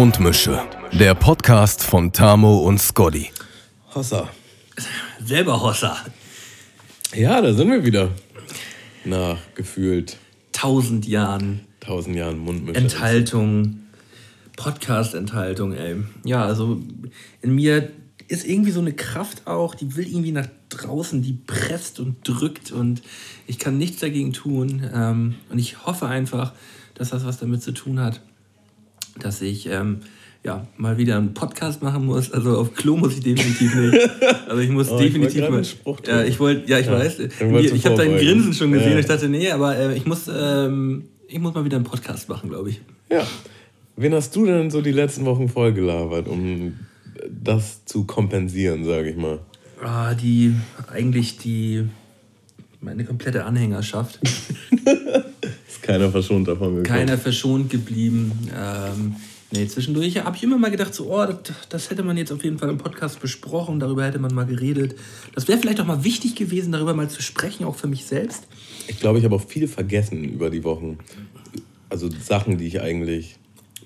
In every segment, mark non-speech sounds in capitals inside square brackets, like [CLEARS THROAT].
Mundmische. Der Podcast von Tamo und Scotty. Hossa. Selber Hossa. Ja, da sind wir wieder. Nach gefühlt Tausend Jahren tausend Jahren Mundmische. Enthaltung, Podcast-Enthaltung, ey. Ja, also in mir ist irgendwie so eine Kraft auch, die will irgendwie nach draußen, die presst und drückt und ich kann nichts dagegen tun. Ähm, und ich hoffe einfach, dass das was damit zu tun hat, dass ich ähm, ja, mal wieder einen Podcast machen muss. Also auf Klo muss ich definitiv nicht. Also ich muss [LAUGHS] Oh, ich definitiv gerade mal. ja, ich wollte, ja, ich Ja, weiß. du Ich habe dein. Grinsen schon gesehen Ja. ich dachte, nee, aber äh, ich muss, ähm, ich muss mal wieder einen Podcast machen, glaube ich. Ja. Wen hast du denn so die letzten Wochen vollgelabert, um das zu kompensieren, sage ich mal? Ah, die, eigentlich die, meine komplette Anhängerschaft. [LAUGHS] Keiner verschont davon gekommen. Keiner verschont geblieben. Ähm, nee, zwischendurch habe ich immer mal gedacht, so, oh, das, das hätte man jetzt auf jeden Fall im Podcast besprochen, darüber hätte man mal geredet. Das wäre vielleicht auch mal wichtig gewesen, darüber mal zu sprechen, auch für mich selbst. Ich glaube, ich habe auch viel vergessen über die Wochen. Also Sachen, die ich eigentlich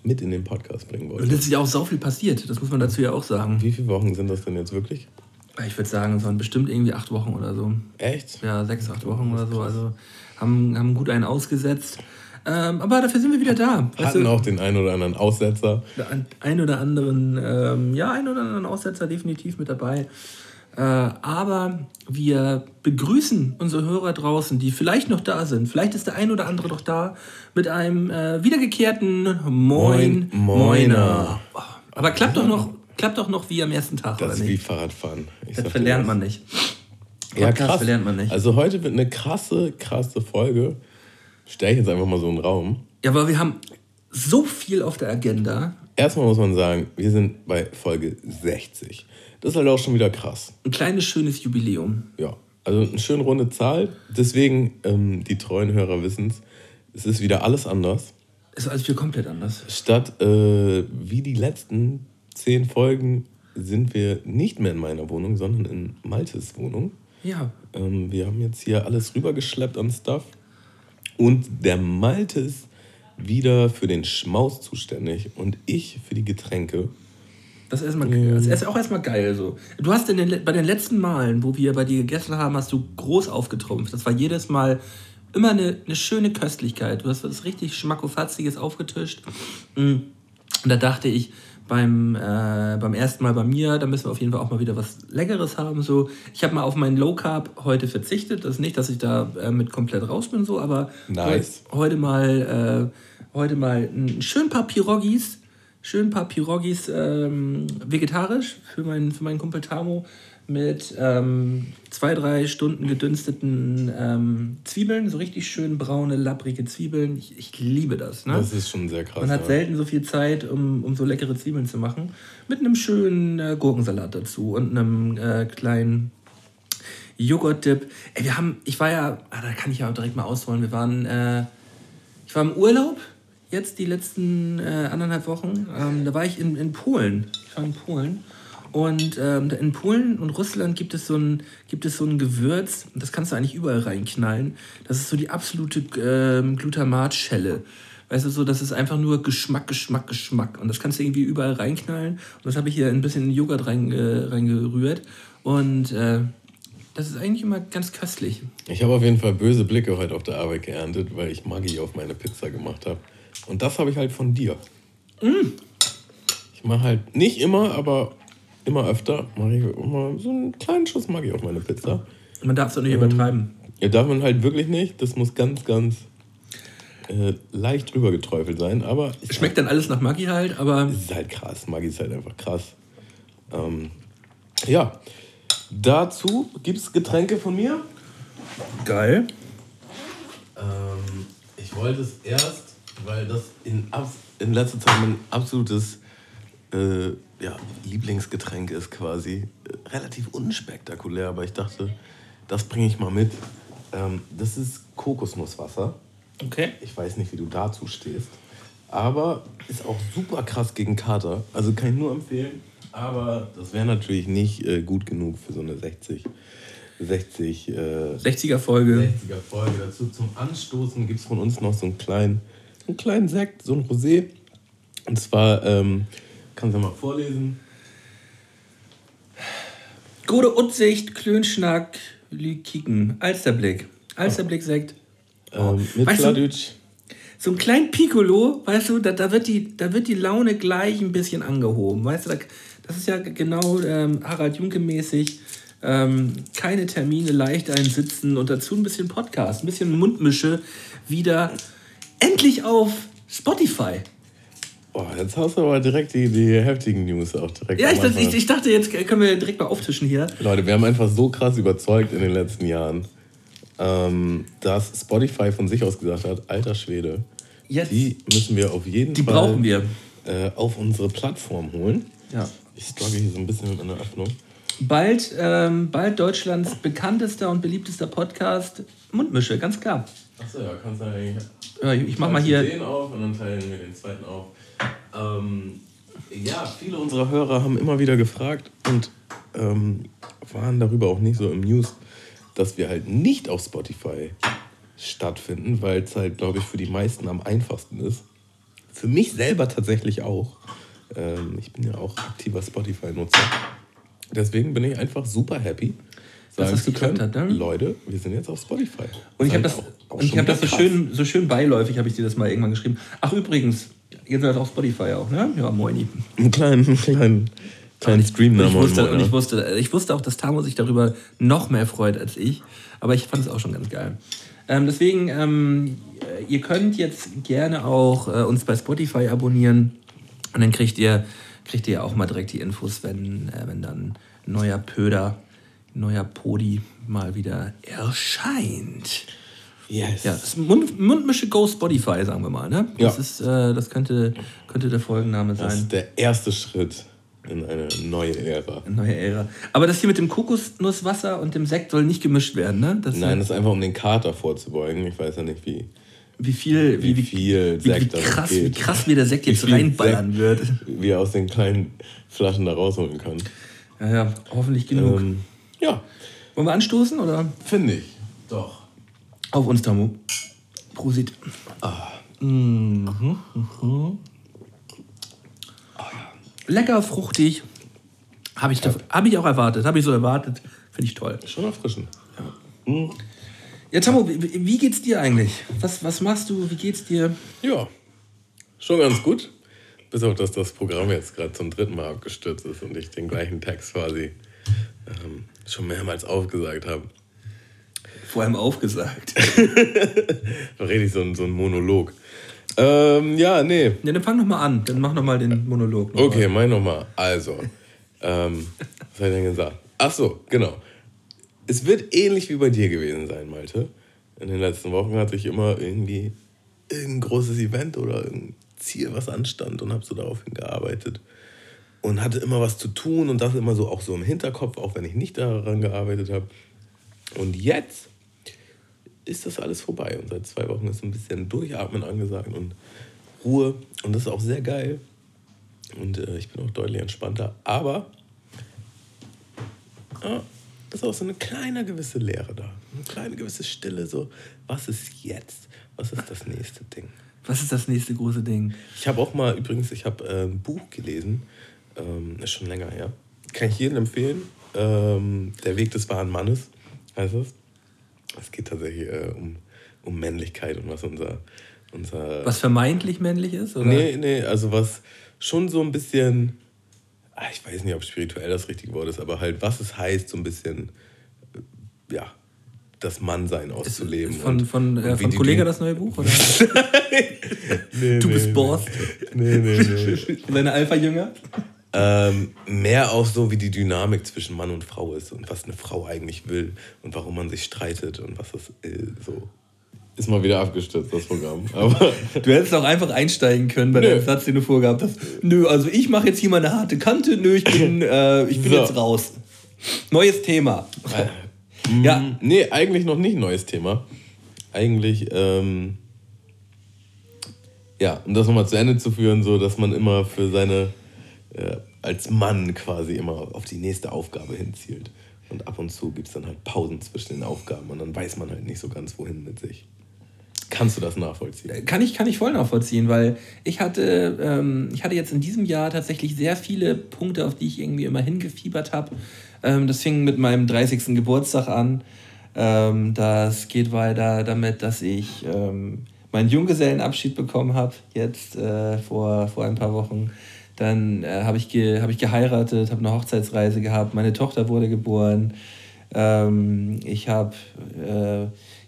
mit in den Podcast bringen Und wollte. es ist ja auch so viel passiert, das muss man dazu ja auch sagen. Wie viele Wochen sind das denn jetzt wirklich? Ich würde sagen, es waren bestimmt irgendwie acht Wochen oder so. Echt? Ja, sechs, acht Wochen oder so. Also haben, haben gut einen ausgesetzt. Ähm, aber dafür sind wir wieder da. Weißt Hatten du, auch den einen oder anderen Aussetzer. Ein oder anderen, ähm, ja, ein oder anderen Aussetzer definitiv mit dabei. Äh, aber wir begrüßen unsere Hörer draußen, die vielleicht noch da sind. Vielleicht ist der ein oder andere doch da mit einem äh, wiedergekehrten Moin, Moin, Moiner. Oh, Aber klappt doch noch, klappt doch noch wie am ersten Tag, Das ist wie? Fahrradfahren. Ich Das verlernt man nicht. Ja, Podcast krass. verlernt man nicht. Also heute wird eine krasse, krasse Folge. Stell ich jetzt einfach mal so einen Raum. Ja, aber wir haben so viel auf der Agenda. Erstmal muss man sagen, wir sind bei Folge 60. Das ist halt auch schon wieder krass. Ein kleines, schönes Jubiläum. Ja, also eine schön runde Zahl. Deswegen, ähm, die treuen Hörer wissen es, es ist wieder alles anders. Ist also für komplett anders. Statt äh, wie die letzten zehn Folgen sind wir nicht mehr in meiner Wohnung, sondern in Maltes Wohnung. Ja. Ähm, wir haben jetzt hier alles rübergeschleppt an Stuff. Und der Malte ist wieder für den Schmaus zuständig und ich für die Getränke. Das ist, erstmal, das ist auch erstmal geil so. Du hast in den, bei den letzten Malen, wo wir bei dir gegessen haben, hast du groß aufgetrumpft. Das war jedes Mal immer eine, eine schöne Köstlichkeit. Du hast was richtig Schmackofatziges aufgetischt. Mm. Und da dachte ich, beim, äh, beim ersten Mal bei mir, da müssen wir auf jeden Fall auch mal wieder was Leckeres haben. So. Ich habe mal auf meinen Low Carb heute verzichtet. Das ist nicht, dass ich da äh, mit komplett raus bin, so, aber Nice. heu- heute mal, äh, heute mal ein schön paar Pirogis, schön paar Pirogis ähm, vegetarisch für meinen, für meinen Kumpel Tamo mit ähm, zwei, drei Stunden gedünsteten ähm, Zwiebeln, so richtig schön braune, lapprige Zwiebeln. Ich, ich liebe das. Ne? Das ist schon sehr krass. Man hat ja. selten so viel Zeit, um, um so leckere Zwiebeln zu machen. Mit einem schönen äh, Gurkensalat dazu und einem äh, kleinen Joghurt-Dip. Ey, wir haben, ich war ja, ah, da kann ich ja auch direkt mal ausholen. Wir waren, äh, ich war im Urlaub, jetzt die letzten äh, anderthalb Wochen. Ähm, da war ich in, in Polen. Ich war in Polen. Und ähm, in Polen und Russland gibt es, so ein, gibt es so ein Gewürz, das kannst du eigentlich überall reinknallen. Das ist so die absolute ähm, Glutamatschelle. Weißt du, so, das ist einfach nur Geschmack, Geschmack, Geschmack. Und das kannst du irgendwie überall reinknallen. Und das habe ich hier ein bisschen in Joghurt rein, äh, reingerührt. Und äh, das ist eigentlich immer ganz köstlich. Ich habe auf jeden Fall böse Blicke heute auf der Arbeit geerntet, weil ich Maggi auf meine Pizza gemacht habe. Und das habe ich halt von dir. Mm. Ich mache halt nicht immer, aber immer öfter mache ich immer so einen kleinen Schuss Maggi auf meine Pizza. Man darf es doch nicht übertreiben. Ja, darf man halt wirklich nicht. Das muss ganz, ganz äh, leicht drüber geträufelt sein. Aber Schmeckt dann alles nach Maggi halt, aber Es ist halt krass. Maggi ist halt einfach krass. Ähm, ja, dazu gibt es Getränke von mir. geil. Ähm, ich wollte es erst, weil das in, in letzter Zeit mein absolutes äh, ja, Lieblingsgetränk ist quasi. Äh, relativ unspektakulär, aber ich dachte, das bringe ich mal mit. Ähm, das ist Kokosnusswasser. Okay. Ich weiß nicht, wie du dazu stehst. Aber ist auch super krass gegen Kater. Also kann ich nur empfehlen. Aber das wäre natürlich nicht äh, gut genug für so eine 60. 60. Äh, 60er Folge. 60er Folge. Dazu zum Anstoßen gibt es von uns noch so einen kleinen, einen kleinen Sekt, so ein Rosé. Und zwar, ähm, kannst du mal vorlesen? Gute Utsicht, Klönschnack, Lykiken, Alsterblick. Alsterblick-Sekt. Oh. Ähm, mit weißt Kladütsch. So ein kleinen Piccolo, weißt du, da, da, wird die, da wird die Laune gleich ein bisschen angehoben. Weißt du, da, das ist ja genau ähm, Harald Junke-mäßig. Ähm, keine Termine, leicht einsitzen und dazu ein bisschen Podcast, ein bisschen Mundmische wieder endlich auf Spotify. Boah, jetzt hast du aber direkt die, die heftigen News auch direkt. Ja, ich, Anfang. ich, ich dachte, jetzt können wir direkt mal auftischen hier. Leute, wir haben einfach so krass überzeugt in den letzten Jahren, ähm, dass Spotify von sich aus gesagt hat, alter Schwede, Jetzt. die müssen wir auf jeden Die Fall brauchen wir. Äh, auf unsere Plattform holen. Ja. Ich struggle hier so ein bisschen mit einer Öffnung. Bald, ähm, bald Deutschlands bekanntester und beliebtester Podcast Mundmische, ganz klar. Achso, ja, kannst du eigentlich. Ja, ich mach mal hier. Den auf und dann teilen wir den zweiten auf. Ähm, ja, viele unserer Hörer haben immer wieder gefragt und ähm, waren darüber auch nicht so im News, dass wir halt nicht auf Spotify stattfinden, weil es halt, glaube ich, für die meisten am einfachsten ist. Für mich selber tatsächlich auch. Ähm, ich bin ja auch aktiver Spotify-Nutzer. Deswegen bin ich einfach super happy, Dass sagen das zu können, hat, ne? Leute, wir sind jetzt auf Spotify. Und ich habe das, auch- auch ich hab das so schön, so schön beiläufig, habe ich dir das mal irgendwann geschrieben. Ach übrigens, ihr seid auf Spotify auch, ne? Ja, moini. Einen kleinen, einen kleinen, kleinen Und Streamnamen. ich, wusste, und ich, wusste, ich wusste auch, dass Tamo sich darüber noch mehr freut als ich. Aber ich fand es auch schon ganz geil. Ähm, deswegen, ähm, ihr könnt jetzt gerne auch äh, uns bei Spotify abonnieren. Und dann kriegt ihr, kriegt ihr auch mal direkt die Infos, wenn, äh, wenn dann ein neuer Pöder, ein neuer Podi mal wieder erscheint. Yes. Ja, das ist Mund, Mundmische Go Spotify, sagen wir mal. Ne? Das, Ja. ist, äh, das könnte, könnte der Folgenname Das sein. ist der erste Schritt in eine neue Ära. Neue Ära. Aber das hier mit dem Kokosnusswasser und dem Sekt soll nicht gemischt werden, ne? Das Nein, das ist einfach um den Kater vorzubeugen. Ich weiß ja nicht, wie, wie viel, wie, wie viel wie, wie, Sekt da noch krass, wie krass mir der Sekt jetzt Wie reinballern Sekt wird. Wie er aus den kleinen Flaschen da rausholen kann. Ja, ja, hoffentlich genug. Ähm, ja, Wollen wir anstoßen oder? finde ich. Doch. Auf uns, Tamu. Prosit. Mhm, mhm. Lecker, fruchtig. Habe ich, hab ich auch erwartet. Habe ich so erwartet. Finde ich toll. Schon erfrischend. Ja, Tamu, wie, wie geht's dir eigentlich? Was, was machst du? Wie geht's dir? Ja, schon ganz gut. Bis auf, dass das Programm jetzt gerade zum dritten Mal abgestürzt ist und ich den gleichen Text quasi ähm, schon mehrmals aufgesagt habe. Vor allem aufgesagt. [LAUGHS] Da rede ich so ein, so ein Monolog. Ähm, ja, nee. Ja, dann fang noch mal an. Dann mach noch mal den Monolog. noch Okay, mal. mein nochmal. Also, ähm, was habe ich denn gesagt? Ach so, genau. Es wird ähnlich wie bei dir gewesen sein, Malte. In den letzten Wochen hatte ich immer irgendwie irgendein großes Event oder irgendein Ziel, was anstand und habe so darauf hingearbeitet. Und hatte immer was zu tun und das immer so auch so im Hinterkopf, auch wenn ich nicht daran gearbeitet habe. Und jetzt ist das alles vorbei. Und seit zwei Wochen ist ein bisschen Durchatmen angesagt und Ruhe. Und das ist auch sehr geil. Und äh, ich bin auch deutlich entspannter. Aber ja, ist auch so eine kleine gewisse Leere da. Eine kleine gewisse Stille. So, was ist jetzt? Was ist das nächste Ding? Was ist das nächste große Ding? Ich habe auch mal, übrigens, ich habe äh, ein Buch gelesen. Ähm, ist schon länger her. Kann ich jedem empfehlen. Ähm, Der Weg des wahren Mannes heißt es. Es geht tatsächlich äh, um, um Männlichkeit und was unser. unser Was vermeintlich männlich ist? Oder? Nee, nee, also was schon so ein bisschen, ah, ich weiß nicht, ob spirituell das richtige Wort ist, aber halt, was es heißt, so ein bisschen, äh, ja, das Mannsein auszuleben. Von, und- von, und äh, von Ding- das neue Buch? Oder? [LAUGHS] Nee, Du nee, bist nee. Borst. Nee, nee, nee. [LAUGHS] Deine Alpha-Jünger? Ähm, mehr auch so, wie die Dynamik zwischen Mann und Frau ist und was eine Frau eigentlich will und warum man sich streitet und was das äh, so. Ist mal wieder abgestürzt, das Programm. [LAUGHS] Aber Du hättest auch einfach einsteigen können bei Nö. dem Satz, den du vorgehabt hast. Nö, also ich mache jetzt hier mal eine harte Kante. Nö, ich bin, [LAUGHS] äh, ich bin So. jetzt raus. Neues Thema. Ja, Nee, eigentlich noch nicht neues Thema. Eigentlich, ähm, ja, um das nochmal zu Ende zu führen, so dass man immer für seine, äh, als Mann quasi immer auf die nächste Aufgabe hinzielt. Und ab und zu gibt es dann halt Pausen zwischen den Aufgaben und dann weiß man halt nicht so ganz, wohin mit sich. Kannst du das nachvollziehen? Kann ich, kann ich voll nachvollziehen, weil ich hatte, ähm, ich hatte jetzt in diesem Jahr tatsächlich sehr viele Punkte, auf die ich irgendwie immer hingefiebert habe. Ähm, das fing mit meinem 30. Geburtstag an. Ähm, das geht weiter damit, dass ich ähm, meinen Junggesellenabschied bekommen habe, jetzt äh, vor, vor ein paar Wochen. Dann äh, habe ich, ge hab ich geheiratet, habe eine Hochzeitsreise gehabt, meine Tochter wurde geboren. Ähm, ich habe, äh,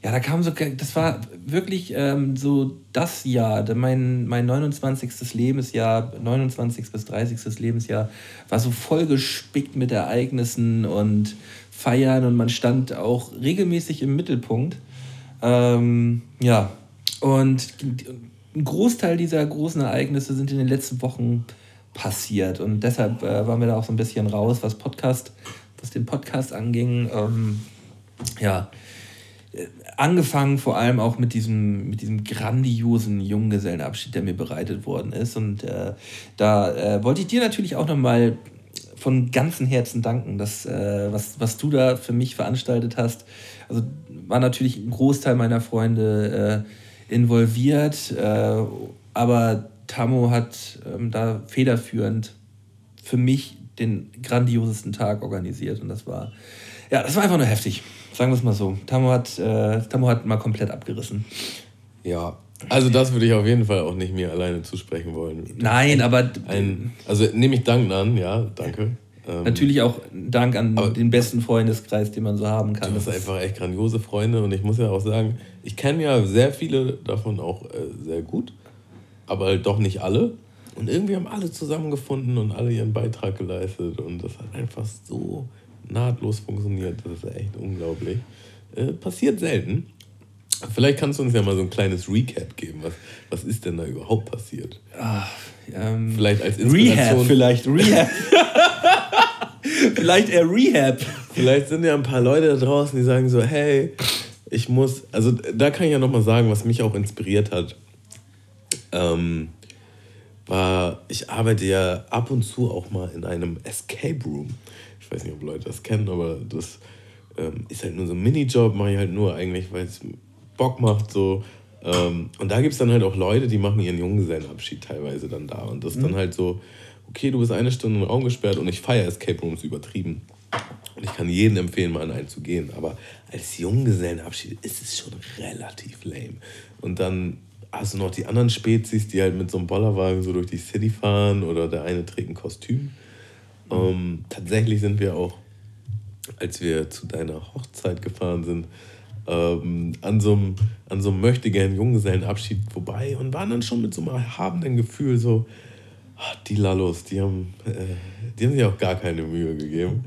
ja, da kam so, das war wirklich ähm, so das Jahr, mein, mein 29. Lebensjahr, 29. bis 30. Lebensjahr, war so voll gespickt mit Ereignissen und Feiern und man stand auch regelmäßig im Mittelpunkt. Ähm, ja, und ein Großteil dieser großen Ereignisse sind in den letzten Wochen passiert. Und deshalb äh, waren wir da auch so ein bisschen raus, was Podcast, was den Podcast anging. Ähm, ja, äh, angefangen vor allem auch mit diesem, mit diesem grandiosen Junggesellenabschied, der mir bereitet worden ist. Und äh, da äh, wollte ich dir natürlich auch nochmal von ganzem Herzen danken, dass, äh, was, was du da für mich veranstaltet hast. Also war natürlich ein Großteil meiner Freunde äh, involviert, äh, aber Tamo hat ähm, da federführend für mich den grandiosesten Tag organisiert und das war, ja, das war einfach nur heftig. Sagen wir es mal so. Tamo hat, äh, hat mal komplett abgerissen. Ja, also das würde ich auf jeden Fall auch nicht mir alleine zusprechen wollen. Nein, aber... Ein, also nehme ich Dank an, ja, danke. Ähm, Natürlich auch Dank an den besten Freundeskreis, den man so haben kann. Das sind einfach echt grandiose Freunde und ich muss ja auch sagen, ich kenne ja sehr viele davon auch äh, sehr gut, aber halt doch nicht alle. Und irgendwie haben alle zusammengefunden und alle ihren Beitrag geleistet und das hat einfach so nahtlos funktioniert. Das ist echt unglaublich. Äh, passiert selten. Vielleicht kannst du uns ja mal so ein kleines Recap geben. Was, was ist denn da überhaupt passiert? Ach, ähm, vielleicht als Inspiration. Rehab, vielleicht Rehab. [LAUGHS] vielleicht eher Rehab. Vielleicht sind ja ein paar Leute da draußen, die sagen so, hey, ich muss, also da kann ich ja nochmal sagen, was mich auch inspiriert hat. Ähm, war, ich arbeite ja ab und zu auch mal in einem Escape Room. Ich weiß nicht, ob Leute das kennen, aber das ähm, ist halt nur so ein Minijob, mache ich halt nur eigentlich, weil es Bock macht, so. Ähm, und da gibt es dann halt auch Leute, die machen ihren Junggesellenabschied teilweise dann da. Und das ist mhm. dann halt so, okay, du bist eine Stunde im Raum gesperrt und ich feiere Escape Rooms übertrieben. Und ich kann jedem empfehlen, mal in einen zu gehen. Aber als Junggesellenabschied ist es schon relativ lame. Und dann hast du noch die anderen Spezies, die halt mit so einem Bollerwagen so durch die City fahren oder der eine trägt ein Kostüm. Mhm. Ähm, tatsächlich sind wir auch, als wir zu deiner Hochzeit gefahren sind, ähm, an so einem, so einem möchtegern Junggesellenabschied vorbei und waren dann schon mit so einem erhabenen Gefühl so, ach, die Lallos, die haben, äh, die haben sich auch gar keine Mühe gegeben.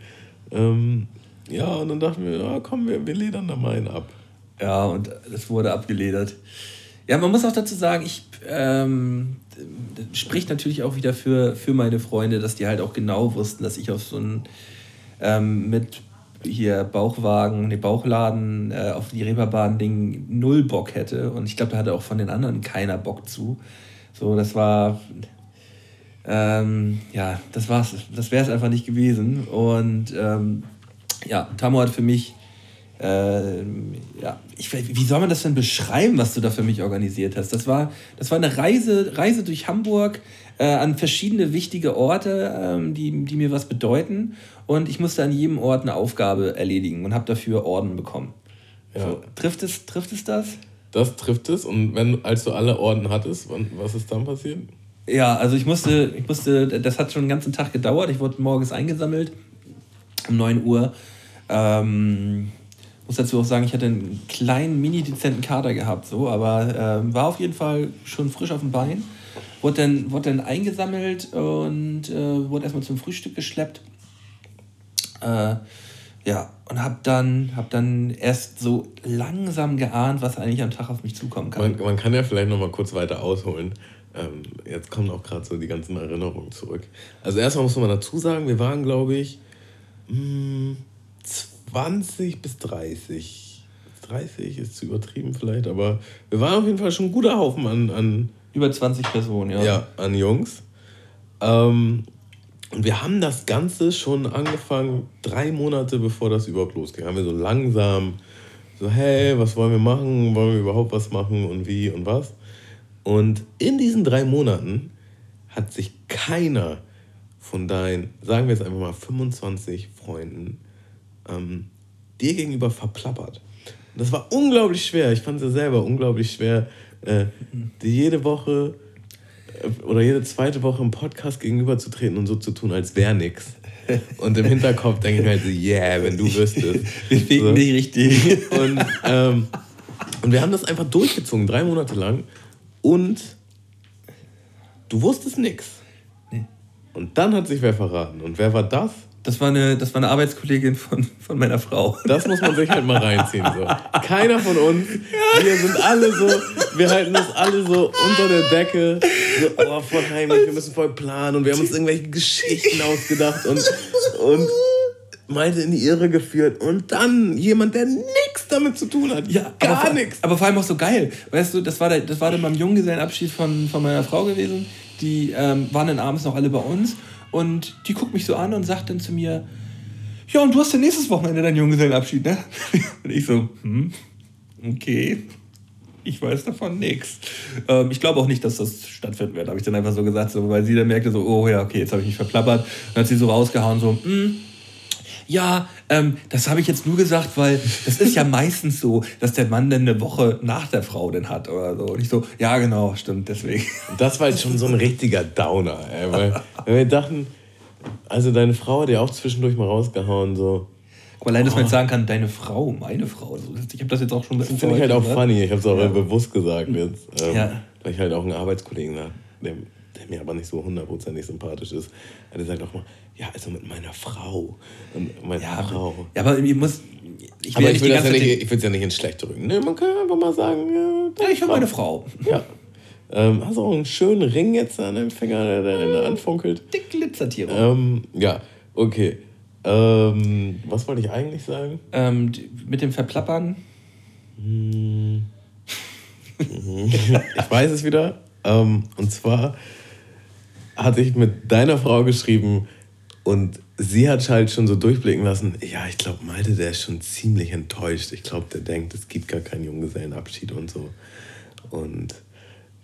Ähm, ja, und dann dachten wir, ja, komm, wir, wir ledern da mal einen ab. Ja, und es wurde abgeledert. Ja, man muss auch dazu sagen, ich ähm, spricht natürlich auch wieder für, für meine Freunde, dass die halt auch genau wussten, dass ich auf so einen ähm, mit hier Bauchwagen, ne Bauchladen äh, auf die Reeperbahn-Ding null Bock hätte. Und ich glaube, da hatte auch von den anderen keiner Bock zu. So, das war. Ähm, ja, das war's. Das wäre es einfach nicht gewesen. Und ähm, ja, Tamo hat für mich. Äh, ja, ich, wie soll man das denn beschreiben, was du da für mich organisiert hast? Das war, das war eine Reise, Reise durch Hamburg äh, an verschiedene wichtige Orte, ähm, die, die mir was bedeuten. Und ich musste an jedem Ort eine Aufgabe erledigen und habe dafür Orden bekommen. Ja. So, trifft, es, trifft es das? Das trifft es. Und wenn, als du alle Orden hattest, was ist dann passiert? Ja, also ich musste, ich musste, das hat schon den ganzen Tag gedauert. Ich wurde morgens eingesammelt um 9 Uhr. Ähm, muss dazu auch sagen, ich hatte einen kleinen, mini-dezenten Kader gehabt, so, aber ähm, war auf jeden Fall schon frisch auf dem Bein wurde dann, wurde dann eingesammelt und äh, wurde erstmal zum Frühstück geschleppt. Äh, ja, und habe dann, hab dann erst so langsam geahnt, was eigentlich am Tag auf mich zukommen kann. Man, man kann ja vielleicht noch mal kurz weiter ausholen. Ähm, jetzt kommen auch gerade so die ganzen Erinnerungen zurück. Also erstmal muss man dazu sagen, wir waren, glaube ich, mh, hm, 20 bis 30. 30 ist zu übertrieben vielleicht, aber wir waren auf jeden Fall schon ein guter Haufen an, an über 20 Personen, ja. Ja, an Jungs. Ähm, Und wir haben das Ganze schon angefangen, drei Monate bevor das überhaupt losging. Haben wir so langsam so, hey, was wollen wir machen? Wollen wir überhaupt was machen und wie und was? Und in diesen drei Monaten hat sich keiner von deinen, sagen wir jetzt einfach mal 25 Freunden, ähm, dir gegenüber verplappert. Das war unglaublich schwer. Ich fand es ja selber unglaublich schwer, äh, dir jede Woche äh, oder jede zweite Woche im Podcast gegenüberzutreten und so zu tun, als wäre nichts. Und im Hinterkopf denke ich mir halt so, yeah, wenn du wüsstest. [LAUGHS] Wir ficken so. nicht richtig. Und, ähm, und wir haben das einfach durchgezogen, drei Monate lang. Und du wusstest nichts. Nee. Und dann hat sich wer verraten. Und wer war das? Das war eine, das war eine Arbeitskollegin von, von meiner Frau. Das muss man sich halt mal reinziehen. So. Keiner von uns, wir sind alle so, wir halten uns alle so unter der Decke, so, oh, voll heimlich, wir müssen voll planen und wir haben uns irgendwelche Geschichten ausgedacht und, und meinte in die Irre geführt. Und dann jemand, der nichts damit zu tun hat. Ja, gar nichts. Aber vor allem auch so geil. Weißt du, das war, der, das war dann beim Junggesellenabschied von, von meiner Frau gewesen. Die ähm, waren dann abends noch alle bei uns. Und die guckt mich so an und sagt dann zu mir, ja, und du hast ja nächstes Wochenende deinen Junggesellenabschied, ne? [LAUGHS] Und ich so, hm, okay, ich weiß davon nichts. Ähm, ich glaube auch nicht, dass das stattfinden wird, habe ich dann einfach so gesagt, so, weil sie dann merkte so, oh ja, okay, jetzt habe ich mich verplappert. Dann hat sie so rausgehauen, so, hm, ja, ähm, das habe ich jetzt nur gesagt, weil das ist ja meistens so, dass der Mann dann eine Woche nach der Frau den hat oder so. Und ich so, ja genau, stimmt, deswegen. Das war jetzt schon so ein richtiger Downer, ey, weil, [LAUGHS] weil wir dachten, also deine Frau hat ja auch zwischendurch mal rausgehauen, so. Aber allein, dass man jetzt sagen kann, deine Frau, meine Frau. Ich habe das jetzt auch schon ein bisschen Das finde ich halt auch ne? funny. Ich habe es auch ja. bewusst gesagt jetzt. Ähm, ja. Weil ich halt auch einen Arbeitskollegen habe, der, der, mir aber nicht so hundertprozentig sympathisch ist. Der sagt auch mal, ja, also mit meiner Frau. Meine ja, Frau. Ja, aber ich muss. Ich will, aber ich will es ja, nicht, ja nicht ins Schlechte drücken. Nee, man kann einfach mal sagen, ja, ja ich habe meine Frau. Ja. Ähm, hast du auch einen schönen Ring jetzt an dem Finger, der, der, der anfunkelt? Dick Glitzertiere. Ähm, ja, okay. Ähm, was wollte ich eigentlich sagen? Ähm, mit dem Verplappern. Hm. [LAUGHS] ich weiß es wieder. Ähm, und zwar hatte ich mit deiner Frau geschrieben, und sie hat halt schon so durchblicken lassen, ja, ich glaube, Malte, der ist schon ziemlich enttäuscht. Ich glaube, der denkt, es gibt gar keinen Junggesellenabschied und so. Und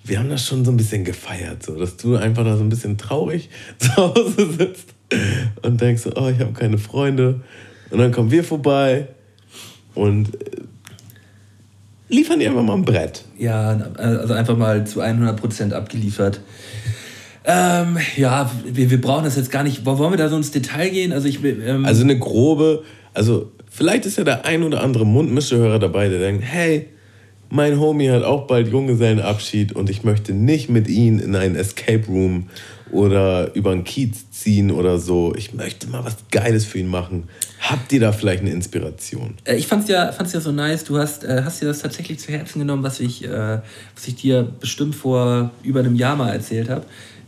wir haben das schon so ein bisschen gefeiert, so, dass du einfach da so ein bisschen traurig [LAUGHS] zu Hause sitzt und denkst, oh, ich habe keine Freunde. Und dann kommen wir vorbei und äh, liefern dir einfach mal ein Brett. Ja, also einfach mal zu 100% abgeliefert. Ähm, ja, wir, wir brauchen das jetzt gar nicht. Wollen wir da so ins Detail gehen? Also, ich, ähm also eine grobe, also vielleicht ist ja der ein oder andere Mundmischehörer dabei, der denkt, hey, mein Homie hat auch bald Junggesellenabschied und ich möchte nicht mit ihm in einen Escape Room oder über einen Kiez ziehen oder so. Ich möchte mal was Geiles für ihn machen. Habt ihr da vielleicht eine Inspiration? Äh, ich fand's ja, fand's ja so nice. Du hast, äh, hast dir das tatsächlich zu Herzen genommen, was ich, äh, was ich dir bestimmt vor über einem Jahr mal erzählt habe.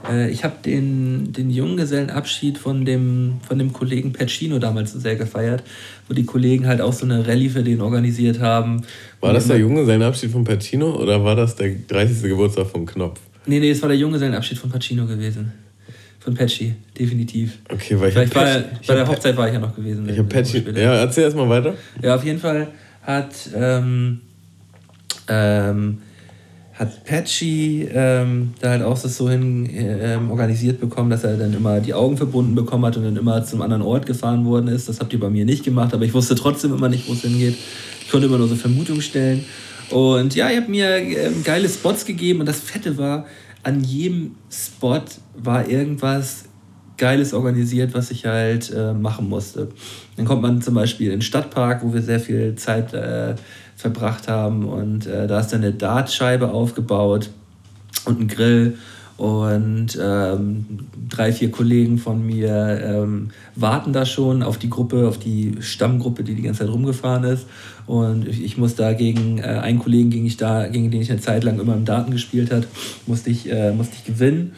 Äh, ich habe den, den Junggesellenabschied von dem, von dem Kollegen Pacino damals sehr gefeiert, wo die Kollegen halt auch so eine Rallye für den organisiert haben. War das der Junggesellenabschied von Pacino oder war das der 30. Geburtstag von Knopf? Nee, nee, es war der Junggesellenabschied von Pacino gewesen. Von Patchy, definitiv. Okay, weil ich Vielleicht war, bei der Hochzeit war ich ja noch gewesen. Ich habe Patchy. Ja, erzähl erst mal weiter. Ja, auf jeden Fall hat ähm, ähm, hat Patchy ähm, da halt auch das so hin ähm, organisiert bekommen, dass er dann immer die Augen verbunden bekommen hat und dann immer zum anderen Ort gefahren worden ist. Das habt ihr bei mir nicht gemacht, aber ich wusste trotzdem immer nicht, wo es hingeht. Ich konnte immer nur so Vermutungen stellen. Und ja, ihr habt mir ähm, geile Spots gegeben und das Fette war, an jedem Spot war irgendwas Geiles organisiert, was ich halt äh, machen musste. Dann kommt man zum Beispiel in den Stadtpark, wo wir sehr viel Zeit äh, verbracht haben. Und äh, da ist dann eine Dartscheibe aufgebaut und ein Grill. Und ähm, drei, vier Kollegen von mir ähm, warten da schon auf die Gruppe, auf die Stammgruppe, die die ganze Zeit rumgefahren ist. Und ich, muss da gegen äh, einen Kollegen, gegen, ich da, gegen den ich eine Zeit lang immer im Daten gespielt hat, musste ich, äh, musste ich gewinnen.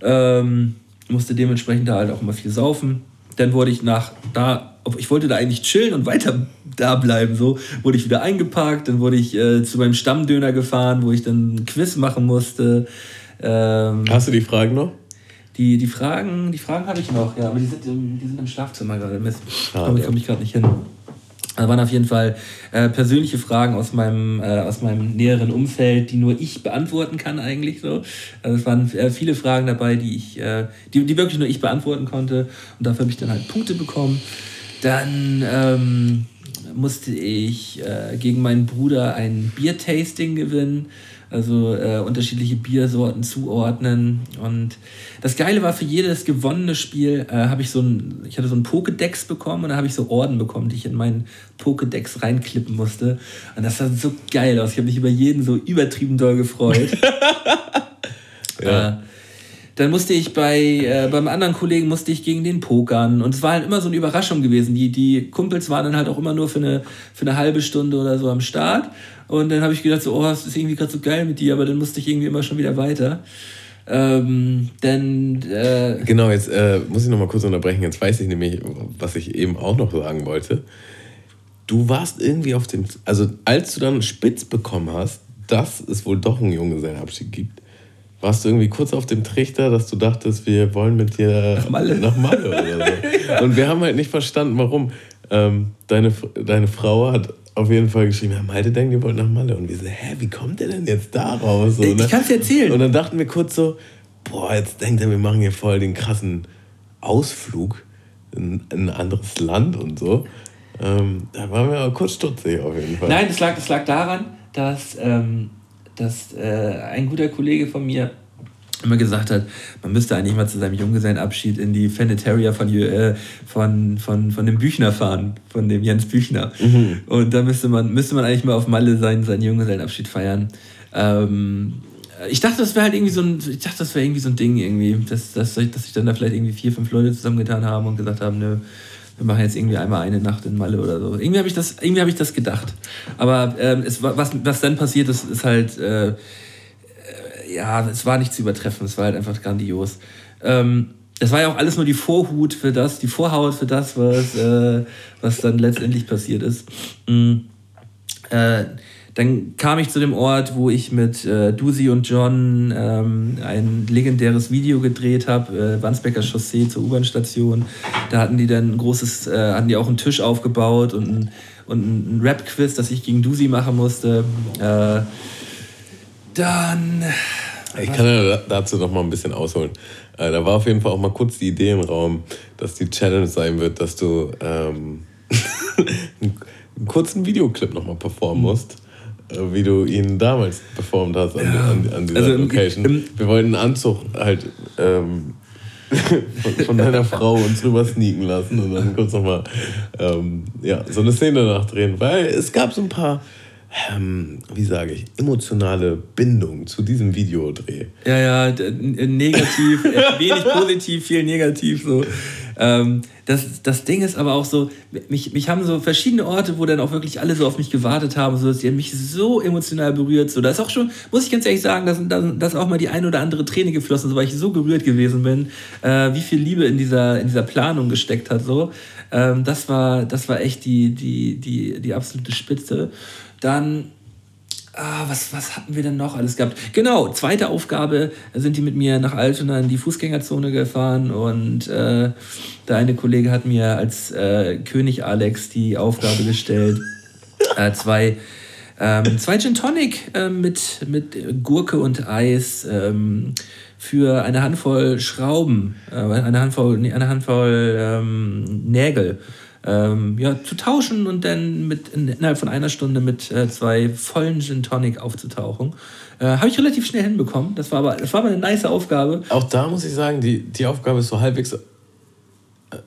Ähm, musste dementsprechend da halt auch immer viel saufen. Dann wurde ich nach da ich wollte da eigentlich chillen und weiter da bleiben. So wurde ich wieder eingeparkt, dann wurde ich äh, zu meinem Stammdöner gefahren, wo ich dann ein Quiz machen musste. Ähm, Hast du die Fragen noch? Die, die Fragen, die Fragen habe ich noch, ja, aber die sind im, die sind im Schlafzimmer gerade. Mist. Komme komm ich gerade nicht hin. Da waren auf jeden Fall äh, persönliche Fragen aus meinem, äh, aus meinem näheren Umfeld, die nur ich beantworten kann eigentlich so. Also es waren äh, viele Fragen dabei, die ich, äh, die, die wirklich nur ich beantworten konnte. Und dafür habe ich dann halt Punkte bekommen. Dann ähm, musste ich äh, gegen meinen Bruder ein Biertasting gewinnen also äh, unterschiedliche Biersorten zuordnen. Und das Geile war, für jedes gewonnene Spiel äh, habe ich so ein, ich hatte so einen Pokédex bekommen und da habe ich so Orden bekommen, die ich in meinen Pokédex reinklippen musste. Und das sah so geil aus. Ich habe mich über jeden so übertrieben doll gefreut. [LAUGHS] [LAUGHS] ja. Äh, dann musste ich bei, äh, beim anderen Kollegen musste ich gegen den pokern. Und es war halt immer so eine Überraschung gewesen. Die, die Kumpels waren dann halt auch immer nur für eine, für eine halbe Stunde oder so am Start. Und dann habe ich gedacht, so, oh, das ist irgendwie gerade so geil mit dir, aber dann musste ich irgendwie immer schon wieder weiter. Ähm, dann. Äh genau, jetzt äh, muss ich noch mal kurz unterbrechen. Jetzt weiß ich nämlich, was ich eben auch noch sagen wollte. Du warst irgendwie auf dem. Also, als du dann spitz bekommen hast, dass es wohl doch einen Junggesellenabschied gibt, warst du irgendwie kurz auf dem Trichter, dass du dachtest, wir wollen mit dir nach Malle, nach Malle oder so. [LAUGHS] ja. Und wir haben halt nicht verstanden, warum. Ähm, deine, deine Frau hat auf jeden Fall geschrieben, ja, Malte denkt, ihr wollt nach Malle. Und wir so, hä, wie kommt der denn jetzt da raus? So, ne? Ich kann es erzählen. Und dann dachten wir kurz so, boah, jetzt denkt er, wir machen hier voll den krassen Ausflug in, in ein anderes Land und so. Ähm, da waren wir aber kurz stutzig auf jeden Fall. Nein, das lag, das lag daran, dass, ähm, dass äh, ein guter Kollege von mir immer gesagt hat, man müsste eigentlich mal zu seinem Junggesellenabschied in die Fanetaria von, äh, von, von, von dem Büchner fahren, von dem Jens Büchner. Mhm. Und da müsste man, müsste man eigentlich mal auf Malle seinen, seinen Junggesellenabschied feiern. Ähm, ich dachte, das wäre halt irgendwie so ein, ich dachte, das wäre irgendwie so ein Ding irgendwie, dass, dass, dass sich dann da vielleicht irgendwie vier, fünf Leute zusammengetan haben und gesagt haben, nö, wir machen jetzt irgendwie einmal eine Nacht in Malle oder so. Irgendwie habe ich das, irgendwie habe ich das gedacht. Aber ähm, es, was, was dann passiert ist, ist halt äh, ja, es war nicht zu übertreffen, es war halt einfach grandios. Ähm, das war ja auch alles nur die Vorhut für das, die Vorhaut für das, was, äh, was dann letztendlich passiert ist. Mhm. Äh, dann kam ich zu dem Ort, wo ich mit äh, Dusi und John ähm, ein legendäres Video gedreht habe, äh, Wandsbecker Chaussee zur U-Bahn-Station. Da hatten die dann ein großes, äh, hatten die auch einen Tisch aufgebaut und ein, und ein Rap-Quiz, das ich gegen Dusi machen musste. Äh, dann. Ich kann ja dazu noch mal ein bisschen ausholen. Äh, da war auf jeden Fall auch mal kurz die Idee im Raum, dass die Challenge sein wird, dass du ähm, [LAUGHS] einen kurzen Videoclip noch mal performen musst äh, wie du ihn damals performt hast an, ja. an, an dieser also im, Location. Im, Wir wollten einen Anzug halt ähm, [LAUGHS] von, von, deiner Frau uns rüber sneaken lassen und dann kurz nochmal ähm, ja, so eine Szene nachdrehen, weil es gab so ein paar ähm, wie sage ich, emotionale Bindung zu diesem Videodreh. Ja, ja, negativ, äh, wenig [LAUGHS] positiv, viel negativ so. Ähm, das, das Ding ist aber auch so, mich, mich haben so verschiedene Orte, wo dann auch wirklich alle so auf mich gewartet haben, so dass die mich so emotional berührt. So, da ist auch schon, muss ich ganz ehrlich sagen, dass, dass auch mal die ein oder andere Träne geflossen ist, weil ich so gerührt gewesen bin, äh, wie viel Liebe in dieser, in dieser Planung gesteckt hat. So. Ähm, das, war, das war echt die, die, die, die absolute Spitze. Dann, ah, was, was hatten wir denn noch alles gehabt? Genau, zweite Aufgabe, sind die mit mir nach Altona in die Fußgängerzone gefahren und äh, der eine Kollege hat mir als äh, König Alex die Aufgabe gestellt, äh, zwei ähm, zwei Gin Tonic äh, mit, mit Gurke und Eis ähm, für eine Handvoll Schrauben, äh, eine Handvoll, eine Handvoll ähm, Nägel ähm, ja, zu tauschen und dann mit, innerhalb von einer Stunde mit äh, zwei vollen Gin Tonic aufzutauchen. Äh, Habe ich relativ schnell hinbekommen. Das war, aber, das war aber eine nice Aufgabe. Auch da muss ich sagen, die, die Aufgabe ist so halbwegs. Äh,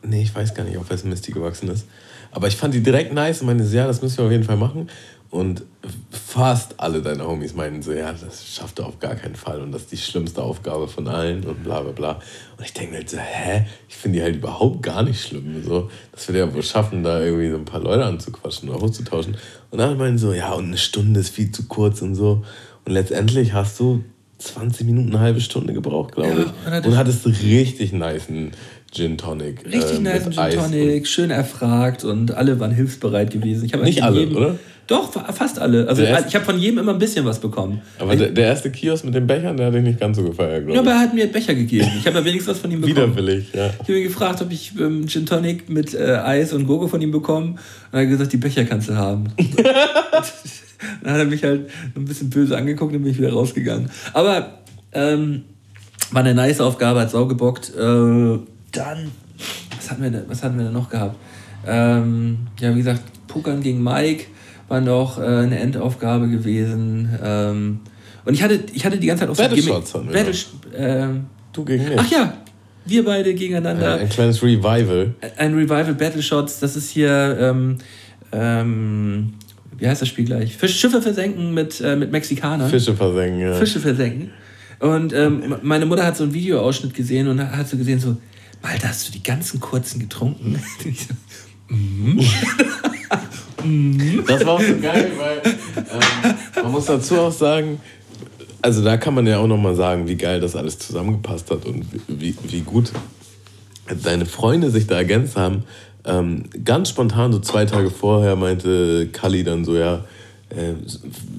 nee, ich weiß gar nicht, auf wessen Mist die gewachsen ist. Aber ich fand die direkt nice und meine, ja, das müssen wir auf jeden Fall machen. Und fast alle deine Homies meinten so, ja, das schafft er auf gar keinen Fall und das ist die schlimmste Aufgabe von allen und bla bla bla. Und ich denke halt so, hä? Ich finde die halt überhaupt gar nicht schlimm. So, dass wir ja wohl schaffen, da irgendwie so ein paar Leute anzuquatschen oder hochzutauschen. Und dann meinen so, ja, und eine Stunde ist viel zu kurz und so. Und letztendlich hast du 20 Minuten, eine halbe Stunde gebraucht, glaube ja, ich. Und hattest richtig nice Gin Tonic. Richtig äh, nice Gin Eis Tonic, schön erfragt und alle waren hilfsbereit gewesen. Ich Nicht alle, jedem, oder? Doch, fa- fast alle. Also Der erste- ich habe von jedem immer ein bisschen was bekommen. Aber der, der erste Kiosk mit den Bechern, der hat dich nicht ganz so gefeiert, Ja, glaube aber ich. er hat mir Becher gegeben. Ich habe ja wenigstens was von ihm bekommen. Widerwillig, ja. Ich habe ihn gefragt, ob ich ähm, Gin Tonic mit äh, Eis und Gogo von ihm bekommen. Und er hat gesagt, die Becher kannst du haben. [LAUGHS] dann hat er mich halt ein bisschen böse angeguckt und bin ich wieder rausgegangen. Aber ähm, war eine nice Aufgabe, hat sau gebockt. Äh, dann, was hatten, wir denn, was hatten wir denn noch gehabt? Ähm, ja, wie gesagt, Pokern gegen Mike war noch äh, eine Endaufgabe gewesen. Ähm, und ich hatte, ich hatte die ganze Zeit auch so Battle Shots hatten wir Battle, ähm, Du gegen mich. Ach ja, wir beide gegeneinander. Ein kleines Revival. Ein Revival Battle Shots, das ist hier, ähm, ähm, wie heißt das Spiel gleich? Fisch, Schiffe versenken mit, äh, mit Mexikanern. Fische versenken, ja. Fische versenken. Und ähm, meine Mutter hat so einen Videoausschnitt gesehen und hat so gesehen, so, Alter, hast du die ganzen kurzen getrunken? So, [LAUGHS] Das war auch so geil, weil ähm, man muss dazu auch sagen, also da kann man ja auch nochmal sagen, wie geil das alles zusammengepasst hat und wie, wie gut deine Freunde sich da ergänzt haben. Ähm, ganz spontan, so zwei Tage vorher, meinte Kali dann so, ja, äh,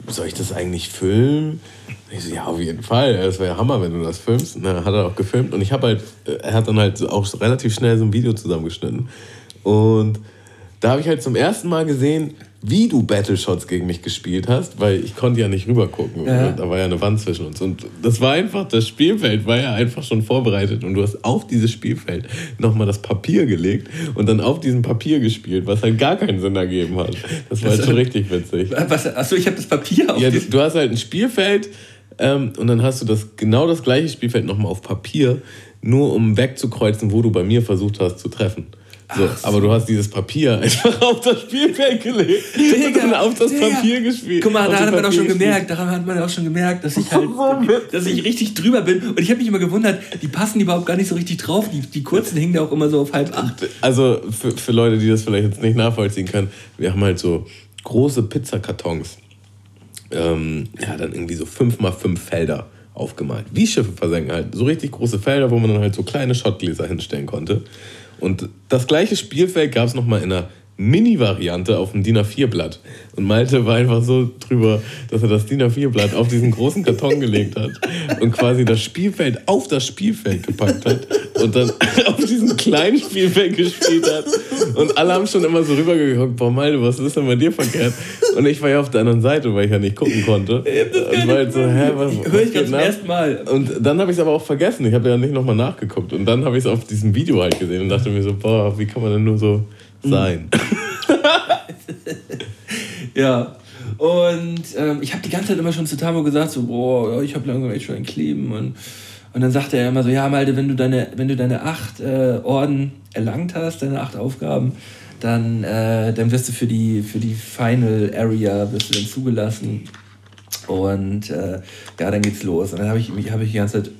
soll ich das eigentlich filmen? Ich so, ja, auf jeden Fall. Es wäre ja Hammer, wenn du das filmst. Und dann hat er auch gefilmt. Und ich habe halt, äh, er hat dann halt auch relativ schnell so ein Video zusammengeschnitten. Und da habe ich halt zum ersten Mal gesehen, wie du Battle Shots gegen mich gespielt hast, weil ich konnte ja nicht rüber gucken. Ja. Da war ja eine Wand zwischen uns. Und das war einfach, das Spielfeld war ja einfach schon vorbereitet. Und du hast auf dieses Spielfeld nochmal das Papier gelegt und dann auf diesem Papier gespielt, was halt gar keinen Sinn ergeben hat. Das war halt schon richtig witzig. Was, achso, ich habe das Papier auf Ja, du hast halt ein Spielfeld ähm, und dann hast du das genau das gleiche Spielfeld nochmal auf Papier, nur um wegzukreuzen, wo du bei mir versucht hast zu treffen. So, Ach so. Aber du hast dieses Papier [LAUGHS] einfach auf das Spielfeld gelegt und dann auf das Digga. Papier gespielt. Guck mal, da hat man auch schon gemerkt, daran hat man auch schon gemerkt, dass ich [LAUGHS] halt, dass ich richtig drüber bin. Und ich habe mich immer gewundert, die passen überhaupt gar nicht so richtig drauf. Die, die kurzen hingen da auch immer so auf halb acht. Also für, für Leute, die das vielleicht jetzt nicht nachvollziehen können, wir haben halt so große Pizzakartons. Ähm, ja, dann irgendwie so fünf mal fünf Felder aufgemalt. Wie Schiffe versenken halt. So richtig große Felder, wo man dann halt so kleine Schottgläser hinstellen konnte. Und das gleiche Spielfeld gab es nochmal in einer Mini-Variante auf dem DIN A4-Blatt. Und Malte war einfach so drüber, dass er das DIN A4-Blatt auf diesen großen Karton gelegt hat und quasi das Spielfeld auf das Spielfeld gepackt hat und dann [LAUGHS] auf diesem kleinen Spielfeld gespielt hat. Und alle haben schon immer so rübergeguckt, boah Malte, was ist denn bei dir verkehrt? Und ich war ja auf der anderen Seite, weil ich ja nicht gucken konnte. Und war halt so, hä, was, was Hör ich geht zum ersten Mal. Und dann habe ich es aber auch vergessen. Ich habe ja nicht nochmal nachgeguckt. Und dann habe ich es auf diesem Video halt gesehen und dachte mir so, boah, wie kann man denn nur so sein? [LAUGHS] Ja. Und ähm, ich habe die ganze Zeit immer schon zu Tamo gesagt, so, boah, ich habe langsam echt schon ein Kleben. Und, und dann sagte er immer so, ja, Malte, wenn du deine, wenn du deine acht äh, Orden erlangt hast, deine acht Aufgaben, dann, äh, dann wirst du für die, für die Final Area wirst du dann zugelassen. Und äh, ja, dann geht's los. Und dann habe ich, hab ich die ganze Zeit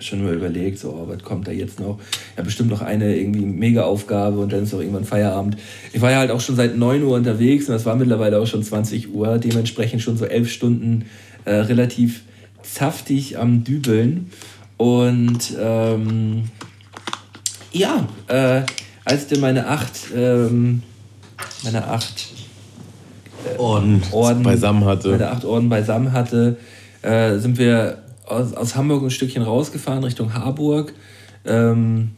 schon mal überlegt, so, oh, was kommt da jetzt noch? Ja, bestimmt noch eine irgendwie Mega-Aufgabe und dann ist auch irgendwann Feierabend. Ich war ja halt auch schon seit 9 Uhr unterwegs und es war mittlerweile auch schon 20 Uhr, dementsprechend schon so elf Stunden äh, relativ saftig am Dübeln. Und ähm, ja, äh, als denn meine acht, ähm, meine acht Orden, Orden beisammen hatte. meine acht Orden beisammen hatte, äh, sind wir aus, aus Hamburg ein Stückchen rausgefahren Richtung Harburg. Ähm,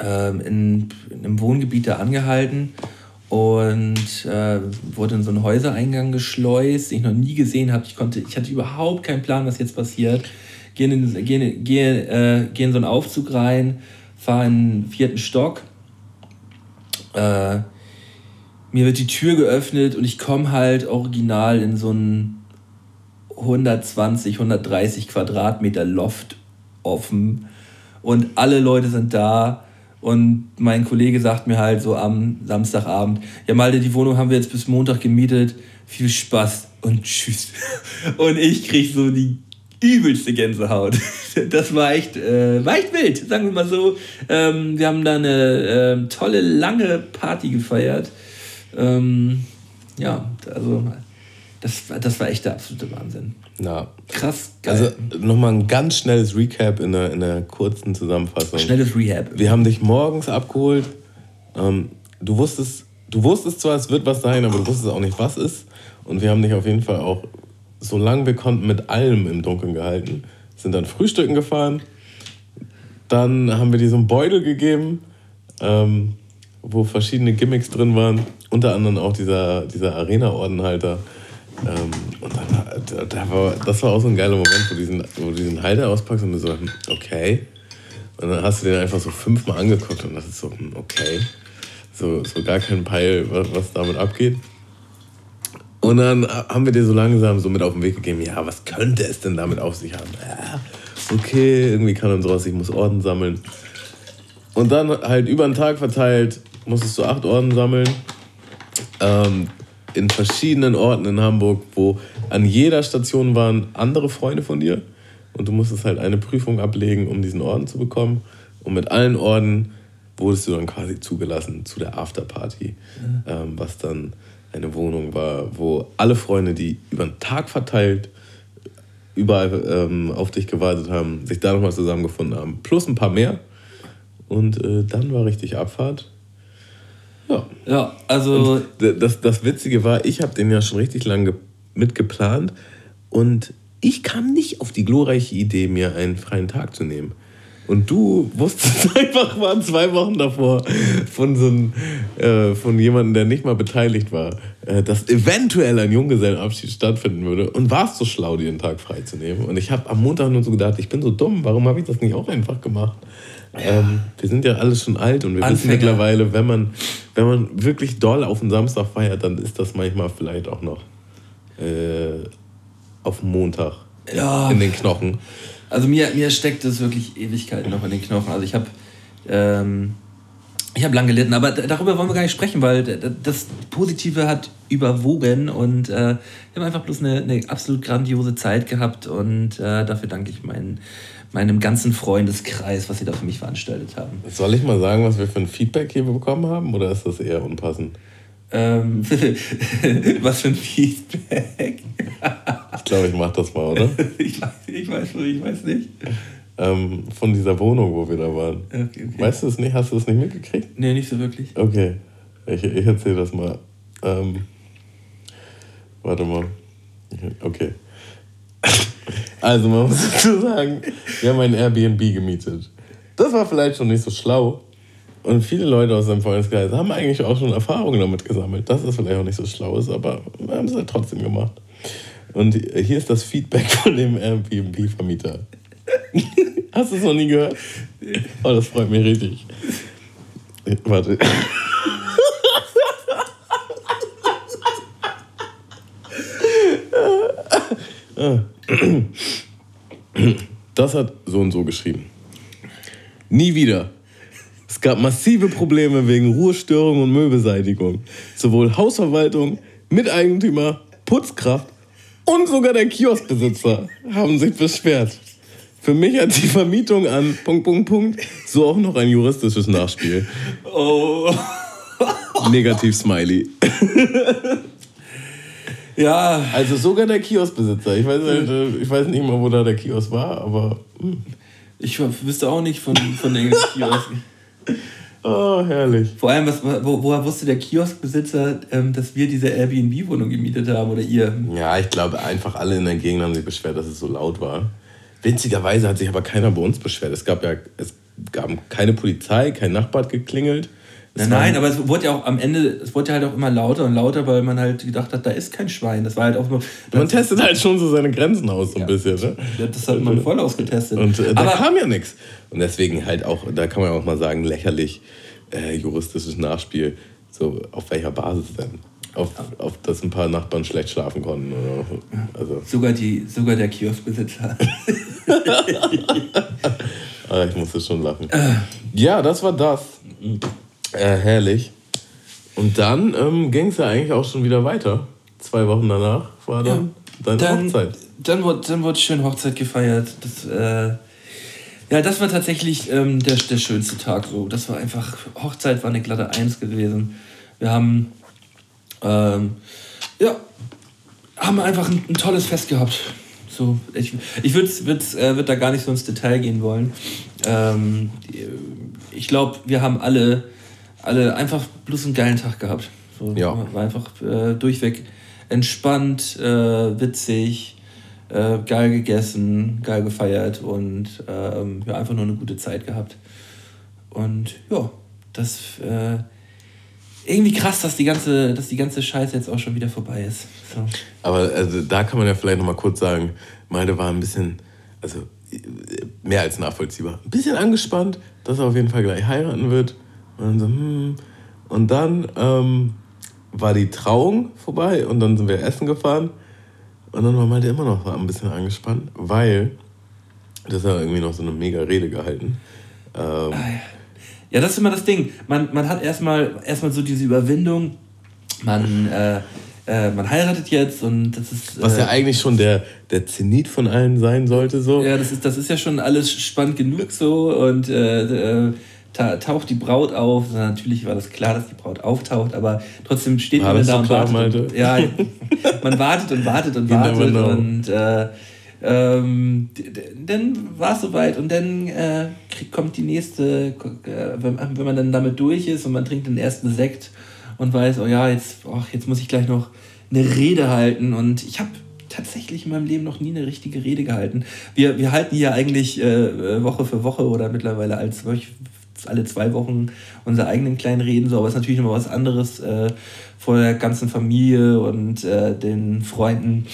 ähm, in, in einem Wohngebiet da angehalten und äh, wurde in so einen Häusereingang geschleust, den ich noch nie gesehen habe. Ich, konnte, ich hatte überhaupt keinen Plan, was jetzt passiert. Gehe in, geh geh, äh, geh in so einen Aufzug rein, fahre in den vierten Stock. Äh, mir wird die Tür geöffnet und ich komme halt original in so einen 120, 130 Quadratmeter Loft offen und alle Leute sind da und mein Kollege sagt mir halt so am Samstagabend, ja Malte, die Wohnung haben wir jetzt bis Montag gemietet, viel Spaß und tschüss. [LAUGHS] Und ich krieg so die übelste Gänsehaut. [LAUGHS] Das war echt, äh, war echt wild, sagen wir mal so. Ähm, wir haben da eine ähm, tolle, lange Party gefeiert. Ähm, ja, also Das, das war echt der absolute Wahnsinn. Na. Krass, geil. Also nochmal ein ganz schnelles Recap in der, in der kurzen Zusammenfassung. Schnelles Rehab. Wir haben dich morgens abgeholt. Ähm, du, wusstest, du wusstest zwar, es wird was sein, aber du wusstest auch nicht, was ist. Und wir haben dich auf jeden Fall auch, solange wir konnten, mit allem im Dunkeln gehalten. Sind dann frühstücken gefahren. Dann haben wir dir so einen Beutel gegeben, ähm, wo verschiedene Gimmicks drin waren. Unter anderem auch dieser, dieser Arena-Ordenhalter. Ähm, und dann, da, war, das war auch so ein geiler Moment, wo du diesen, wo diesen Halter auspackst und du so, hm, okay. Und dann hast du den einfach so fünfmal angeguckt und das ist so, hm, okay. So, so gar kein Peil, was, was damit abgeht. Und dann haben wir dir so langsam so mit auf den Weg gegeben, ja, was könnte es denn damit auf sich haben? Ja, okay, irgendwie kann und sowas, ich muss Orden sammeln. Und dann halt über den Tag verteilt musstest du acht Orden sammeln. Ähm, in verschiedenen Orten in Hamburg, wo an jeder Station waren andere Freunde von dir. Und du musstest halt eine Prüfung ablegen, um diesen Orden zu bekommen. Und mit allen Orden wurdest du dann quasi zugelassen zu der Afterparty, ähm, was dann eine Wohnung war, wo alle Freunde, die über den Tag verteilt überall ähm, auf dich gewartet haben, sich da nochmal zusammengefunden haben. Plus ein paar mehr. Und äh, dann war richtig Abfahrt. Ja. Ja, also. Und das, das Witzige war, ich habe den ja schon richtig lange mitgeplant und ich kam nicht auf die glorreiche Idee, mir einen freien Tag zu nehmen. Und du wusstest [LAUGHS] einfach mal zwei Wochen davor von so einem, äh, von jemandem, der nicht mal beteiligt war, äh, dass eventuell ein Junggesellenabschied stattfinden würde und warst so schlau, dir einen Tag frei zu nehmen. Und ich habe am Montag nur so gedacht, ich bin so dumm, warum habe ich das nicht auch einfach gemacht? Ähm, wir sind ja alle schon alt und wir wissen Anfänger. mittlerweile, wenn man, wenn man wirklich doll auf den Samstag feiert, dann ist das manchmal vielleicht auch noch äh, auf Montag Ja. in den Knochen. Also mir, mir steckt es wirklich Ewigkeiten noch in den Knochen. Also ich habe ähm, ich habe lang gelitten, aber darüber wollen wir gar nicht sprechen, weil das Positive hat überwogen und äh, wir haben einfach bloß eine, eine absolut grandiose Zeit gehabt und äh, dafür danke ich meinen, meinem ganzen Freundeskreis, was sie da für mich veranstaltet haben. Soll ich mal sagen, was wir für ein Feedback hier bekommen haben oder ist das eher unpassend? Ähm, [LAUGHS] was für ein Feedback. Ich glaube, ich mache das mal, oder? [LAUGHS] ich, weiß, ich, weiß, ich weiß nicht. ähm, von dieser Wohnung, wo wir da waren. Okay, okay. Weißt du es nicht? Hast du es nicht mitgekriegt? Nee, nicht so wirklich. Okay, ich, ich erzähle das mal. Ähm, warte mal. Okay. Also, man muss dazu sagen, wir haben ein Airbnb gemietet. Das war vielleicht schon nicht so schlau. Und viele Leute aus seinem Freundeskreis haben eigentlich auch schon Erfahrungen damit gesammelt, dass es vielleicht auch nicht so schlau ist, aber wir haben es halt trotzdem gemacht. Und hier ist das Feedback von dem Airbnb-Vermieter. Hast du es noch nie gehört? Oh, das freut mich richtig. Warte. Das hat so und so geschrieben. Nie wieder. Es gab massive Probleme wegen Ruhestörung und Müllbeseitigung. Sowohl Hausverwaltung, Miteigentümer, Putzkraft und sogar der Kioskbesitzer haben sich beschwert. Für mich hat die Vermietung an Punkt, Punkt, Punkt so auch noch ein juristisches Nachspiel. Oh. Negativ Smiley. Ja, Also sogar der Kioskbesitzer. Ich weiß, halt, ich weiß nicht mal, wo da der Kiosk war, aber. hm. ich wüsste auch nicht von, von den [LAUGHS] Kiosken. Oh, herrlich. Vor allem, was, wo, woher wusste der Kioskbesitzer, ähm, dass wir diese Airbnb-Wohnung gemietet haben oder ihr? Ja, ich glaube, einfach alle in der Gegend haben sich beschwert, dass es so laut war. Winzigerweise hat sich aber keiner bei uns beschwert. Es gab ja es gab keine Polizei, kein Nachbar hat geklingelt. Es Nein, aber es wurde ja auch am Ende, es wurde ja halt auch immer lauter und lauter, weil man halt gedacht hat, da ist kein Schwein. Das war halt auch nur. Man testet halt schon so seine Grenzen aus, so ein bisschen. Ne? Das hat man voll ausgetestet. Und äh, da aber kam ja nichts. Und deswegen halt auch, da kann man auch mal sagen, lächerlich äh, juristisches Nachspiel. So, auf welcher Basis denn? Auf, auf dass ein paar Nachbarn schlecht schlafen konnten. Oder? Also, sogar, die, sogar der Kioskbesitzer. [LAUGHS] ah, ich musste schon lachen. Ja, das war das. Äh, herrlich. Und dann ähm, ging es ja eigentlich auch schon wieder weiter. Zwei Wochen danach war dann deine dann, Hochzeit. Dann wurde, dann wurde schön Hochzeit gefeiert. Das, äh, ja, das war tatsächlich ähm, der, der schönste Tag. So. Das war einfach, Hochzeit war eine glatte Eins gewesen. Wir haben, ähm, ja, haben einfach ein, ein tolles Fest gehabt. So, ich ich würde würd, äh, würd da gar nicht so ins Detail gehen wollen. Ähm, ich glaube, wir haben alle, alle einfach bloß einen geilen Tag gehabt. So, ja. War einfach äh, durchweg entspannt, äh, witzig, äh, geil gegessen, geil gefeiert und ähm, ja, einfach nur eine gute Zeit gehabt. Und ja, das äh, irgendwie krass, dass die ganze, dass die ganze Scheiße jetzt auch schon wieder vorbei ist. So. Aber also, da kann man ja vielleicht noch mal kurz sagen, meine war ein bisschen, also mehr als nachvollziehbar. Ein bisschen angespannt, dass er auf jeden Fall gleich heiraten wird. Und dann, so, hm. und dann ähm, war die Trauung vorbei und dann sind wir essen gefahren. Und dann war Malte immer noch ein bisschen angespannt, weil das hat irgendwie noch so eine mega Rede gehalten. Ähm, ah, ja, das ist immer das Ding. Man, man hat erstmal erstmal so diese Überwindung, man, äh, äh, man heiratet jetzt und das ist. Äh, Was ja eigentlich schon der, der Zenit von allen sein sollte, so. Ja, das ist, das ist ja schon alles spannend genug so und äh, äh taucht die Braut auf. Natürlich war das klar, dass die Braut auftaucht, aber trotzdem steht man da und wartet. Und, [LAUGHS] ja, man wartet und wartet und wartet und äh, ähm, dann war es soweit und dann äh, kommt die nächste, äh, wenn, wenn, man dann damit durch ist und man trinkt den ersten Sekt und weiß, oh ja, jetzt, oh, jetzt muss ich gleich noch eine Rede halten und ich habe tatsächlich in meinem Leben noch nie eine richtige Rede gehalten. Wir, wir halten hier eigentlich äh, Woche für Woche oder mittlerweile als alle zwei Wochen unsere eigenen kleinen Reden, so, aber es ist natürlich immer was anderes äh, vor der ganzen Familie und äh, den Freunden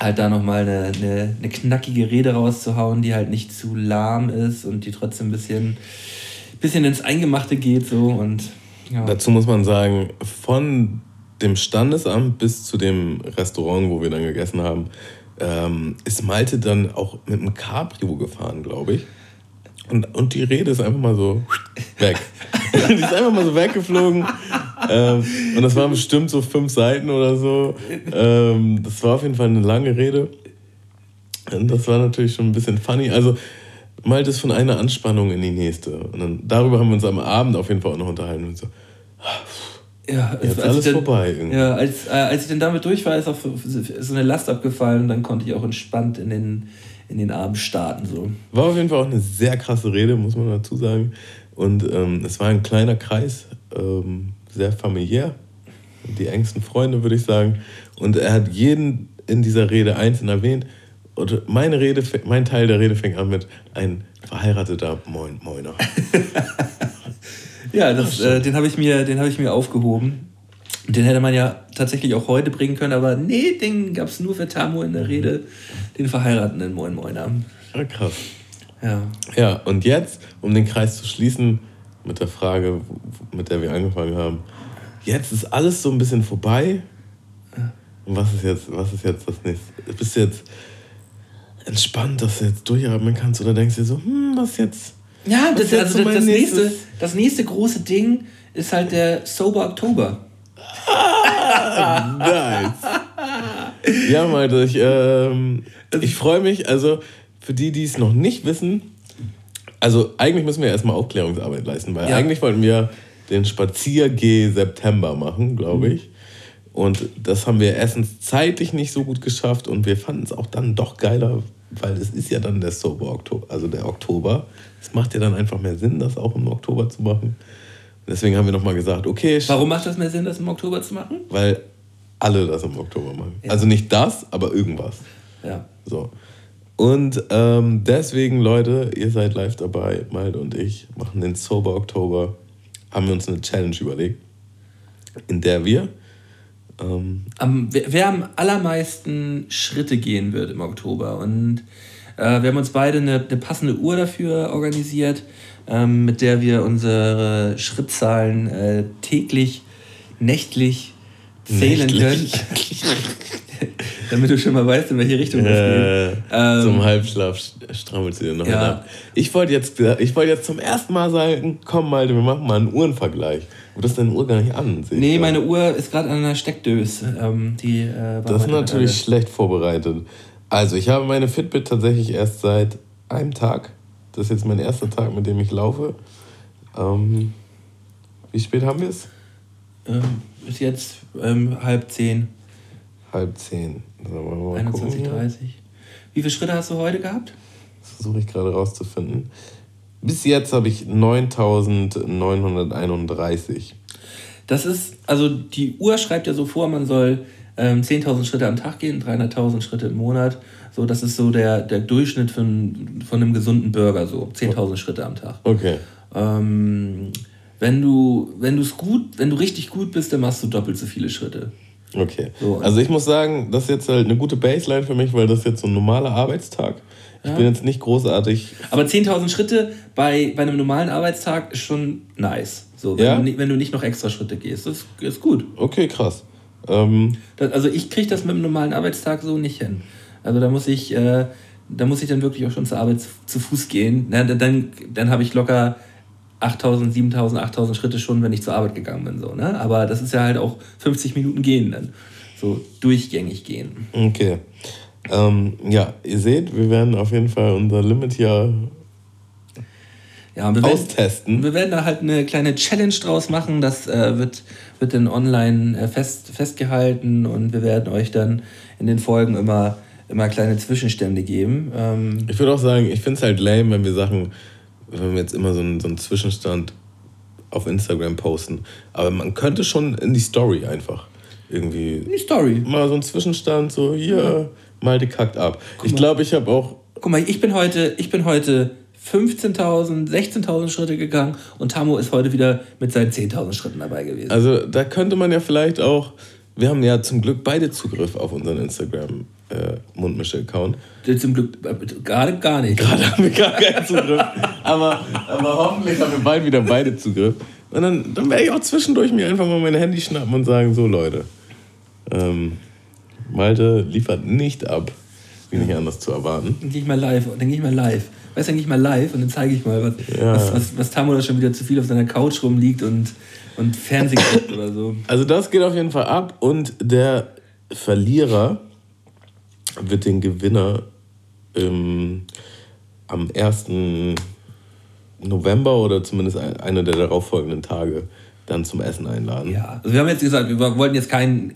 halt da nochmal eine, eine, eine knackige Rede rauszuhauen, die halt nicht zu lahm ist und die trotzdem ein bisschen, bisschen ins Eingemachte geht. So und, ja. Dazu muss man sagen, von dem Standesamt bis zu dem Restaurant, wo wir dann gegessen haben, ähm, ist Malte dann auch mit einem Cabrio gefahren, glaube ich. Und, und die Rede ist einfach mal so weg. [LAUGHS] die ist einfach mal so weggeflogen. ähm, und das waren bestimmt so fünf Seiten oder so. Ähm, das war auf jeden Fall eine lange Rede. Und das war natürlich schon ein bisschen funny. Also Malte ist von einer Anspannung in die nächste. Und dann, darüber haben wir uns am Abend auf jeden Fall auch noch unterhalten. Und so, ja, jetzt ist alles dann, vorbei. Irgendwie. Ja, als, äh, als ich dann damit durch war, ist auch so eine Last abgefallen. Und dann konnte ich auch entspannt in den, in den Abend starten. So. War auf jeden Fall auch eine sehr krasse Rede, muss man dazu sagen. Und ähm, es war ein kleiner Kreis. Ähm, sehr familiär. Die engsten Freunde, würde ich sagen. Und er hat jeden in dieser Rede einzeln erwähnt. Und meine Rede, mein Teil der Rede fängt an mit ein verheirateter Moin Moiner. [LAUGHS] ja, das, äh, den habe ich, mir, hab ich mir aufgehoben. Den hätte man ja tatsächlich auch heute bringen können, aber nee, den gab es nur für Tamu in der Rede, den verheirateten Moin Moiner. Ja, krass. Ja. Ja, und jetzt, um den Kreis zu schließen, mit der Frage, mit der wir angefangen haben. Jetzt ist alles so ein bisschen vorbei. Und was ist jetzt, was ist jetzt das nächste? Bist du jetzt entspannt, dass du jetzt durchatmen kannst oder denkst du dir so, hm, was jetzt? Ja, das, jetzt also so das, nächste, das nächste große Ding ist halt der Sober Oktober. [LAUGHS] Nice. ja, Malte, ich, ähm, ich freue mich. Also für die, die es noch nicht wissen, also eigentlich müssen wir erstmal Aufklärungsarbeit leisten, weil ja. eigentlich wollten wir den Spaziergeh September machen, glaube mhm. ich. Und das haben wir erstens zeitlich nicht so gut geschafft und wir fanden es auch dann doch geiler, weil es ist ja dann der Sober Oktober, also der Oktober. Es macht ja dann einfach mehr Sinn, das auch im Oktober zu machen. Deswegen haben wir nochmal gesagt, okay. Warum macht das mehr Sinn, das im Oktober zu machen? Weil alle das im Oktober machen. Ja. Also nicht das, aber irgendwas. Ja. So. Und ähm, deswegen, Leute, ihr seid live dabei. Malte und ich machen den Sober Oktober. Haben wir uns eine Challenge überlegt, in der wir. Ähm, am, wer, wer, am allermeisten Schritte gehen wird im Oktober. Und äh, wir haben uns beide eine, eine passende Uhr dafür organisiert, ähm, mit der wir unsere Schrittzahlen äh, täglich, nächtlich zählen können. [LAUGHS] damit du schon mal weißt, in welche Richtung das geht. Ähm, zum Halbschlaf strammelst du dir noch ja. Ich wollte jetzt, wollt jetzt zum ersten Mal sagen, komm mal, wir machen mal einen Uhrenvergleich. Du hast deine Uhr gar nicht an. Nee, meine Uhr ist gerade an einer Steckdöse. Ähm, die, äh, das ist natürlich schlecht vorbereitet. Also, ich habe meine Fitbit tatsächlich erst seit einem Tag. Das ist jetzt mein erster Tag, mit dem ich laufe. Ähm, wie spät haben wir es? Ähm, ist jetzt ähm, halb zehn halb zehn. 21.30 Wie viele Schritte hast du heute gehabt? Das versuche ich gerade rauszufinden. Bis jetzt habe ich 9931. Das ist, also die Uhr schreibt ja so vor, man soll ähm, 10.000 Schritte am Tag gehen, 300.000 Schritte im Monat. So, das ist so der, der Durchschnitt von, von einem gesunden Bürger, so 10.000 Schritte am Tag. Okay. Ähm, wenn du, wenn du es gut, wenn du richtig gut bist, dann machst du doppelt so viele Schritte. Okay. So, also ich muss sagen, das ist jetzt halt eine gute Baseline für mich, weil das ist jetzt so ein normaler Arbeitstag. Ich ja. bin jetzt nicht großartig. Aber 10.000 Schritte bei, bei einem normalen Arbeitstag ist schon nice. So, wenn, ja? du, wenn du nicht noch extra Schritte gehst. Das ist gut. Okay, krass. Ähm, das, also ich kriege das mit einem normalen Arbeitstag so nicht hin. Also da muss ich, äh, da muss ich dann wirklich auch schon zur Arbeit zu, zu Fuß gehen. Na, dann dann habe ich locker 8000, 7000, 8000 Schritte schon, wenn ich zur Arbeit gegangen bin. So, ne? Aber das ist ja halt auch 50 Minuten gehen dann. So durchgängig gehen. Okay. Ähm, ja, ihr seht, wir werden auf jeden Fall unser Limit hier ja, wir austesten. Werden, wir werden da halt eine kleine Challenge draus machen. Das äh, wird, wird dann online äh, fest, festgehalten und wir werden euch dann in den Folgen immer, immer kleine Zwischenstände geben. Ähm, ich würde auch sagen, ich finde es halt lame, wenn wir Sachen wenn wir jetzt immer so einen, so einen Zwischenstand auf Instagram posten. Aber man könnte schon in die Story einfach irgendwie. In die Story. Mal so einen Zwischenstand, so hier, ja. mal die kackt ab. Guck ich glaube, ich habe auch. Guck mal, ich bin heute, ich bin heute 15.000, 16.000 Schritte gegangen und Tamo ist heute wieder mit seinen 10.000 Schritten dabei gewesen. Also da könnte man ja vielleicht auch. Wir haben ja zum Glück beide Zugriff auf unseren Instagram äh, Mundmische-Account. Zum Glück äh, gerade gar nicht. Gerade haben wir gar keinen Zugriff. aber, aber hoffentlich haben wir bald wieder beide Zugriff. Und dann, dann werde ich auch zwischendurch mir einfach mal mein Handy schnappen und sagen: So, Leute, ähm, Malte liefert nicht ab. Wie nicht anders zu erwarten. Dann gehe ich mal live. Dann gehe ich mal live. Weißt du, dann gehe ich mal live und dann zeige ich mal, was, ja. was, was, was Tamu da schon wieder zu viel auf seiner Couch rumliegt und, und Fernsehen guckt oder so. Also das geht auf jeden Fall ab und der Verlierer wird den Gewinner ähm, am 1. November oder zumindest einer der darauffolgenden Tage dann zum Essen einladen. Ja, also wir haben jetzt gesagt, wir wollten jetzt kein,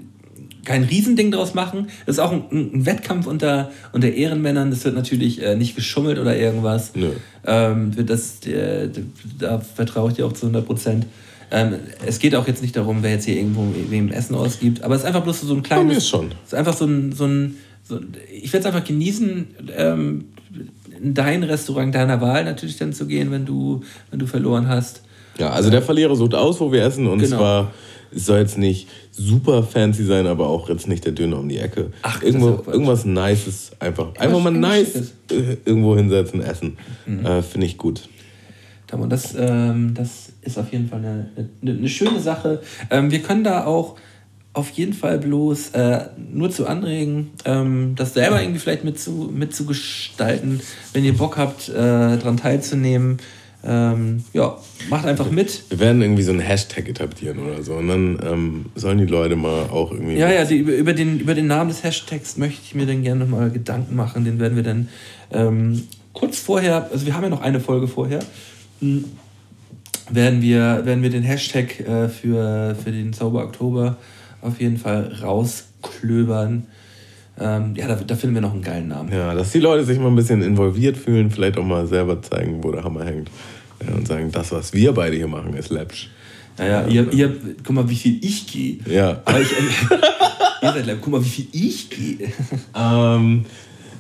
kein Riesending draus machen. Das ist auch ein, ein Wettkampf unter, unter Ehrenmännern. Das wird natürlich äh, nicht geschummelt oder irgendwas. Nö. Ähm, das, äh, da vertraue ich dir auch zu 100 Prozent. Ähm, es geht auch jetzt nicht darum, wer jetzt hier irgendwo wem Essen ausgibt, aber es ist einfach bloß so ein kleines. Ist schon. Es ist einfach so ein, so ein so, ich werde es einfach genießen, ähm, in dein Restaurant deiner Wahl natürlich dann zu gehen, wenn du, wenn du verloren hast. Ja, also der Verlierer sucht aus, wo wir essen und genau. zwar es soll jetzt nicht super fancy sein, aber auch jetzt nicht der Döner um die Ecke. Ach, Irgendwo, irgendwas Nices einfach. Einfach mal nice irgendwo hinsetzen, essen. Mhm. Äh, Finde ich gut. Das, ähm, das ist auf jeden Fall eine, eine, eine schöne Sache. Ähm, wir können da auch auf jeden Fall bloß äh, nur zu anregen, ähm, das selber irgendwie vielleicht mitzu, mitzugestalten, wenn ihr Bock habt, äh, daran teilzunehmen. Ähm, ja, macht einfach mit. Wir werden irgendwie so einen Hashtag etablieren oder so. Und dann ähm, sollen die Leute mal auch irgendwie. Ja, ja, die, über, über, den, über den Namen des Hashtags möchte ich mir dann gerne nochmal Gedanken machen. Den werden wir dann ähm, kurz vorher, also wir haben ja noch eine Folge vorher, hm, werden wir, werden wir den Hashtag äh, für, für den Zauber Oktober auf jeden Fall rausklöbern. Ähm, ja, da, da, finden wir noch einen geilen Namen. Ja, dass die Leute sich mal ein bisschen involviert fühlen, vielleicht auch mal selber zeigen, wo der Hammer hängt. Ja, und sagen, das, was wir beide hier machen, ist läppsch. Ja, ja, ihr, ihr, guck mal, wie viel ich gehe. Ja. Aber ich, [LAUGHS] ihr seid läppsch, guck mal, wie viel ich gehe. ähm,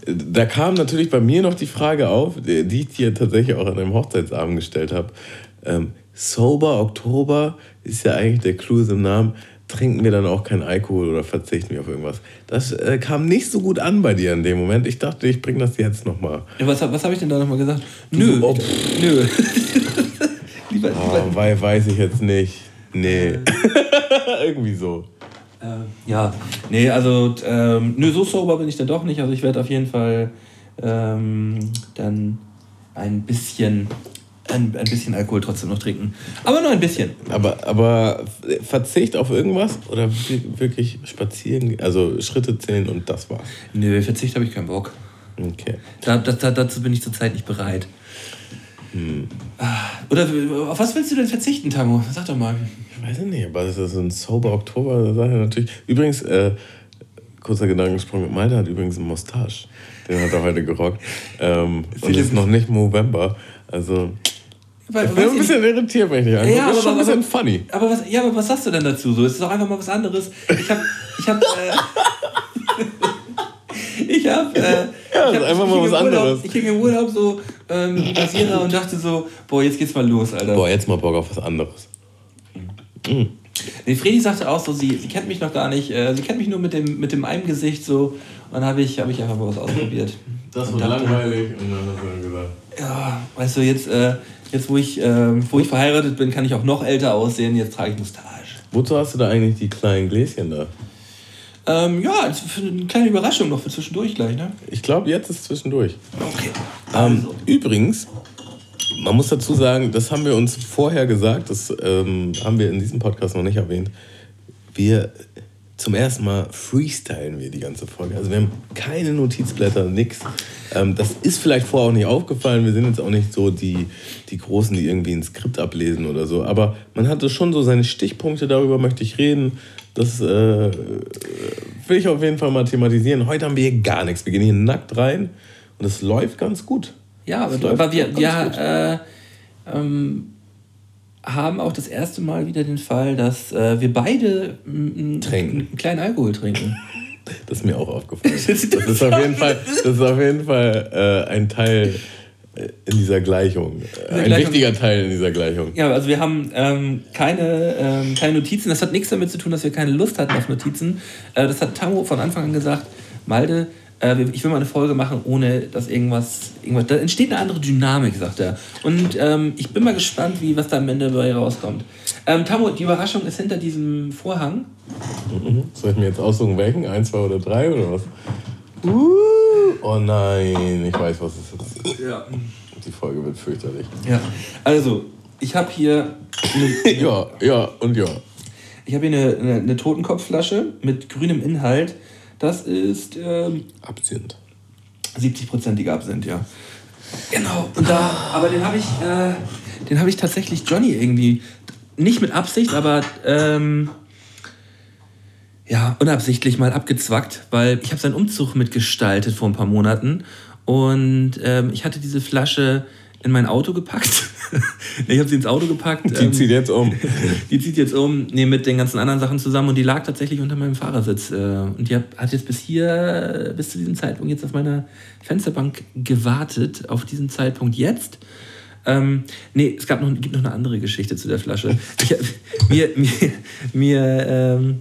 da kam natürlich bei mir noch die Frage auf, die ich dir tatsächlich auch an einem Hochzeitsabend gestellt habe. Ähm, Sober Oktober ist ja eigentlich der Clou im Namen trinken wir dann auch keinen Alkohol oder verzichten wir auf irgendwas. Das äh, kam nicht so gut an bei dir in dem Moment. Ich dachte, ich bringe das jetzt nochmal. Ja, was was habe ich denn da nochmal gesagt? Nö. Oh, nö. [LAUGHS] lieber, lieber. Oh, weil, weiß ich jetzt nicht. Nee. Äh. [LAUGHS] Irgendwie so. Äh, ja, nee, also ähm, nö, so sober bin ich dann doch nicht. Also ich werde auf jeden Fall ähm, dann ein bisschen ein, ein bisschen Alkohol trotzdem noch trinken. Aber nur ein bisschen. Aber, aber Verzicht auf irgendwas oder wirklich spazieren, also Schritte zählen und das war's? Nö, Verzicht habe ich keinen Bock. Okay. Da, da, dazu bin ich zurzeit nicht bereit. Hm. Oder auf was willst du denn verzichten, Tamu? Sag doch mal. Ich weiß nicht, aber das ist ein Sober Oktober, Sache natürlich. Übrigens, äh, kurzer Gedankensprung. Malte hat übrigens einen Mustache. Den hat er heute gerockt. Ähm, [LAUGHS] und es ist noch nicht November. Also. Weil, ich bin ein bisschen irritiert, wenn ich nicht angucke. Ja, das ist schon ein aber- bisschen aber- funny. Aber was, ja, aber was sagst du denn dazu? So, es ist doch einfach mal was anderes. Ich hab, ich hab, äh, [LAUGHS] ich hab, äh, Ja, ich hab, ist einfach ich mal was Urlaub, anderes. Ich ging im Urlaub so ähm, Rasierer und dachte so, boah, jetzt geht's mal los, Alter. Boah, jetzt mal Bock auf was anderes. Nee, Fredi sagte auch so, sie, sie kennt mich noch gar nicht, äh, sie kennt mich nur mit dem, mit dem einen Gesicht so. Und dann habe ich, hab ich einfach mal was ausprobiert. Das dachte, langweilig. Und dann hat er gesagt. Ja, weißt du, jetzt, äh, jetzt wo, ich, äh, wo ich verheiratet bin, kann ich auch noch älter aussehen. Jetzt trage ich Mustache. Wozu hast du da eigentlich die kleinen Gläschen da? Ähm, ja, ist für eine kleine Überraschung noch für zwischendurch gleich, ne? Ich glaube, jetzt ist zwischendurch. Okay. Ähm, übrigens, man muss dazu sagen, das haben wir uns vorher gesagt, das ähm, haben wir in diesem Podcast noch nicht erwähnt. Wir zum ersten Mal freestylen wir die ganze Folge. Also wir haben keine Notizblätter, nix. Ähm, das ist vielleicht vorher auch nicht aufgefallen. Wir sind jetzt auch nicht so die, die Großen, die irgendwie ein Skript ablesen oder so. Aber man hatte schon so seine Stichpunkte, darüber möchte ich reden. Das äh, will ich auf jeden Fall mal thematisieren. Heute haben wir hier gar nichts. Wir gehen hier nackt rein und es läuft ganz gut. Ja, aber, aber wir, ganz wir gut. äh, ähm, haben auch das erste Mal wieder den Fall, dass äh, wir beide Trinken. einen kleinen Alkohol trinken. Das ist mir auch aufgefallen. [LAUGHS] Das ist auf jeden Fall, das ist auf jeden Fall äh, ein Teil äh, in dieser Gleichung. Ein Gleichung- wichtiger Teil in dieser Gleichung. Ja, also wir haben ähm, keine, ähm, keine Notizen. Das hat nichts damit zu tun, dass wir keine Lust hatten auf Notizen. Äh, das hat Tamo von Anfang an gesagt. Malde, äh, ich will mal eine Folge machen, ohne dass irgendwas, irgendwas. Da entsteht eine andere Dynamik, sagt er. Und ähm, ich bin mal gespannt, wie was da am Ende bei rauskommt. Ähm, Tamo, die Überraschung ist hinter diesem Vorhang. Mhm. Soll ich mir jetzt aussuchen, welchen? Eins, zwei oder drei oder was? Uh, oh nein, ich weiß, was es ist. Ja. Die Folge wird fürchterlich. ja. Also, ich habe hier. Eine, [LAUGHS] Ja, ja und ja. ich habe hier eine, eine, eine Totenkopfflasche mit grünem Inhalt. Das ist ähm, Absinth. 70-prozentige Absinth, ja. Genau. Und da, aber den habe ich, äh, den habe ich tatsächlich Johnny irgendwie nicht mit Absicht, aber ähm, ja unabsichtlich mal abgezwackt, weil ich habe seinen Umzug mitgestaltet vor ein paar Monaten und ähm, ich hatte diese Flasche in mein Auto gepackt. [LAUGHS] Ich habe sie ins Auto gepackt. Die ähm, zieht jetzt um. [LAUGHS] die zieht jetzt um, nee, mit den ganzen anderen Sachen zusammen und die lag tatsächlich unter meinem Fahrersitz. Äh, und die hat, jetzt bis hier, bis zu diesem Zeitpunkt jetzt auf meiner Fensterbank gewartet, auf diesen Zeitpunkt jetzt. Ähm, nee, es gab noch, gibt noch eine andere Geschichte zu der Flasche. Ich, [LAUGHS] mir, mir, mir ähm,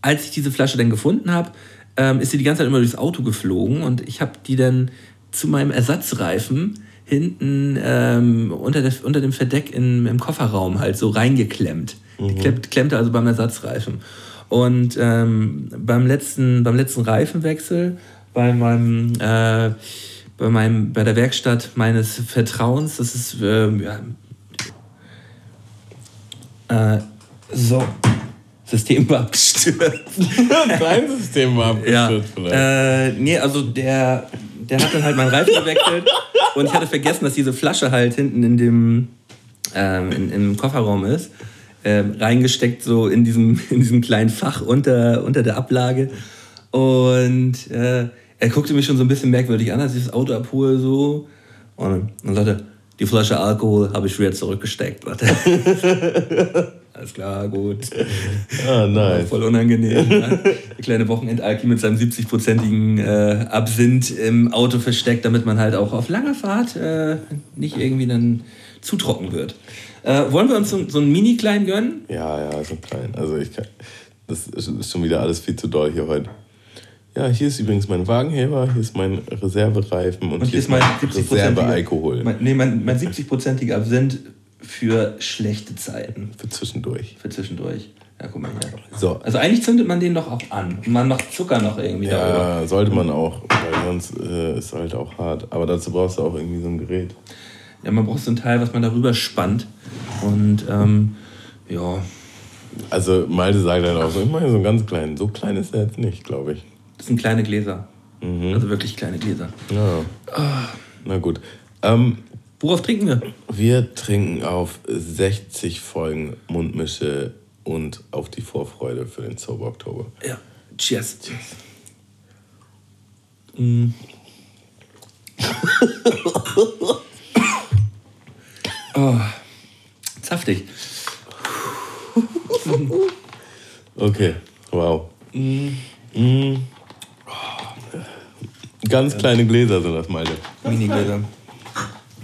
als ich diese Flasche dann gefunden habe, ähm, ist sie die ganze Zeit immer durchs Auto geflogen und ich habe die dann zu meinem Ersatzreifen hinten ähm, unter, der, unter dem Verdeck in, im Kofferraum halt so reingeklemmt. Die klemmt, klemmte also beim Ersatzreifen. Und ähm, beim, letzten, beim letzten Reifenwechsel, bei meinem, äh, bei meinem, bei der Werkstatt meines Vertrauens, das ist ähm, ja, äh, so, System war abgestürzt. [LAUGHS] Dein System war Ja, abgestürzt vielleicht. äh, nee, also der, der hat dann halt meinen Reifen gewechselt und ich hatte vergessen, dass diese Flasche halt hinten in dem ähm, in, im Kofferraum ist. Ähm, reingesteckt so in diesem, [LAUGHS] in diesem kleinen Fach unter, unter der Ablage. Und äh, er guckte mich schon so ein bisschen merkwürdig an, als ich das Auto abhole so. Und dann sagte, die Flasche Alkohol habe ich wieder zurückgesteckt. [LAUGHS] Alles klar, gut. Ah, nice. Voll unangenehm. ne? [LAUGHS] Kleine Wochenendalki mit seinem 70-prozentigen äh, Absinth im Auto versteckt, damit man halt auch auf langer Fahrt äh, nicht irgendwie dann zu trocken wird. Äh, wollen wir uns so, so einen Mini-Klein gönnen? Ja, ja, so klein. Also ich kann. Das ist schon wieder alles viel zu doll hier heute. Ja, hier ist übrigens mein Wagenheber, hier ist mein Reservereifen und, Und hier ist mein 70-prozentiger Reservealkohol Mein, nee, mein, mein 70-prozentiger Absinth für schlechte Zeiten. für zwischendurch. Für zwischendurch. Ja, guck mal hier. So. Also eigentlich zündet man den doch auch an. Und man macht Zucker noch irgendwie darüber. Ja, sollte man auch, weil sonst äh, ist halt auch hart. Aber dazu brauchst du auch irgendwie so ein Gerät. Ja, man braucht so ein Teil, was man darüber spannt. Und ähm, ja, Also Malte sagt halt auch so, ich mache so einen ganz kleinen. So klein ist er jetzt nicht, glaube ich. das sind kleine Gläser. Also wirklich kleine Gläser. Ja. Na gut. Ähm, Worauf trinken wir? wir trinken auf 60 Folgen Mundmische und auf die Vorfreude für den Sober Oktober. Ja, cheers. cheers. Mm. oh, [LAUGHS] saftig. Okay, wow. Mm. Mm. Ganz kleine Gläser sind das, meine. Mini-Gläser.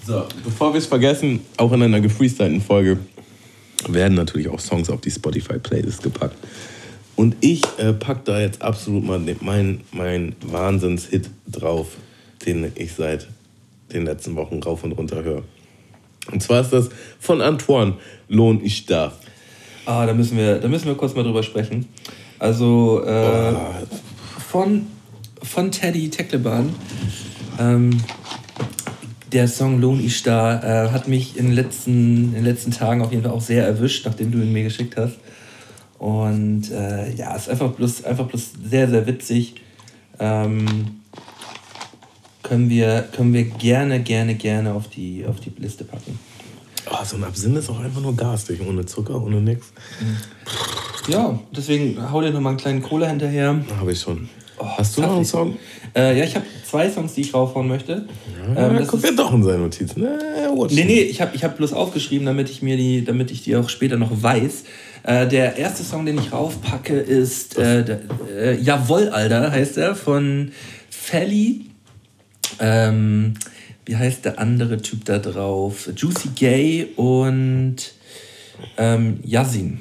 So, bevor wir es vergessen, auch in einer gefreestylten Folge werden natürlich auch Songs auf die Spotify-Playlist gepackt. Und ich äh, packe da jetzt absolut mal meinen mein Wahnsinns-Hit drauf, den ich seit den letzten Wochen rauf und runter höre. Und zwar ist das von Antoine, Lohn ich da. Ah, da müssen wir, da müssen wir kurz mal drüber sprechen. Also äh, oh. von, von Teddy Teckleban. Ähm, der Song Lohn ich da äh, hat mich in den, letzten, in den letzten Tagen auf jeden Fall auch sehr erwischt, nachdem du ihn mir geschickt hast. Und äh, ja, ist einfach bloß, einfach bloß sehr, sehr witzig. Ähm, können, wir, können wir gerne, gerne, gerne auf die, auf die Liste packen. Oh, so ein Absinth ist auch einfach nur garstig, ohne Zucker, ohne nix. Ja, deswegen hau dir noch mal einen kleinen Cola hinterher. Habe ich schon. Oh, Hast du noch einen Song? Äh, ja, ich habe zwei Songs, die ich raufhauen möchte. Ja, ähm, guckt ja doch in seine Notizen. Nee, nee, nee, ich habe ich hab bloß aufgeschrieben, damit ich mir die, damit ich die auch später noch weiß. Äh, der erste Song, den ich raufpacke, ist äh, der, äh, Jawoll, Alter, heißt er, von Felly. Ähm, wie heißt der andere Typ da drauf? Juicy Gay und ähm, Yazin.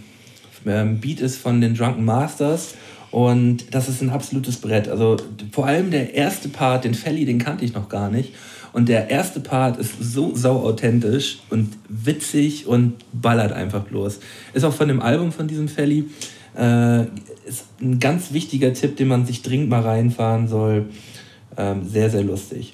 Ähm, Beat ist von den Drunken Masters. Und das ist ein absolutes Brett. Also vor allem der erste Part, den Felly, den kannte ich noch gar nicht. Und der erste Part ist so sau authentisch und witzig und ballert einfach bloß. Ist auch von dem Album von diesem Felly. Äh, ist ein ganz wichtiger Tipp, den man sich dringend mal reinfahren soll. Ähm, sehr, sehr lustig.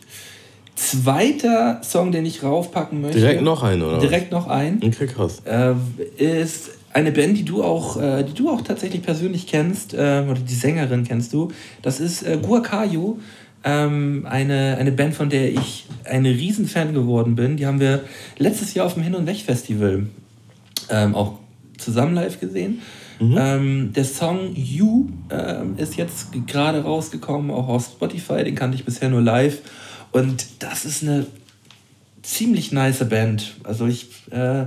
Zweiter Song, den ich raufpacken möchte. Direkt noch einen, oder? Direkt noch einen. Okay, krass. Äh, ist eine Band, die du auch, äh, die du auch tatsächlich persönlich kennst, äh, oder die Sängerin kennst du. Das ist äh, Guacayo, ähm, eine, eine Band, von der ich ein Riesenfan geworden bin. Die haben wir letztes Jahr auf dem Hin- und Weg-Festival ähm, auch zusammen live gesehen. Mhm. Ähm, der Song You ähm, ist jetzt gerade rausgekommen, auch auf Spotify. Den kannte ich bisher nur live. Und das ist eine ziemlich nice Band. Also ich äh,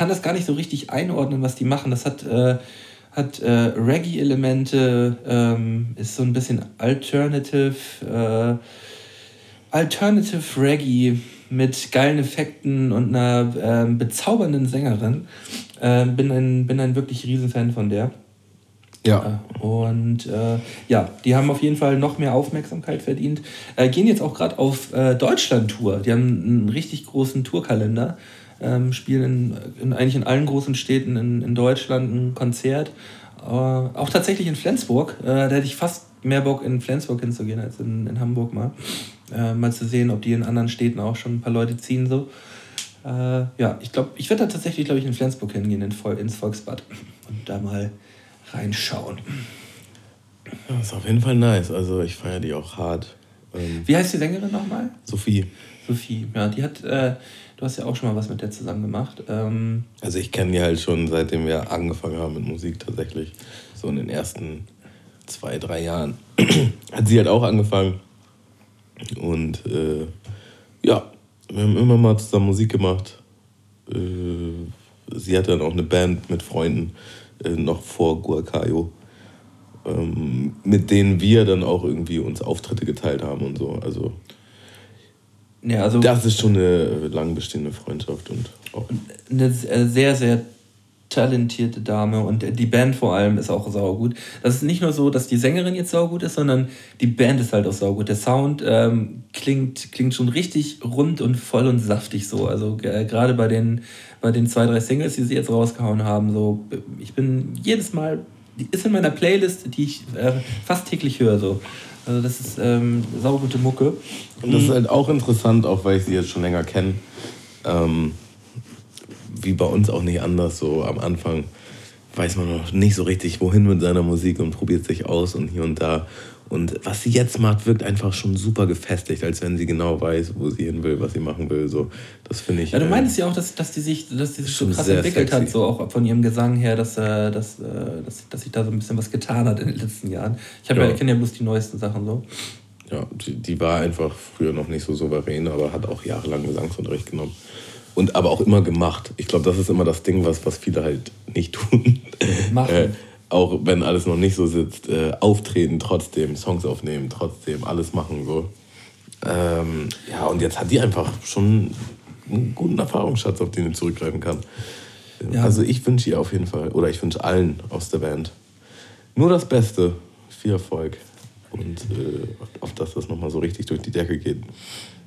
kann das gar nicht so richtig einordnen, was die machen. Das hat, äh, hat äh, Reggae-Elemente, ähm, ist so ein bisschen Alternative, äh, Alternative Reggae mit geilen Effekten und einer ähm, bezaubernden Sängerin. Ähm, bin, ein, bin ein wirklich Riesenfan von der. Ja. Äh, und äh, ja, die haben auf jeden Fall noch mehr Aufmerksamkeit verdient. Äh, gehen jetzt auch gerade auf äh, Deutschland-Tour. Die haben einen richtig großen Tourkalender ähm, spielen in, in, eigentlich in allen großen Städten in, in Deutschland ein Konzert. Äh, auch tatsächlich in Flensburg. Äh, da hätte ich fast mehr Bock, in Flensburg hinzugehen als in, in Hamburg mal. Äh, mal zu sehen, ob die in anderen Städten auch schon ein paar Leute ziehen. So. Äh, ja, ich glaube, ich werde da tatsächlich, glaube ich, in Flensburg hingehen, in, ins Volksbad. Und da mal reinschauen. Ja, ist auf jeden Fall nice. Also ich feiere die auch hart. Ähm, Wie heißt die Sängerin nochmal? Sophie. Sophie, ja, die hat, äh, Du hast ja auch schon mal was mit der zusammen gemacht. Ähm also ich kenne die halt schon seitdem wir angefangen haben mit Musik tatsächlich. So in den ersten zwei, drei Jahren. [CLEARS THROAT] hat sie halt auch angefangen. Und äh, ja, wir haben immer mal zusammen Musik gemacht. Äh, sie hatte dann auch eine Band mit Freunden äh, noch vor Guacayo. Ähm, mit denen wir dann auch irgendwie uns Auftritte geteilt haben und so. Also ja, also das ist schon eine lang bestehende Freundschaft und auch. Eine sehr, sehr talentierte Dame und die Band vor allem ist auch saugut. Das ist nicht nur so, dass die Sängerin jetzt saugut ist, sondern die Band ist halt auch saugut. Der Sound ähm, klingt, klingt schon richtig rund und voll und saftig so. Also äh, gerade bei den, bei den zwei, drei Singles, die sie jetzt rausgehauen haben, so ich bin jedes Mal, die ist in meiner Playlist, die ich äh, fast täglich höre. So. Also das ist ähm, saugute Mucke. Und das ist halt auch interessant, auch weil ich sie jetzt schon länger kenne. Ähm, wie bei uns auch nicht anders. So am Anfang weiß man noch nicht so richtig, wohin mit seiner Musik und probiert sich aus und hier und da. Und was sie jetzt macht, wirkt einfach schon super gefestigt, als wenn sie genau weiß, wo sie hin will, was sie machen will. So, das finde ich. Ja, du äh, meinst ja auch, dass, dass die sich, dass die sich so schon krass entwickelt sexy. hat, so auch von ihrem Gesang her, dass, äh, dass, äh, dass, dass sich da so ein bisschen was getan hat in den letzten Jahren. Ich, ja. Ja. ich kenne ja bloß die neuesten Sachen so. Ja, die, die war einfach früher noch nicht so souverän, aber hat auch jahrelang Gesangsunterricht genommen. Und aber auch immer gemacht. Ich glaube, das ist immer das Ding, was, was viele halt nicht tun. Machen. Auch wenn alles noch nicht so sitzt, äh, auftreten trotzdem, Songs aufnehmen trotzdem, alles machen so. Ähm, ja, und jetzt hat die einfach schon einen guten Erfahrungsschatz, auf den sie zurückgreifen kann. Ja. Also ich wünsche ihr auf jeden Fall, oder ich wünsche allen aus der Band nur das Beste, viel Erfolg und äh, auf dass das nochmal so richtig durch die Decke geht.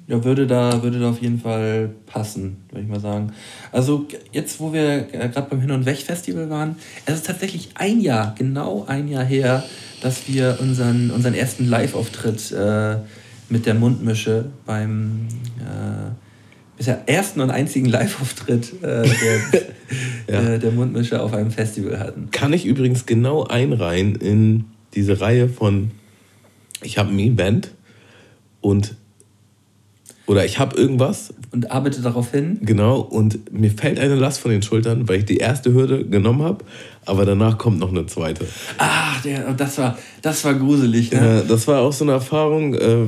Ja, würde da, würde da auf jeden Fall passen, würde ich mal sagen. Also jetzt, wo wir äh, gerade beim Hin- und Weg-Festival waren, es ist tatsächlich ein Jahr, genau ein Jahr her, dass wir unseren, unseren ersten Live-Auftritt äh, mit der Mundmische beim äh, bisher ersten und einzigen Live-Auftritt äh, der, [LAUGHS] äh, der Mundmische auf einem Festival hatten. Kann ich übrigens genau einreihen in diese Reihe von, ich habe ein Event und, oder ich habe irgendwas, Und arbeite darauf hin. genau, und mir fällt eine Last von den Schultern, weil ich die erste Hürde genommen habe, aber danach kommt noch eine zweite. Ach, der, das, war, das war gruselig. Ne? Äh, das war auch so eine Erfahrung, äh,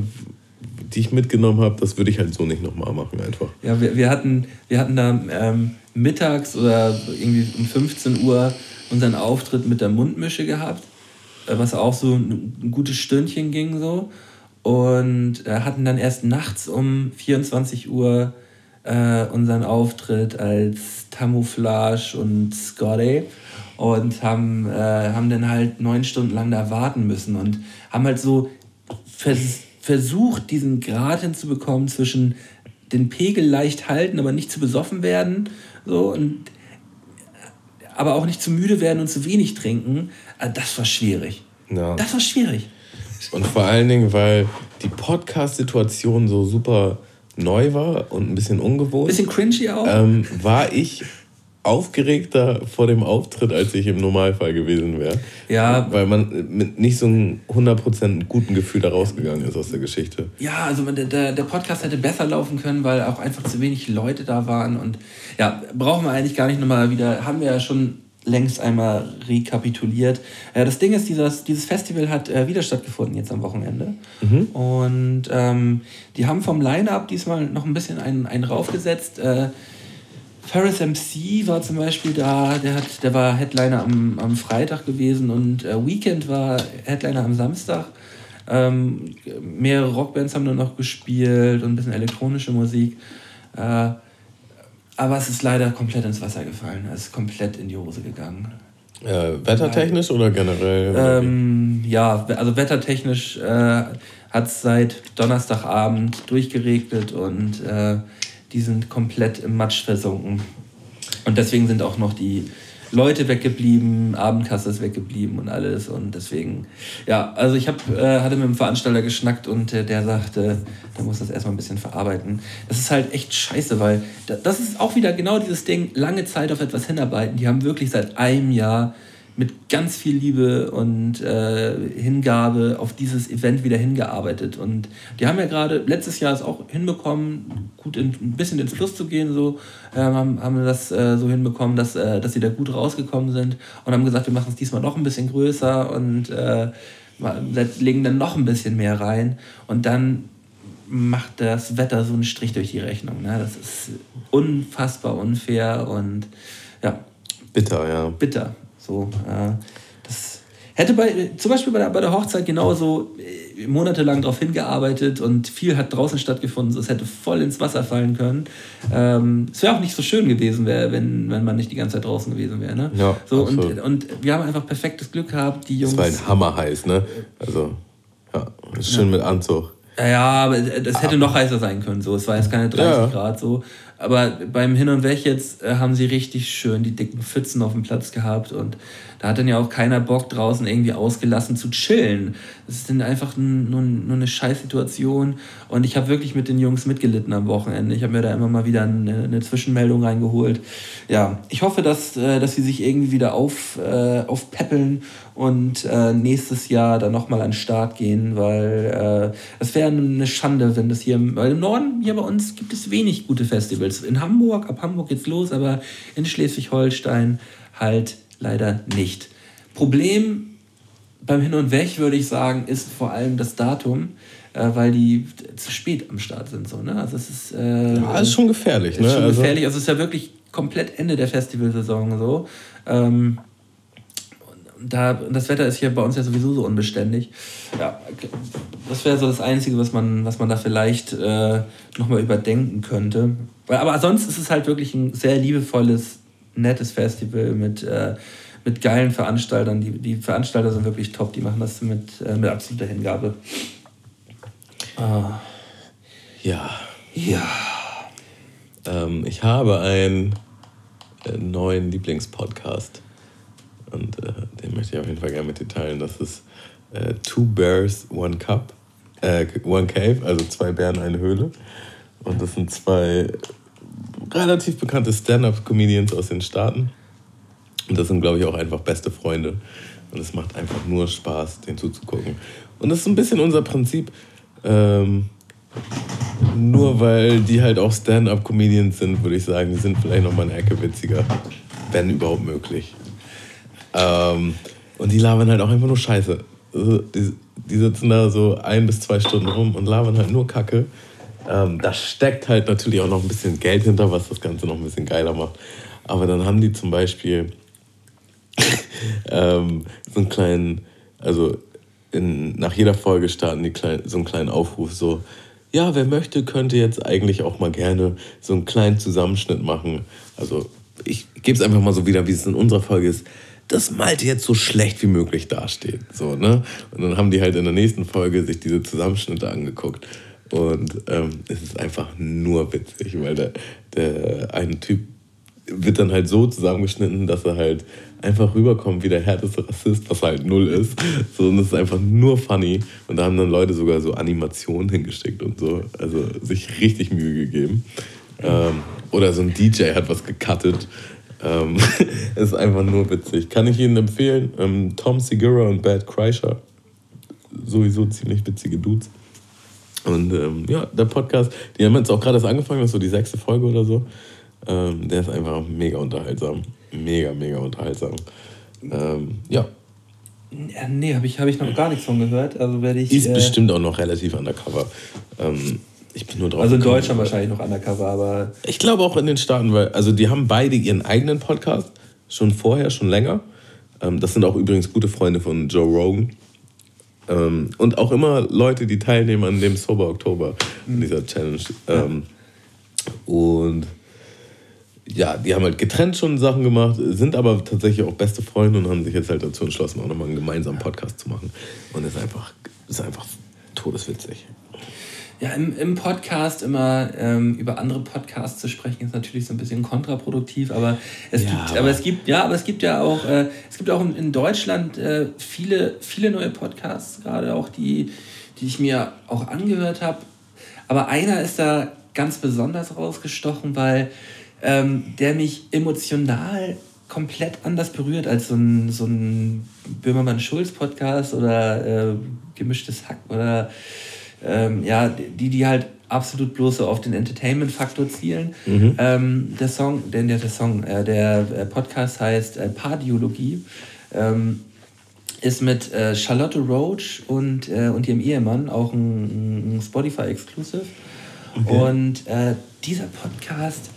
die ich mitgenommen habe, das würde ich halt so nicht nochmal machen einfach. Ja, wir, wir, hatten, wir hatten da ähm, mittags oder irgendwie um 15 Uhr unseren Auftritt mit der Mundmische gehabt, äh, was auch so ein, ein gutes Stündchen ging so. Und äh, hatten dann erst nachts um 24 Uhr äh, unseren Auftritt als Tamouflage und Scotty und haben, äh, haben dann halt neun Stunden lang da warten müssen und haben halt so vers versucht, diesen Grad hinzubekommen zwischen den Pegel leicht halten, aber nicht zu besoffen werden, so und aber auch nicht zu müde werden und zu wenig trinken. Äh, Das war schwierig. Ja. Das war schwierig. Und vor allen Dingen, weil die Podcast-Situation so super neu war und ein bisschen ungewohnt. Bisschen cringy auch. ähm, war ich aufgeregter vor dem Auftritt, als ich im Normalfall gewesen wäre. Ja. Weil man mit nicht so einem 100% guten Gefühl da rausgegangen ist aus der Geschichte. Ja, also der, der Podcast hätte besser laufen können, weil auch einfach zu wenig Leute da waren. Und ja, brauchen wir eigentlich gar nicht nochmal wieder, haben wir ja schon längst einmal rekapituliert. Äh, das Ding ist, dieses, dieses Festival hat äh, wieder stattgefunden jetzt am Wochenende. Und ähm, die haben vom Line-Up diesmal noch ein bisschen einen, einen raufgesetzt. Äh, Ferris MC war zum Beispiel da, der, hat, der war Headliner am, am Freitag gewesen und äh, Weekend war Headliner am Samstag. Ähm, mehrere Rockbands haben dann noch gespielt und ein bisschen elektronische Musik. Äh, aber es ist leider komplett ins Wasser gefallen. Es ist komplett in die Hose gegangen. Äh, wettertechnisch oder generell? Ähm, ja, also wettertechnisch äh, hat es seit Donnerstagabend durchgeregnet und äh, die sind komplett im Matsch versunken. Und deswegen sind auch noch die Leute weggeblieben, Abendkasse ist weggeblieben und alles. Und deswegen, ja, also ich hab, äh, hatte mit dem Veranstalter geschnackt und äh, der sagte, der muss das erstmal ein bisschen verarbeiten. Das ist halt echt scheiße, weil da, das ist auch wieder genau dieses Ding, lange Zeit auf etwas hinarbeiten. Die haben wirklich seit einem Jahr mit ganz viel Liebe und äh, Hingabe auf dieses Event wieder hingearbeitet. Und die haben ja gerade letztes Jahr es auch hinbekommen, gut in, ein bisschen ins Fluss zu gehen, so ähm, haben, haben das äh, so hinbekommen, dass, äh, dass sie da gut rausgekommen sind und haben gesagt, wir machen es diesmal noch ein bisschen größer und äh, legen dann noch ein bisschen mehr rein. Und dann macht das Wetter so einen Strich durch die Rechnung. Ne? Das ist unfassbar unfair und ja, Bitter, ja. bitter. So, äh, das hätte bei, zum Beispiel bei der, bei der Hochzeit genauso äh, monatelang darauf hingearbeitet und viel hat draußen stattgefunden. So, es hätte voll ins Wasser fallen können. Ähm, es wäre auch nicht so schön gewesen, wär, wenn, wenn man nicht die ganze Zeit draußen gewesen wäre. Ne? Ja, so, und, absolut. und wir haben einfach perfektes Glück gehabt. Die Jungs. Es war ein Hammer heiß, ne? Also, ja, schön mit Anzug. Ja, ja, aber das hätte noch heißer sein können. So. Es war jetzt keine 30 Ja. Grad so. Aber beim Hin und Weg jetzt äh, haben sie richtig schön die dicken Pfützen auf dem Platz gehabt. Und da hat dann ja auch keiner Bock draußen irgendwie ausgelassen zu chillen. Das ist dann einfach nur, nur eine Scheißsituation. Und ich habe wirklich mit den Jungs mitgelitten am Wochenende. Ich habe mir da immer mal wieder eine, eine Zwischenmeldung reingeholt. Ja, ich hoffe, dass, äh, dass sie sich irgendwie wieder auf, äh, aufpäppeln und äh, nächstes Jahr dann nochmal an den Start gehen, weil äh, es wäre eine Schande, wenn das hier, weil im Norden, hier bei uns, gibt es wenig gute Festivals. In Hamburg, ab Hamburg geht's los, aber in Schleswig-Holstein halt leider nicht. Problem beim Hin und Weg, würde ich sagen, ist vor allem das Datum, äh, weil die zu spät am Start sind. So, ne? Also es ist, äh, ja, ist schon gefährlich. Ist ne? schon also gefährlich. Also es ist ja wirklich komplett Ende der Festivalsaison so. Ähm, da, das Wetter ist hier bei uns ja sowieso so unbeständig. Ja, das wäre so das Einzige, was man, was man da vielleicht äh, nochmal überdenken könnte. Aber sonst ist es halt wirklich ein sehr liebevolles, nettes Festival mit, äh, mit geilen Veranstaltern. Die, die Veranstalter sind wirklich top, die machen das mit, äh, mit absoluter Hingabe. Ah. Ja. Ja. Ähm, ich habe einen äh, neuen Lieblingspodcast und äh, den möchte ich auf jeden Fall gerne mit dir teilen. Das ist äh, Two Bears, One Cup, äh, One Cave, also zwei Bären, eine Höhle. Und das sind zwei relativ bekannte Stand-up-Comedians aus den Staaten. Und das sind, glaube ich, auch einfach beste Freunde. Und es macht einfach nur Spaß, denen zuzugucken. Und das ist ein bisschen unser Prinzip. Ähm, nur weil die halt auch Stand-up-Comedians sind, würde ich sagen, die sind vielleicht noch mal eine Ecke witziger, wenn überhaupt möglich. Ähm, und die labern halt auch einfach nur Scheiße. Also die, die, sitzen da so ein bis zwei Stunden rum und labern halt nur Kacke. Ähm, da steckt halt natürlich auch noch ein bisschen Geld hinter, was das Ganze noch ein bisschen geiler macht. Aber dann haben die zum Beispiel [LAUGHS] ähm, so einen kleinen, also in, nach jeder Folge starten die klein, so einen kleinen Aufruf, so, ja, wer möchte, könnte jetzt eigentlich auch mal gerne so einen kleinen Zusammenschnitt machen. Also ich gebe es einfach mal so wieder, wie es in unserer Folge ist dass Malte jetzt so schlecht wie möglich dasteht. So, ne? Und dann haben die halt in der nächsten Folge sich diese Zusammenschnitte angeguckt. Und ähm, es ist einfach nur witzig, weil der, der eine Typ wird dann halt so zusammengeschnitten, dass er halt einfach rüberkommt wie der härteste Rassist, was halt null ist. So, und das ist einfach nur funny. Und da haben dann Leute sogar so Animationen hingeschickt und so. Also sich richtig Mühe gegeben. Ähm, oder so ein DJ hat was gecuttet ähm, [LAUGHS] ist einfach nur witzig. Kann ich Ihnen empfehlen. Ähm, Tom Segura und Bad Kreischer. Sowieso ziemlich witzige Dudes. Und ähm, ja, der Podcast, die haben jetzt auch gerade erst angefangen, das ist so die sechste Folge oder so. Ähm, der ist einfach mega unterhaltsam. Mega, mega unterhaltsam. Ähm, ja. ja. Nee, habe ich, hab ich noch gar nichts von gehört. Also werde ich. Ist äh, bestimmt auch noch relativ undercover. Ähm, ich bin nur drauf. Also in. Deutschland wahrscheinlich noch undercover, aber. Ich glaube auch in den Staaten, weil, also die haben beide ihren eigenen Podcast, schon vorher, schon länger. Ähm, das sind auch übrigens gute Freunde von Joe Rogan. Ähm, und auch immer Leute, die teilnehmen an dem Sober Oktober, an dieser Challenge. Ähm, und ja, die haben halt getrennt schon Sachen gemacht, sind aber tatsächlich auch beste Freunde und haben sich jetzt halt dazu entschlossen, auch nochmal einen gemeinsamen Podcast zu machen. Und ist einfach, ist einfach todeswitzig. Ja, im, im Podcast immer ähm, über andere Podcasts zu sprechen, ist natürlich so ein bisschen kontraproduktiv, aber es ja, gibt, aber es gibt, ja, aber es gibt ja auch, äh, es gibt auch in Deutschland äh, viele, viele neue Podcasts, gerade auch die, die ich mir auch angehört habe. Aber einer ist da ganz besonders rausgestochen, weil ähm, der mich emotional komplett anders berührt als so ein, so ein Böhmermann-Schulz-Podcast oder äh, gemischtes Hack oder ähm, ja, die, die halt absolut bloß so auf den Entertainment-Faktor zielen. Mhm. Ähm, der Song, denn der, der Song, äh, der äh, Podcast heißt äh, Pardiologie, ähm, ist mit äh, Charlotte Roach und, äh, und ihrem Ehemann, auch ein, ein Spotify-Exclusive. Okay. Und äh, dieser Podcast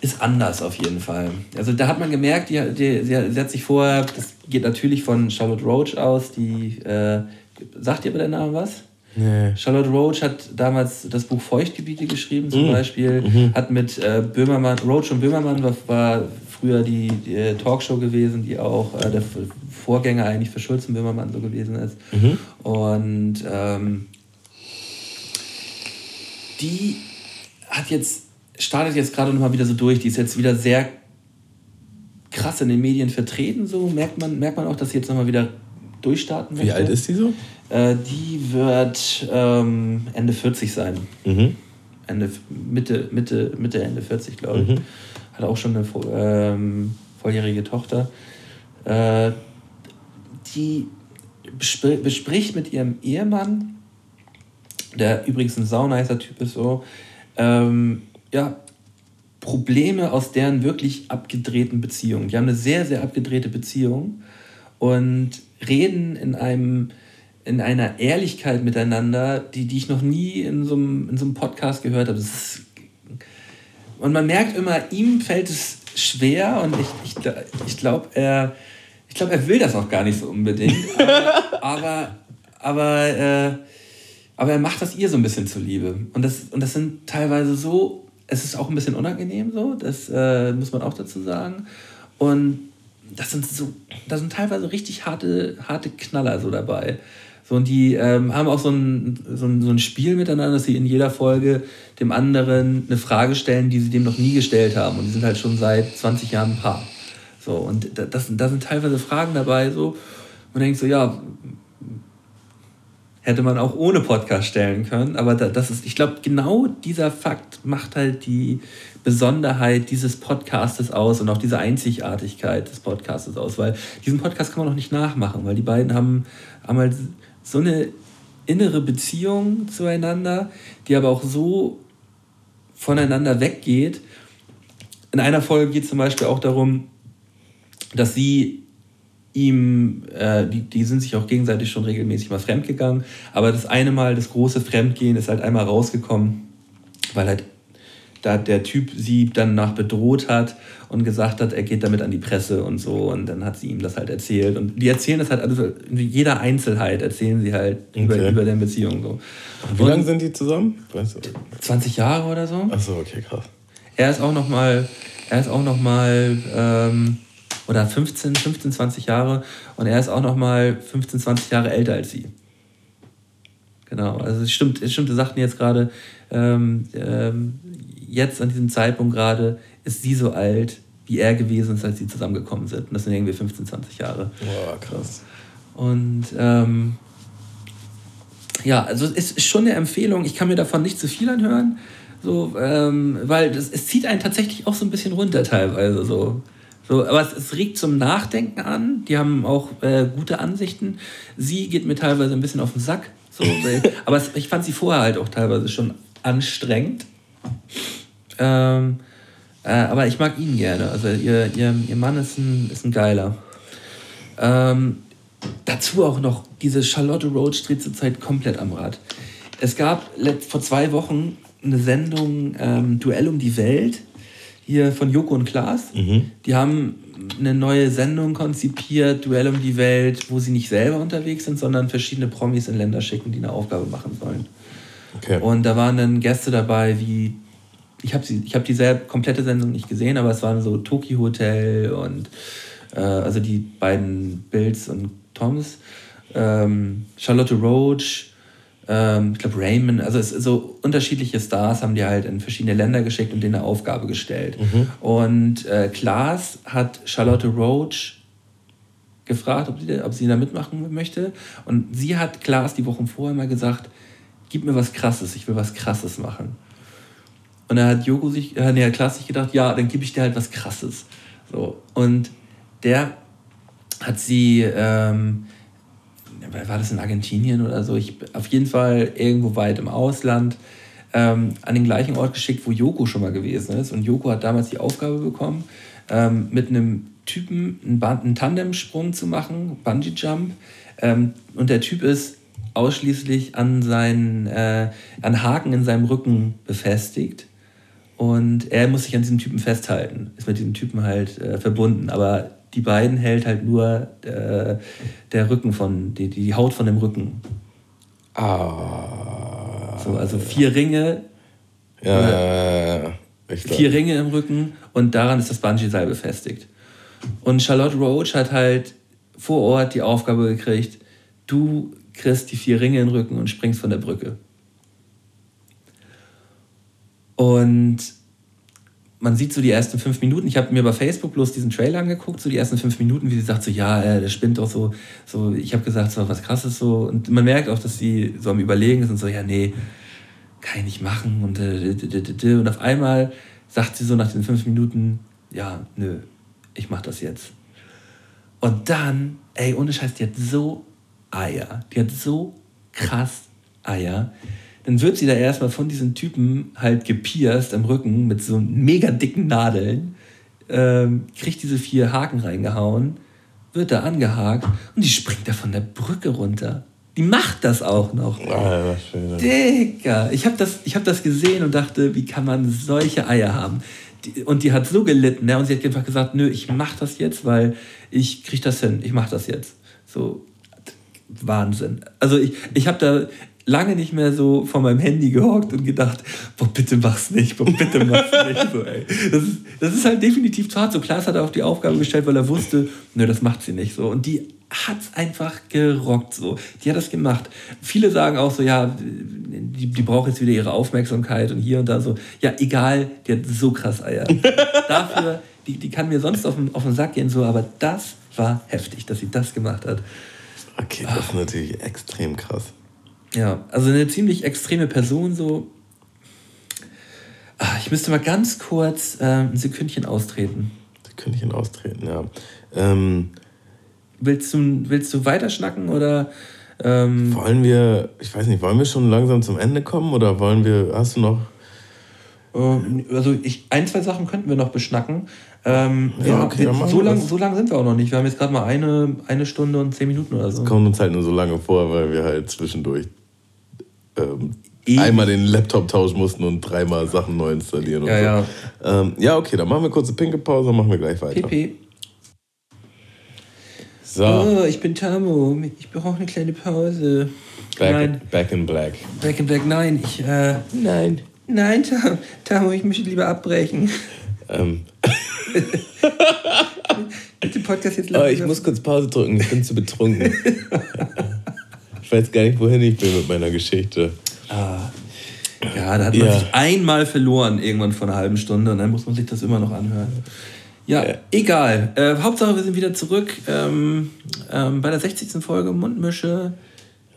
ist anders auf jeden Fall. Also da hat man gemerkt, die, die, sie, sie hat sich vorher, das geht natürlich von Charlotte Roach aus, die, sagt ihr aber der Name was? Nee. Charlotte Roach hat damals das Buch Feuchtgebiete geschrieben, zum mhm. Beispiel. Mhm. Hat mit äh, Böhmermann, Roach und Böhmermann war, war früher die, die, äh, Talkshow gewesen, die auch äh, der Vorgänger eigentlich für Schulz und Böhmermann so gewesen ist. Mhm. Und ähm, die hat jetzt, startet jetzt gerade nochmal wieder so durch, die ist jetzt wieder sehr krass in den Medien vertreten, so merkt man, merkt man auch, dass sie jetzt nochmal wieder durchstarten möchte. Wie alt ist die so? Äh, die wird ähm, Ende 40 sein. Mhm. Ende, Mitte, Mitte, Mitte, Ende 40, glaube ich. Mhm. Hat auch schon eine ähm, volljährige Tochter. Äh, die bespricht mit ihrem Ehemann, der übrigens ein saunicer Typ ist, so, ähm, ja, Probleme aus deren wirklich abgedrehten Beziehungen. Die haben eine sehr, sehr abgedrehte Beziehung und reden in einem in einer Ehrlichkeit miteinander, die, die ich noch nie in so einem, in so einem Podcast gehört habe. Ist, und man merkt immer, ihm fällt es schwer und ich, ich, ich glaube, er, glaub, er will das auch gar nicht so unbedingt. [LAUGHS] Aber, aber, aber, äh, aber er macht das ihr so ein bisschen zuliebe. Und das, und das sind teilweise so, es ist auch ein bisschen unangenehm so, das äh, muss man auch dazu sagen. Und das sind so, da sind teilweise richtig harte, harte Knaller so dabei. So, und die ähm, haben auch so ein, so, ein, so ein Spiel miteinander, dass sie in jeder Folge dem anderen eine Frage stellen, die sie dem noch nie gestellt haben. Und die sind halt schon seit 20 Jahren ein Paar. So, und da, das, da sind teilweise Fragen dabei, so, man denkt so, ja, hätte man auch ohne Podcast stellen können. Aber das ist, ich glaube, genau dieser Fakt macht halt die Besonderheit dieses Podcastes aus und auch diese Einzigartigkeit des Podcastes aus, weil diesen Podcast kann man noch nicht nachmachen, weil die beiden haben, haben halt so eine innere Beziehung zueinander, die aber auch so voneinander weggeht. In einer Folge geht es zum Beispiel auch darum, dass sie ihm, äh, die, die sind sich auch gegenseitig schon regelmäßig mal fremdgegangen, aber das eine Mal, das große Fremdgehen ist halt einmal rausgekommen, weil halt da der Typ sie dann nach bedroht hat und gesagt hat, er geht damit an die Presse und so. Und dann hat sie ihm das halt erzählt. Und die erzählen das halt, also in jeder Einzelheit erzählen sie halt okay. über, über deren Beziehung. So. Wie lange sind die zusammen? Weißt du? 20 Jahre oder so. Achso, okay, krass. Er ist auch noch mal, er ist auch noch mal, ähm, oder 15, 15, 20 Jahre. Und er ist auch noch mal 15, 20 Jahre älter als sie. Genau, also es stimmt, es stimmt, sagten jetzt gerade, ähm, ähm, jetzt an diesem Zeitpunkt gerade ist sie so alt, wie er gewesen ist, als sie zusammengekommen sind. Und das sind irgendwie 15, 20 Jahre. Boah, krass. Und ähm, ja, also es ist schon eine Empfehlung. Ich kann mir davon nicht zu viel anhören, so, ähm, weil das, es zieht einen tatsächlich auch so ein bisschen runter teilweise. So. So, aber es, es regt zum Nachdenken an. Die haben auch äh, gute Ansichten. Sie geht mir teilweise ein bisschen auf den Sack. So, [LAUGHS] aber es, ich fand sie vorher halt auch teilweise schon anstrengend. Ähm, äh, aber ich mag ihn gerne. Also ihr, ihr, ihr Mann ist ein, ist ein Geiler. Ähm, dazu auch noch, diese Charlotte Roach dreht zurzeit komplett am Rad. Es gab vor zwei Wochen eine Sendung ähm, Duell um die Welt, hier von Joko und Klaas. Mhm. Die haben eine neue Sendung konzipiert, Duell um die Welt, wo sie nicht selber unterwegs sind, sondern verschiedene Promis in Länder schicken, die eine Aufgabe machen sollen. Okay. Und da waren dann Gäste dabei wie, ich habe hab die sehr komplette Sendung nicht gesehen, aber es waren so Toki Hotel und äh, also die beiden Bills und Toms, ähm, Charlotte Roach, ähm, ich glaube Raymond, also es, so unterschiedliche Stars haben die halt in verschiedene Länder geschickt und denen eine Aufgabe gestellt. Mhm. Und äh, Klaas hat Charlotte Roach gefragt, ob sie, ob sie da mitmachen möchte. Und sie hat Klaas die Wochen vorher mal gesagt, gib mir was Krasses, ich will was Krasses machen. Und da hat Joko sich, äh, nee, Klaas sich gedacht, ja, dann gebe ich dir halt was Krasses. So. Und der hat sie, ähm, war das in Argentinien oder so? Ich, auf jeden Fall irgendwo weit im Ausland, ähm, an den gleichen Ort geschickt, wo Joko schon mal gewesen ist. Und Joko hat damals die Aufgabe bekommen, ähm, mit einem Typen einen, einen Tandemsprung zu machen, Bungee Jump. Ähm, und der Typ ist ausschließlich an, seinen, äh, an Haken in seinem Rücken befestigt. Und er muss sich an diesem Typen festhalten, ist mit diesem Typen halt äh, verbunden. Aber die beiden hält halt nur äh, der Rücken von, die, die Haut von dem Rücken. Ah. So, also vier Ringe. Ja, ja, ja, Vier Ringe im Rücken und daran ist das Bungee-Seil befestigt. Und Charlotte Roach hat halt vor Ort die Aufgabe gekriegt, du kriegst die vier Ringe im Rücken und springst von der Brücke. Und man sieht so die ersten fünf Minuten. Ich habe mir bei Facebook bloß diesen Trailer angeguckt, so die ersten fünf Minuten, wie sie sagt so, ja, äh, der spinnt doch so. so ich habe gesagt, so was krasses so. Und man merkt auch, dass sie so am Überlegen ist und so, ja, nee, kann ich nicht machen. Und, äh, und auf einmal sagt sie so nach den fünf Minuten, ja, nö, ich mache das jetzt. Und dann, ey, ohne Scheiß, die hat so Eier. Die hat so krass Eier. Dann wird sie da erstmal von diesen Typen halt gepierst am Rücken mit so mega dicken Nadeln, ähm, kriegt diese vier Haken reingehauen, wird da angehakt und die springt da von der Brücke runter. Die macht das auch noch. Ah, ja. Digga, ich habe das, ich hab das gesehen und dachte, wie kann man solche Eier haben? Die, und die hat so gelitten, ne? und sie hat einfach gesagt, nö, ich mach das jetzt, weil ich krieg das hin, ich mach das jetzt. So, Wahnsinn. Also ich, ich habe da lange nicht mehr so vor meinem Handy gehockt und gedacht, boah, bitte mach's nicht, boah, bitte mach's [LAUGHS] nicht. So, ey. Das, ist, das ist halt definitiv zu hart. So Klaas hat er auch die Aufgabe gestellt, weil er wusste, nö, das macht sie nicht so. Und die hat's einfach gerockt so. Die hat das gemacht. Viele sagen auch so, ja, die, die braucht jetzt wieder ihre Aufmerksamkeit und hier und da so. Ja, egal, die hat so krass Eier. [LAUGHS] Dafür, die, die kann mir sonst auf den, auf den Sack gehen, so, aber das war heftig, dass sie das gemacht hat. Okay, das ist natürlich extrem krass. Ja, also eine ziemlich extreme Person so. Ah, Ich müsste mal ganz kurz äh, ein Sekündchen austreten. Sekündchen austreten, ja. Ähm, Willst du, willst du weiterschnacken oder ähm, wollen wir, ich weiß nicht, wollen wir schon langsam zum Ende kommen oder wollen wir, hast du noch? ähm, also ich, ein, zwei Sachen könnten wir noch beschnacken. Ähm, Ja, wir, okay, machen so lang, das. so lang sind wir auch noch nicht. Wir haben jetzt gerade mal eine, eine Stunde und zehn Minuten oder so. Kommt uns halt nur so lange vor, weil wir halt zwischendurch ähm, Ewig. einmal den Laptop tauschen mussten und dreimal Sachen neu installieren und Ja, so. Ähm, ja, okay, dann machen wir kurze pinke Pause und machen wir gleich weiter. PP. So, Oh, ich bin Tamo. Ich brauche eine kleine Pause. back, Nein, back in black. Back in Black, nein. Ich, äh, Nein. nein, Tam- Tamo, ich möchte lieber abbrechen. Ähm, [LAUGHS] Bitte Podcast jetzt oh, ich muss kurz Pause drücken, ich bin zu betrunken. ich weiß gar nicht, wohin ich bin mit meiner Geschichte. Ja, da hat man Ja. sich einmal verloren, irgendwann vor einer halben Stunde, und dann muss man sich das immer noch anhören. Ja, Ja. egal. Äh, Hauptsache, wir sind wieder zurück ähm, ähm, bei der 60. Folge Mundmische.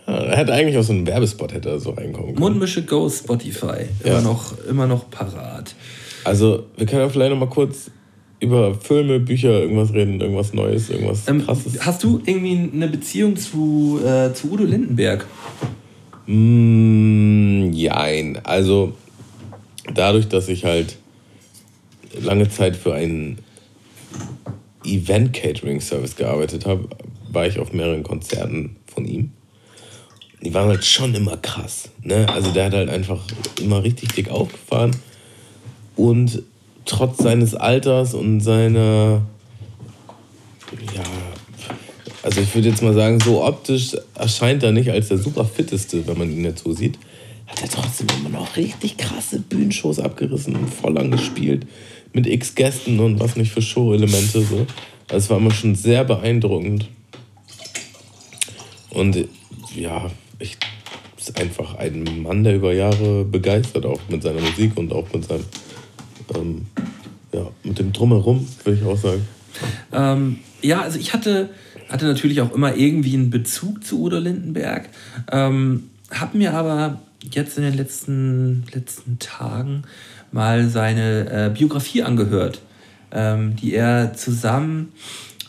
Ja, er hätte eigentlich auch so einen Werbespot hätte er so reinkommen können. Mundmische Go Spotify. Immer, Ja. noch, immer noch parat. Also, wir können ja vielleicht noch mal kurz über Filme, Bücher, irgendwas reden, irgendwas Neues, irgendwas Ähm, Krasses. hast du irgendwie eine Beziehung zu, äh, zu Udo Lindenberg? Mm, jein. Also, dadurch, dass ich halt lange Zeit für einen Event-Catering-Service gearbeitet habe, war ich auf mehreren Konzerten von ihm. Die waren halt schon immer krass. Ne? Also, der hat halt einfach immer richtig dick aufgefahren. Und trotz seines Alters und seiner, ja, also ich würde jetzt mal sagen, so optisch erscheint er nicht als der super fitteste, wenn man ihn so sieht. Hat er trotzdem immer noch richtig krasse Bühnenshows abgerissen und voll lang gespielt. Mit x Gästen und was nicht für Show-Elemente. So. Also es war immer schon sehr beeindruckend. Und ja, ich ist einfach ein Mann, der über Jahre begeistert, auch mit seiner Musik und auch mit seinem, ähm, ja, mit dem Drumherum, würde ich auch sagen. Ähm, ja, also ich hatte, hatte natürlich auch immer irgendwie einen Bezug zu Udo Lindenberg, ähm, habe mir aber jetzt in den letzten, letzten Tagen mal seine äh, Biografie angehört, ähm, die er zusammen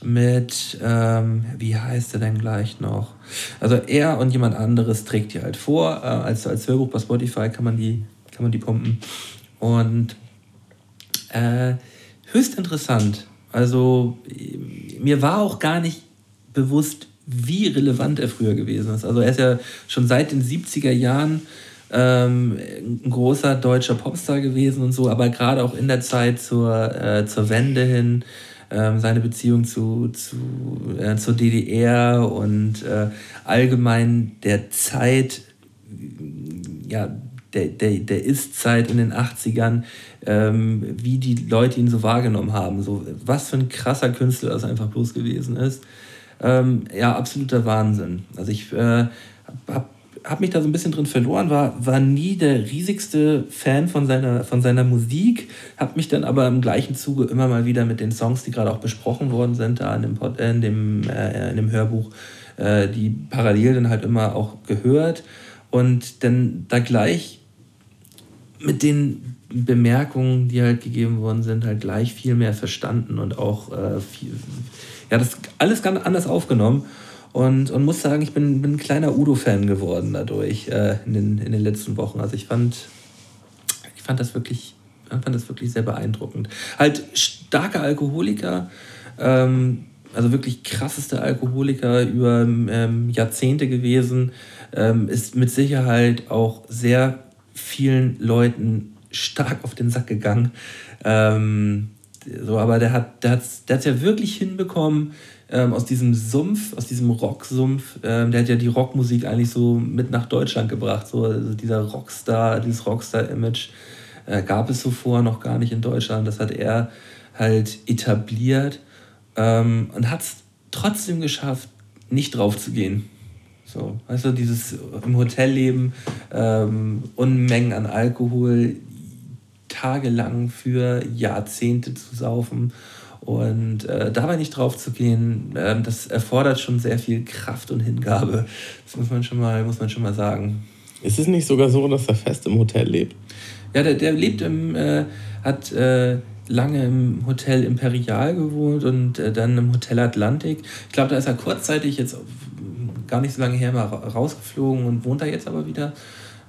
mit, ähm, wie heißt er denn gleich noch? Also er und jemand anderes trägt die halt vor. Äh, als, als Hörbuch bei Spotify kann man die, kann man die pumpen. Und äh, höchst interessant. Also äh, mir war auch gar nicht bewusst, wie relevant er früher gewesen ist. Also er ist ja schon seit den 70er Jahren ähm, ein großer deutscher Popstar gewesen und so, aber gerade auch in der Zeit zur, äh, zur Wende hin, ähm, seine Beziehung zu, zu, äh, zur DDR und äh, allgemein der Zeit, ja, der, der, der Ist-Zeit in den 80ern, ähm, wie die Leute ihn so wahrgenommen haben. So, was für ein krasser Künstler das einfach bloß gewesen ist. Ähm, ja, absoluter Wahnsinn. Also ich äh, habe hab mich da so ein bisschen drin verloren, war, war nie der riesigste Fan von seiner, von seiner Musik, habe mich dann aber im gleichen Zuge immer mal wieder mit den Songs, die gerade auch besprochen worden sind, da in dem, Pod, äh, in dem, äh, in dem Hörbuch, äh, die parallel dann halt immer auch gehört und dann da gleich mit den Bemerkungen, die halt gegeben worden sind, halt gleich viel mehr verstanden und auch äh, viel, ja, das alles ganz anders aufgenommen. Und, und muss sagen, ich bin, bin ein kleiner Udo-Fan geworden dadurch äh, in, den, in den letzten Wochen. Also ich fand, ich fand das wirklich, fand das wirklich sehr beeindruckend. Halt starke Alkoholiker, ähm, also wirklich krasseste Alkoholiker über ähm, Jahrzehnte gewesen, ähm, ist mit Sicherheit auch sehr vielen Leuten stark auf den Sack gegangen. Ähm, so, aber der hat der hat's, der hat's ja wirklich hinbekommen, ähm, aus diesem Sumpf, aus diesem Rocksumpf, ähm, der hat ja die Rockmusik eigentlich so mit nach Deutschland gebracht. So, also dieser Rockstar, dieses Rockstar-Image äh, gab es so vorher noch gar nicht in Deutschland. Das hat er halt etabliert ähm, und hat es trotzdem geschafft, nicht drauf zu gehen. So, weißt du, dieses im Hotelleben, ähm, Unmengen an Alkohol, tagelang für Jahrzehnte zu saufen und äh, dabei nicht drauf zu gehen, äh, das erfordert schon sehr viel Kraft und Hingabe. Das muss man schon mal, muss man schon mal sagen. Ist es nicht sogar so, dass er fest im Hotel lebt? Ja, der, der lebt im, äh, hat äh, lange im Hotel Imperial gewohnt und äh, dann im Hotel Atlantik. Ich glaube, da ist er kurzzeitig jetzt gar nicht so lange her mal rausgeflogen und wohnt da jetzt aber wieder.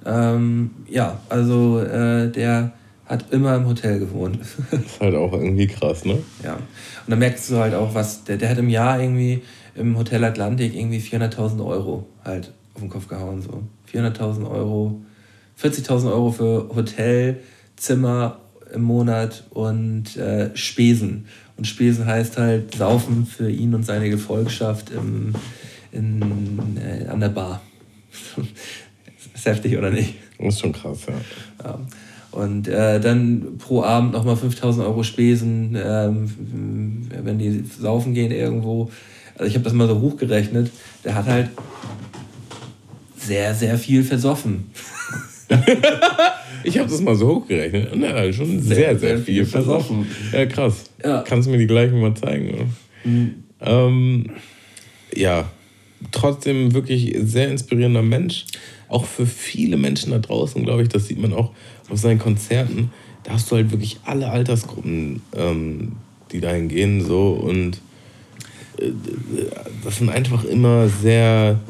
Ähm, ja, also äh, der hat immer im Hotel gewohnt. Das [LAUGHS] ist halt auch irgendwie krass, ne? Ja. Und dann merkst du halt auch, was, der, der hat im Jahr irgendwie im Hotel Atlantik irgendwie 400.000 Euro halt auf den Kopf gehauen. So. 400.000 Euro, 40.000 Euro für Hotel, Zimmer im Monat und äh, Spesen. Und Spesen heißt halt Saufen für ihn und seine Gefolgschaft im, in, äh, an der Bar. [LAUGHS] ist heftig, oder nicht? Das ist schon krass, ja. ja. Und äh, dann pro Abend nochmal 5000 Euro Spesen, ähm, wenn die saufen gehen irgendwo. Also ich habe das mal so hochgerechnet. Der hat halt sehr, sehr viel versoffen. [LAUGHS] ich habe das mal so hochgerechnet. Er hat schon sehr, sehr, sehr viel, viel versoffen. Ja, krass. Ja. Kannst du mir die gleichen mal zeigen? Mhm. Ähm, ja, trotzdem wirklich sehr inspirierender Mensch. Auch für viele Menschen da draußen, glaube ich, das sieht man auch auf seinen Konzerten, da hast du halt wirklich alle Altersgruppen, ähm, die dahin gehen, so und äh, das sind einfach immer sehr,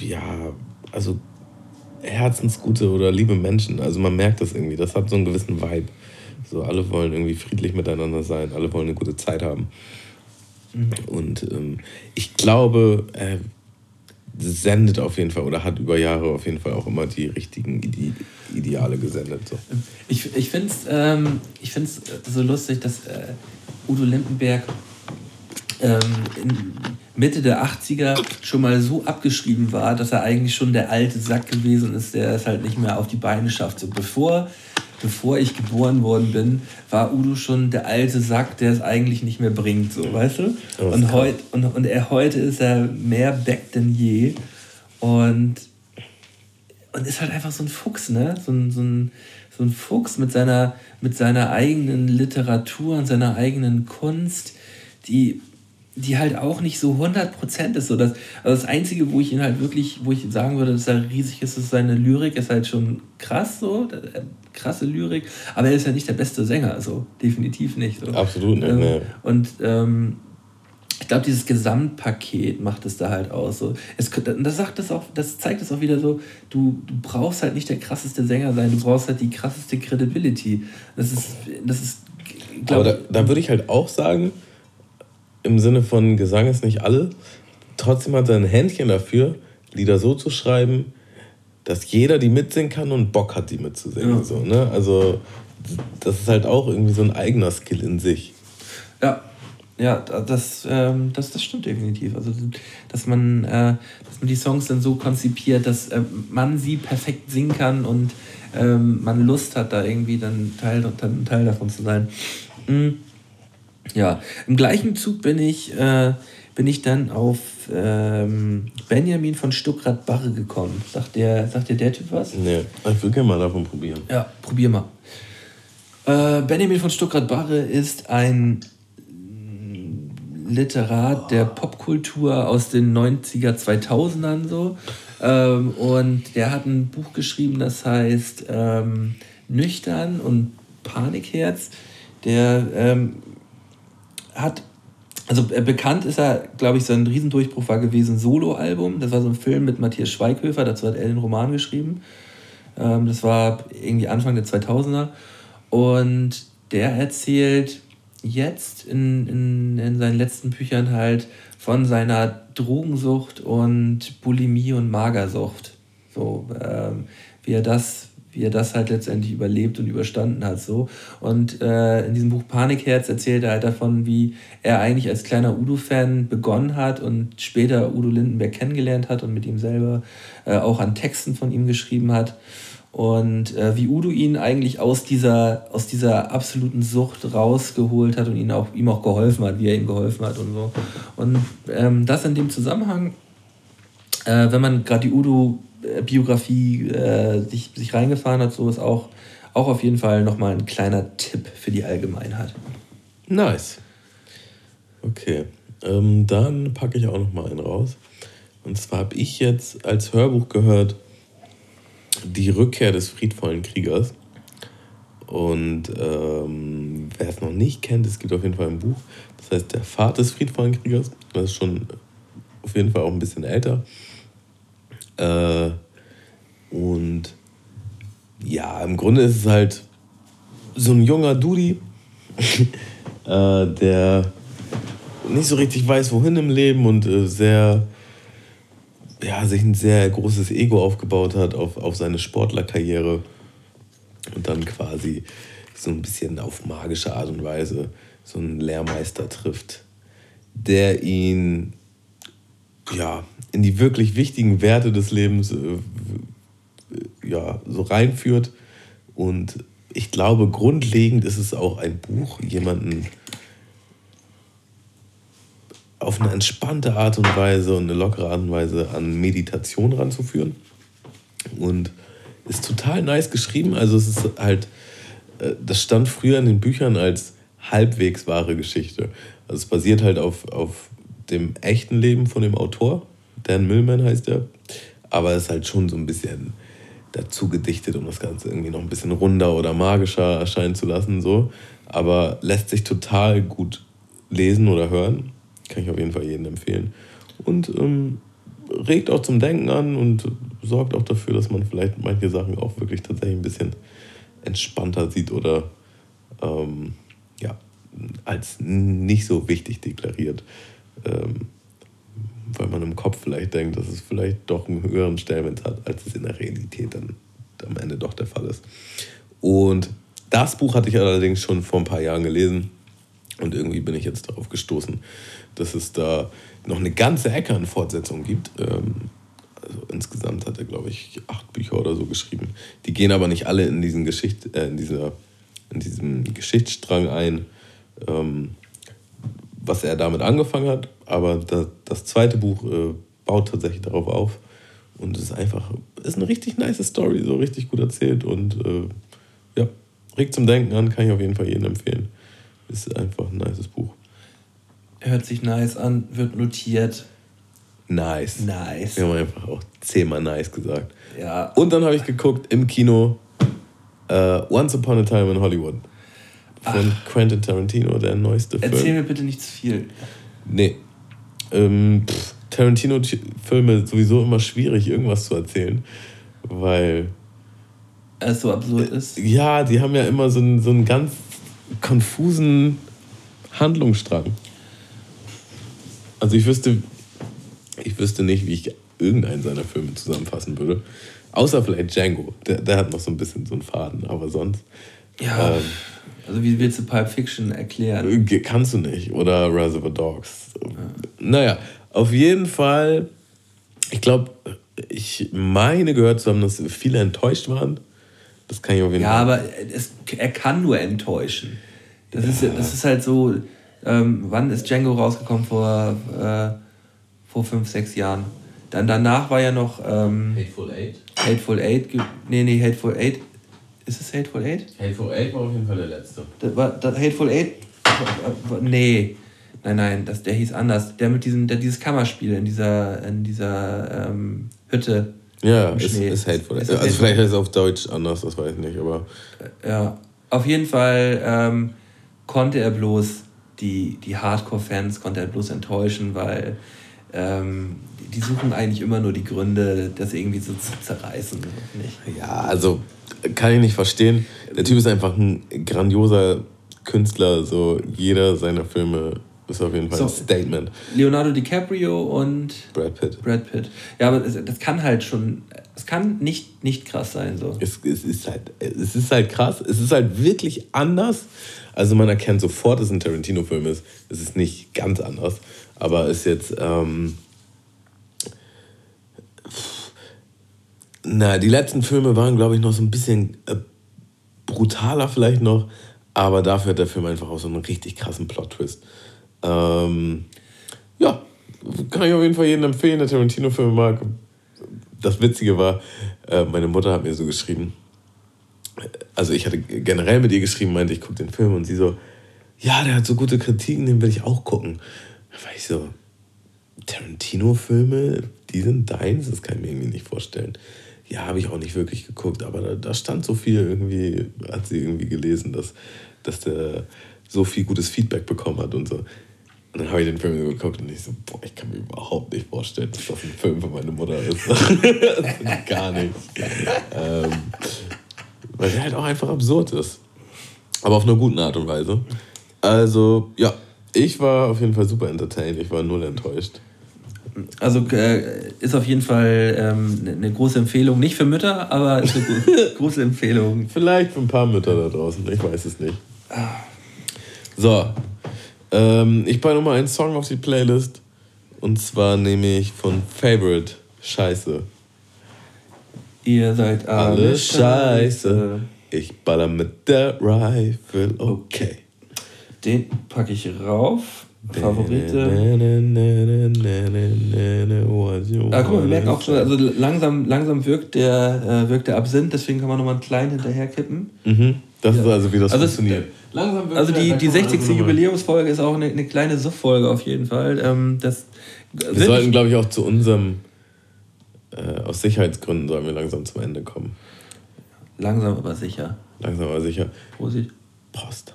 ja, also herzensgute oder liebe Menschen. Also man merkt das irgendwie, das hat so einen gewissen Vibe. So, alle wollen irgendwie friedlich miteinander sein, alle wollen eine gute Zeit haben. Mhm. Und ähm, ich glaube, äh, sendet auf jeden Fall oder hat über Jahre auf jeden Fall auch immer die richtigen Ide Ideale gesendet. So. Ich, ich finde es ähm, so lustig, dass äh, Udo Lindenberg ähm, Mitte der 80er schon mal so abgeschrieben war, dass er eigentlich schon der alte Sack gewesen ist, der es halt nicht mehr auf die Beine schafft. So bevor bevor ich geboren worden bin, war Udo schon der alte Sack, der es eigentlich nicht mehr bringt, so, weißt du? Und, heut, und, und er heute ist er mehr back denn je und, und ist halt einfach so ein Fuchs, ne? So ein, so ein, so ein Fuchs mit seiner, mit seiner eigenen Literatur und seiner eigenen Kunst, die die halt auch nicht so 100% ist. So dass, also das Einzige, wo ich ihn halt wirklich, wo ich sagen würde, dass er riesig ist, ist seine Lyrik, ist halt schon krass so, krasse Lyrik, aber er ist ja nicht der beste Sänger, also definitiv nicht. So. Absolut nicht, ähm, ne. Und ähm, ich glaube, dieses Gesamtpaket macht es da halt aus. So. Es, das, sagt das, auch, das zeigt es auch wieder so, du, du brauchst halt nicht der krasseste Sänger sein, du brauchst halt die krasseste Credibility. Das ist, das ist glaub, Aber da, da würde ich halt auch sagen, im Sinne von Gesang ist nicht alle. Trotzdem hat er ein Händchen dafür, Lieder so zu schreiben, dass jeder die mitsingen kann und Bock hat, die mitzusingen. Ja. So, ne? Also das ist halt auch irgendwie so ein eigener Skill in sich. Ja, ja, das, ähm, das, das stimmt definitiv. Also, dass man, äh, dass man die Songs dann so konzipiert, dass äh, man sie perfekt singen kann und ähm, man Lust hat, da irgendwie dann Teil, dann Teil davon zu sein. Mhm. Ja, im gleichen Zug bin ich, äh, bin ich dann auf ähm, Benjamin von Stuckrad-Barre gekommen. Sagt der, sagt dir der Typ was? Nee, ich will gerne mal davon probieren. Ja, probier mal. Äh, Benjamin von Stuckrad-Barre ist ein Literat der Popkultur aus den 90er, 2000ern so. Ähm, und der hat ein Buch geschrieben, das heißt ähm, Nüchtern und Panikherz. Der ähm, hat also äh, bekannt ist er, glaube ich, sein Riesendurchbruch war gewesen Solo-Album. Das war so ein Film mit Matthias Schweighöfer, dazu hat er den Roman geschrieben. Ähm, das war irgendwie Anfang der 2000er. Und der erzählt jetzt in, in, in seinen letzten Büchern halt von seiner Drogensucht und Bulimie und Magersucht. So, ähm, wie er das wie er das halt letztendlich überlebt und überstanden hat. So. Und äh, in diesem Buch Panikherz erzählt er halt davon, wie er eigentlich als kleiner Udo-Fan begonnen hat und später Udo Lindenberg kennengelernt hat und mit ihm selber äh, auch an Texten von ihm geschrieben hat. Und äh, wie Udo ihn eigentlich aus dieser, aus dieser absoluten Sucht rausgeholt hat und ihn auch, ihm auch geholfen hat, wie er ihm geholfen hat und so. Und ähm, das in dem Zusammenhang, äh, wenn man gerade die Udo Biografie äh, sich, sich reingefahren hat, so ist auch, auch auf jeden Fall nochmal ein kleiner Tipp für die Allgemeinheit. Nice. Okay, ähm, dann packe ich auch nochmal einen raus. Und zwar habe ich jetzt als Hörbuch gehört Die Rückkehr des friedvollen Kriegers. Und ähm, wer es noch nicht kennt, es gibt auf jeden Fall ein Buch, das heißt Der Pfad des friedvollen Kriegers. Das ist schon auf jeden Fall auch ein bisschen älter. Äh, und ja, im Grunde ist es halt so ein junger Dudi, [LAUGHS] äh, der nicht so richtig weiß, wohin im Leben und äh, sehr, ja, sich ein sehr großes Ego aufgebaut hat auf, auf seine Sportlerkarriere und dann quasi so ein bisschen auf magische Art und Weise so einen Lehrmeister trifft, der ihn ja, in die wirklich wichtigen Werte des Lebens äh, ja, so reinführt. Und ich glaube, grundlegend ist es auch ein Buch, jemanden auf eine entspannte Art und Weise und eine lockere Art und Weise an Meditation ranzuführen. Und ist total nice geschrieben. Also es ist halt, äh, das stand früher in den Büchern als halbwegs wahre Geschichte. Also es basiert halt auf, auf dem echten Leben von dem Autor. Dan Millman heißt er. Aber es ist halt schon so ein bisschen dazu gedichtet, um das Ganze irgendwie noch ein bisschen runder oder magischer erscheinen zu lassen. So. Aber lässt sich total gut lesen oder hören. Kann ich auf jeden Fall jedem empfehlen. Und ähm, regt auch zum Denken an und sorgt auch dafür, dass man vielleicht manche Sachen auch wirklich tatsächlich ein bisschen entspannter sieht oder ähm, ja, als nicht so wichtig deklariert. Ähm, weil man im Kopf vielleicht denkt, dass es vielleicht doch einen höheren Stellenwert hat, als es in der Realität dann am Ende doch der Fall ist. Und das Buch hatte ich allerdings schon vor ein paar Jahren gelesen und irgendwie bin ich jetzt darauf gestoßen, dass es da noch eine ganze Ecke an Fortsetzungen gibt. Ähm, also insgesamt hat er, glaube ich, acht Bücher oder so geschrieben. Die gehen aber nicht alle in diesen Geschicht, äh, in, dieser, in diesem Geschichtsstrang ein. Ähm, was er damit angefangen hat, aber das, das zweite Buch äh, baut tatsächlich darauf auf und es ist einfach, ist eine richtig nice Story, so richtig gut erzählt und äh, ja, regt zum Denken an, kann ich auf jeden Fall jedem empfehlen. Ist einfach ein nices Buch. Hört sich nice an, wird notiert. Nice. Nice. Wir haben einfach auch zehnmal nice gesagt. Ja. Und dann habe ich geguckt im Kino uh, Once Upon a Time in Hollywood von Ach. Quentin Tarantino, der neueste Film. Erzähl mir bitte nicht zu viel. Nee. Ähm, Tarantino-Filme sowieso immer schwierig, irgendwas zu erzählen, weil. Es so absurd ist? Ja, die haben ja immer so einen, so einen ganz konfusen Handlungsstrang. Also ich wüsste, ich wüsste nicht, wie ich irgendeinen seiner Filme zusammenfassen würde. Außer vielleicht Django. Der, der hat noch so ein bisschen so einen Faden, aber sonst. Ja. Ähm, also wie willst du Pulp Fiction erklären? Kannst du nicht. Oder Reservoir Dogs. Ja. Naja, auf jeden Fall, ich glaube, ich meine gehört zu haben, dass viele enttäuscht waren. Das kann ich auf jeden Fall. Ja, aber es, er kann nur enttäuschen. Das, ja. ist, das ist halt so, ähm, wann ist Django rausgekommen? Vor, äh, vor fünf, sechs Jahren. Dann danach war ja noch ähm, Hateful Eight. Hateful Eight. Nee, nee, Hateful Eight ist es Hateful Eight? Hateful Eight war auf jeden Fall der letzte. Das war, das Hateful Eight? Nee. Nein, nein, das, der hieß anders. Der mit diesem, der dieses Kammerspiel in dieser, in dieser ähm, Hütte. Ja, ist, ist Hateful Eight. Also vielleicht ist es auf Deutsch anders, das weiß ich nicht, aber. Ja, auf jeden Fall ähm, konnte er bloß die, die Hardcore-Fans konnte er bloß enttäuschen, weil ähm, die suchen eigentlich immer nur die Gründe, das irgendwie so zu zerreißen. Nicht? Ja, also kann ich nicht verstehen. Der Typ ist einfach ein grandioser Künstler. So jeder seiner Filme ist auf jeden Fall so, ein Statement. Leonardo DiCaprio und Brad Pitt. Brad Pitt. Ja, aber das, das kann halt schon, es kann nicht, nicht krass sein. So. Es, es, ist halt, es ist halt krass. Es ist halt wirklich anders. Also man erkennt sofort, dass es ein Tarantino-Film ist. Es ist nicht ganz anders. Aber ist jetzt. Ähm, na, die letzten Filme waren, glaube ich, noch so ein bisschen äh, brutaler vielleicht noch. Aber dafür hat der Film einfach auch so einen richtig krassen Plot-Twist. Ähm, ja, kann ich auf jeden Fall jedem empfehlen, der Tarantino-Filme mag. Das Witzige war, äh, meine Mutter hat mir so geschrieben, also ich hatte generell mit ihr geschrieben, meinte, ich gucke den Film und sie so, ja, der hat so gute Kritiken, den will ich auch gucken. Da war ich so, Tarantino-Filme, die sind deins? Das kann ich mir irgendwie nicht vorstellen. Ja, habe ich auch nicht wirklich geguckt, aber da, da, stand so viel irgendwie, hat sie irgendwie gelesen, dass, dass der so viel gutes Feedback bekommen hat und so. Und dann habe ich den Film so geguckt und ich so, boah, ich kann mir überhaupt nicht vorstellen, dass das ein Film für meine Mutter ist. [LAUGHS] gar nicht. ähm, weil der halt auch einfach absurd ist. Aber auf eine gute Art und Weise. Also, ja, ich war auf jeden Fall super entertained. Ich war null enttäuscht. Also äh, ist auf jeden Fall ähm, eine ne große Empfehlung. Nicht für Mütter, aber ist eine [LAUGHS] große Empfehlung. Vielleicht für ein paar Mütter da draußen. Ich weiß es nicht. So, ähm, ich packe nochmal einen Song auf die Playlist. Und zwar nehme ich von Favorite Scheiße. Ihr seid alle, alle Scheiße. Ich baller mit der Rifle, okay. Den packe ich rauf. Favorite. Ah, guck mal, wir merken auch schon, also langsam, langsam wirkt, der, äh, wirkt der Absinth, deswegen kann man nochmal einen kleinen hinterherkippen. Mhm. Das ja. ist also, wie das also funktioniert. Es, langsam wirkt also die, die 60. Jubiläumsfolge ist auch eine, eine kleine Suff-Folge auf jeden Fall. Ähm, das wir sollten, glaube ich, auch zu unserem, äh, aus Sicherheitsgründen sollen wir langsam zum Ende kommen. Langsam aber sicher. Langsam aber sicher. Prosit. Post.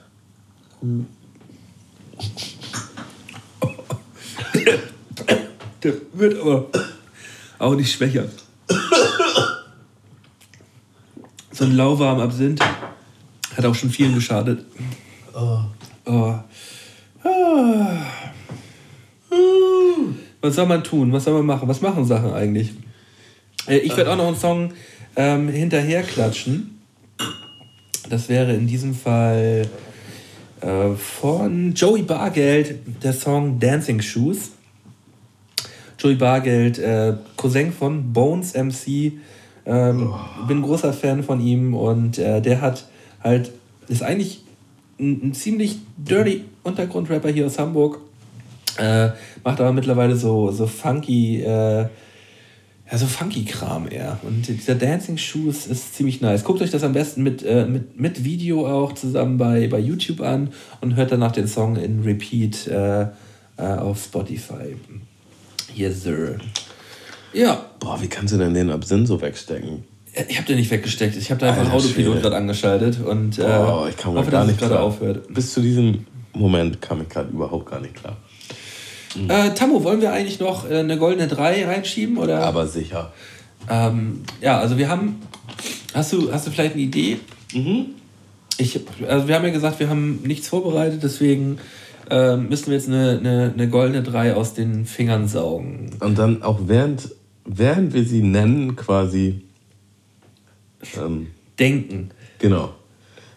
Der wird aber auch nicht schwächer. So ein lauwarm Absinth hat auch schon vielen geschadet. Oh. Oh. Was soll man tun? Was soll man machen? Was machen Sachen eigentlich? Äh, ich werde auch noch einen Song ähm, hinterher klatschen. Das wäre in diesem Fall äh, von Joey Bargeld, der Song Dancing Shoes. Joey Bargeld, äh, Cousin von Bones MC. Ähm, oh. Bin großer Fan von ihm und äh, der hat halt, ist eigentlich ein, ein ziemlich dirty Untergrundrapper hier aus Hamburg. Äh, macht aber mittlerweile so, so funky, äh, ja, so funky Kram eher. Und dieser Dancing Shoes ist ziemlich nice. Guckt euch das am besten mit, äh, mit, mit Video auch zusammen bei, bei YouTube an und hört danach den Song in Repeat äh, äh, auf Spotify. Yes, sir. Ja. Boah, wie kannst du denn den Absinth so wegstecken? Ich habe den nicht weggesteckt. Ich habe da einfach Autopilot gerade angeschaltet und äh, oh, ich kann hoffe, gar nicht gerade aufhört. Bis zu diesem Moment kam ich gerade überhaupt gar nicht klar. Mhm. Äh, Tammo, wollen wir eigentlich noch äh, eine goldene 3 reinschieben? Oder? Aber sicher. Ähm, ja, also wir haben. Hast du, hast du vielleicht eine Idee? Mhm. Ich, also wir haben ja gesagt, wir haben nichts vorbereitet, deswegen äh, müssen wir jetzt eine, eine, eine goldene 3 aus den Fingern saugen. Und dann auch während, während wir sie nennen, quasi ähm, denken. Genau.